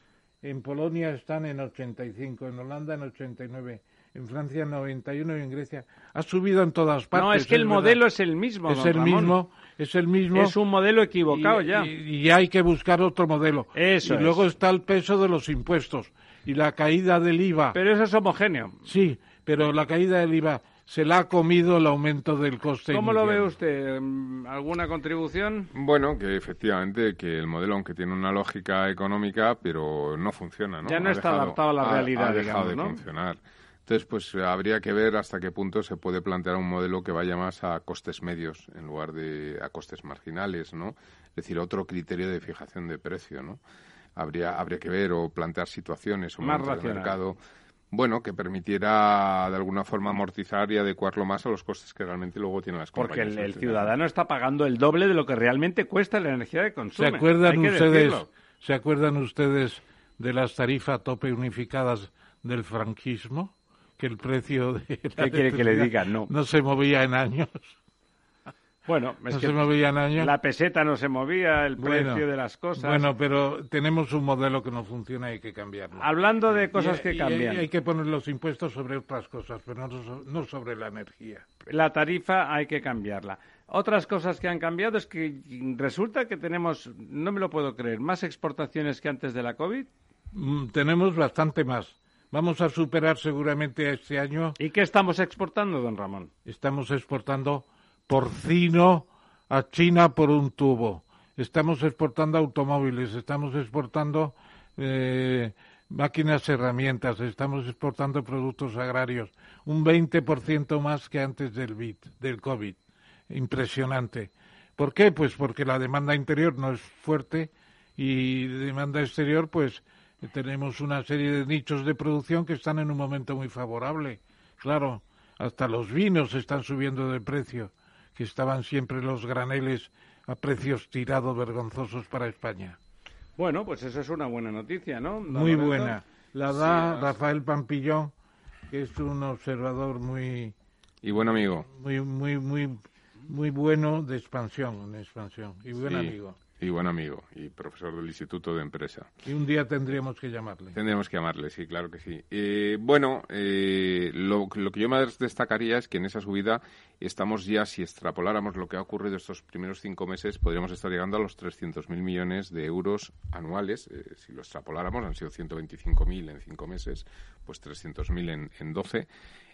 En Polonia están en 85, en Holanda en 89, en Francia en 91 y en Grecia. Ha subido en todas partes. No, es que el verdad. modelo es el mismo, es el Ramón. mismo, es el mismo. Es un modelo equivocado y, ya. Y, y hay que buscar otro modelo. Eso y es. luego está el peso de los impuestos y la caída del IVA. Pero eso es homogéneo. Sí, pero la caída del IVA se la ha comido el aumento del coste. ¿Cómo lo ve usted? Mm, ¿Alguna contribución? Bueno, que efectivamente que el modelo, aunque tiene una lógica económica, pero no funciona, ¿no? Ya no Ha está dejado- adaptado a la ha- realidad, Ha dejado digamos, de ¿no? funcionar. Entonces, pues habría que ver hasta qué punto se puede plantear un modelo que vaya más a costes medios en lugar de a costes marginales, ¿no? Es decir, otro criterio de fijación de precio, ¿no? Habría, habría que ver o plantear situaciones o Más de racional. mercado bueno, que permitiera de alguna forma amortizar y adecuarlo más a los costes que realmente luego tienen las Porque el, compañías. el eléctricas. ciudadano está pagando el doble de lo que realmente cuesta la energía que ¿Se consume. acuerdan ustedes? decirlo. ¿Se acuerdan ustedes de las tarifas tope unificadas del franquismo? Que el precio de la ¿Qué quiere que le diga? No. no se movía en años. Bueno, es no que se movía en años. la peseta no se movía, el Bueno, precio de las cosas. Bueno, pero tenemos un modelo que no funciona y hay que cambiarlo. Hablando de cosas Y- que y cambian, hay, hay que poner los impuestos sobre otras cosas, pero no, no sobre la energía. la tarifa hay que cambiarla. Otras cosas que han cambiado es que resulta que tenemos, no me lo puedo creer, más exportaciones que antes de la COVID. Mm, tenemos bastante más. Vamos a superar seguramente este año. ¿Y qué estamos exportando, don Ramón? Estamos exportando porcino a China por un tubo. Estamos exportando automóviles, estamos exportando eh, máquinas, herramientas, estamos exportando productos agrarios. Un 20% más que antes del, BIT, del COVID. Impresionante. ¿Por qué? Pues porque la demanda interior no es fuerte y demanda exterior, pues tenemos una serie de nichos de producción que están en un momento muy favorable. Claro, hasta los vinos están subiendo de precio, que estaban siempre los graneles a precios tirados vergonzosos para España. Bueno, pues eso es una buena noticia, ¿no? Muy buena. La da Rafael Pampillón, que es un observador muy y buen amigo. Muy muy muy muy bueno de expansión, de expansión y buen amigo. Y buen amigo, y profesor del Instituto de Empresa. Y un día tendríamos que llamarle. Tendríamos que llamarle, sí, claro que sí. Eh, bueno, eh, lo, lo, que yo más destacaría es que en esa subida estamos ya, si extrapoláramos lo que ha ocurrido estos primeros cinco meses, podríamos estar llegando a los 300.000 millones de euros anuales. Eh, si lo extrapoláramos, han sido 125.000 en cinco meses, pues 300.000 en, en 12.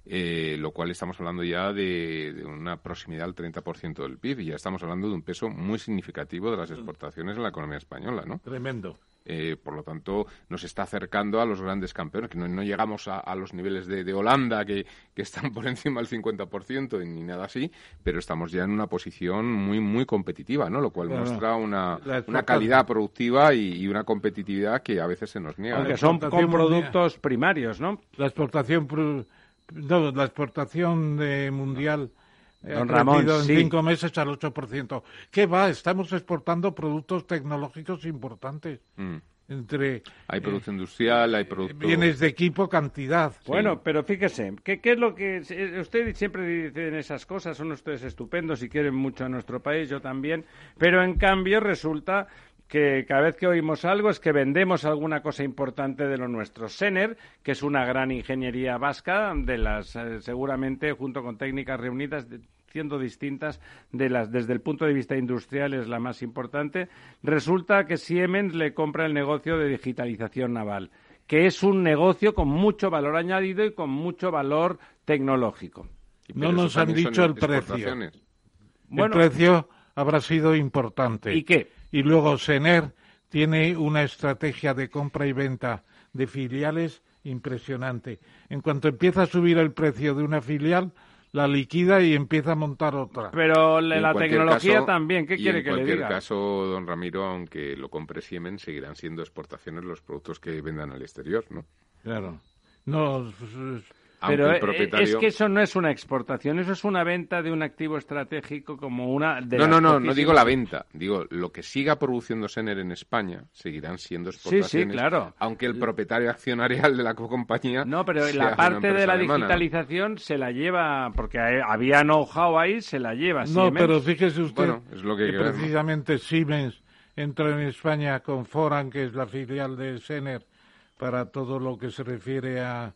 Eh, lo cual estamos hablando ya de, una proximidad al 30% del PIB y ya estamos hablando de un peso muy significativo de las exportaciones en la economía española, ¿no? Tremendo. Eh, por lo tanto, nos está acercando a los grandes campeones, que no, llegamos a, los niveles de, Holanda, que, están por encima del 50% ni nada así, pero estamos ya en una posición muy, muy competitiva, ¿no? Lo cual muestra una, una calidad productiva y, una competitividad que a veces se nos niega. Porque son con productos primarios, ¿no? La exportación no, la exportación de mundial ha en cinco meses al 8%. ¿Qué va? Estamos exportando productos tecnológicos importantes. Mm. Entre, hay producto industrial, hay producto... Bienes de equipo, cantidad. Bueno, pero fíjese, ¿qué, ¿qué, es lo que... Usted siempre dicen esas cosas, son ustedes estupendos y quieren mucho a nuestro país, yo también, pero en cambio resulta que cada vez que oímos algo es que vendemos alguna cosa importante de lo nuestro. Sener, que es una gran ingeniería vasca, de las eh, seguramente junto con técnicas reunidas siendo distintas de las desde el punto de vista industrial es la más importante. Resulta que Siemens le compra el negocio de digitalización naval, que es un negocio con mucho valor añadido y con mucho valor tecnológico. No nos han dicho el precio. el precio habrá sido importante. ¿Y qué? Y luego Sener tiene una estrategia de compra y venta de filiales impresionante. En cuanto empieza a subir el precio de una filial, la liquida y empieza a montar otra. Pero la tecnología también, ¿qué quiere que le diga? En cualquier caso, don Ramiro, aunque lo compre Siemens, seguirán siendo exportaciones los productos que vendan al exterior, ¿no? Claro. No, pero eh, es que eso no es una exportación, eso es una venta de un activo estratégico como una de No, no, no, no digo la venta, digo lo que siga produciendo Sener en España seguirán siendo exportaciones. Sí, sí, claro. Aunque el propietario accionarial de la compañía No, pero la parte de la digitalización se la lleva porque había know-how ahí, se la lleva No, pero fíjese usted es lo que, precisamente Siemens entró en España con Foran, que es la filial de Sener para todo lo que se refiere a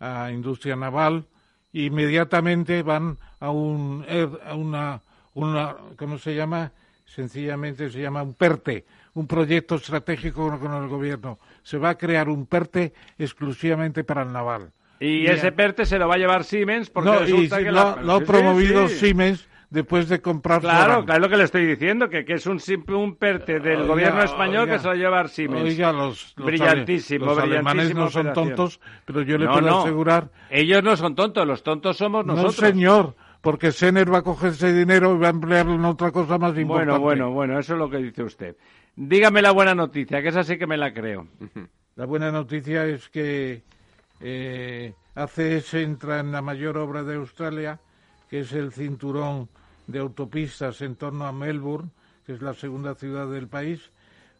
a industria naval, inmediatamente van a, un, a una, una, ¿cómo se llama? Sencillamente se llama un PERTE, un proyecto estratégico con el gobierno. Se va a crear un PERTE exclusivamente para el naval. Y, ese PERTE se lo va a llevar Siemens porque resulta que lo, lo ha promovido Siemens después de comprar Claro, claro lo que le estoy diciendo, que, que es un simple un perte del gobierno español que se lo lleva Siemens. Oiga, los, brillantísimo, los alemanes no son tontos, pero yo le puedo asegurar... Ellos no son tontos, los tontos somos nosotros. No, señor, porque Sener va a coger ese dinero y va a emplearlo en otra cosa más importante. Bueno, bueno, bueno, eso es lo que dice usted. Dígame la buena noticia, que esa sí que me la creo. La buena noticia es que eh, ACS entra en la mayor obra de Australia, que es el cinturón de autopistas en torno a Melbourne, que es la segunda ciudad del país,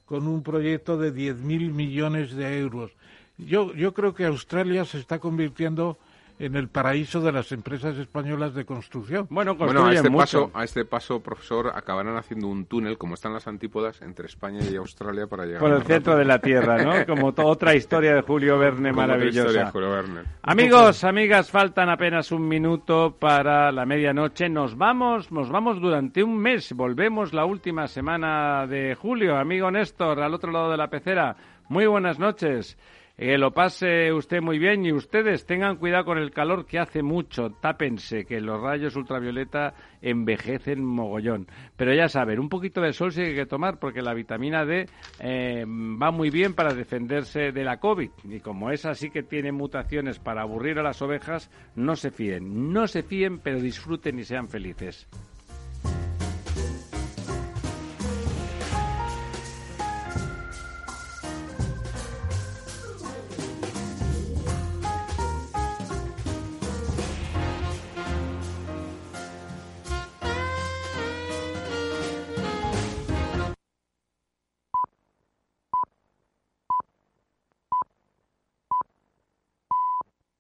con un proyecto de 10.000 millones de euros. Yo, yo creo que Australia se está convirtiendo en el paraíso de las empresas españolas de construcción. Bueno, a este paso, a este paso, profesor, acabarán haciendo un túnel, como están las antípodas, entre España y Australia para llegar por el centro de la Tierra, ¿no? Como otra historia de Julio Verne maravillosa. Amigos, amigas, faltan apenas un minuto para la medianoche. Nos vamos, nos vamos durante un mes. Volvemos la última semana de julio. Amigo Néstor, al otro lado de la pecera. Muy buenas noches. Que lo pase usted muy bien y ustedes tengan cuidado con el calor que hace mucho. Tápense, que los rayos ultravioleta envejecen mogollón. Pero ya saben, un poquito de sol sí hay que tomar porque la vitamina D eh, va muy bien para defenderse de la COVID. Y como es así que tiene mutaciones para aburrir a las ovejas, no se fíen. No se fíen, pero disfruten y sean felices.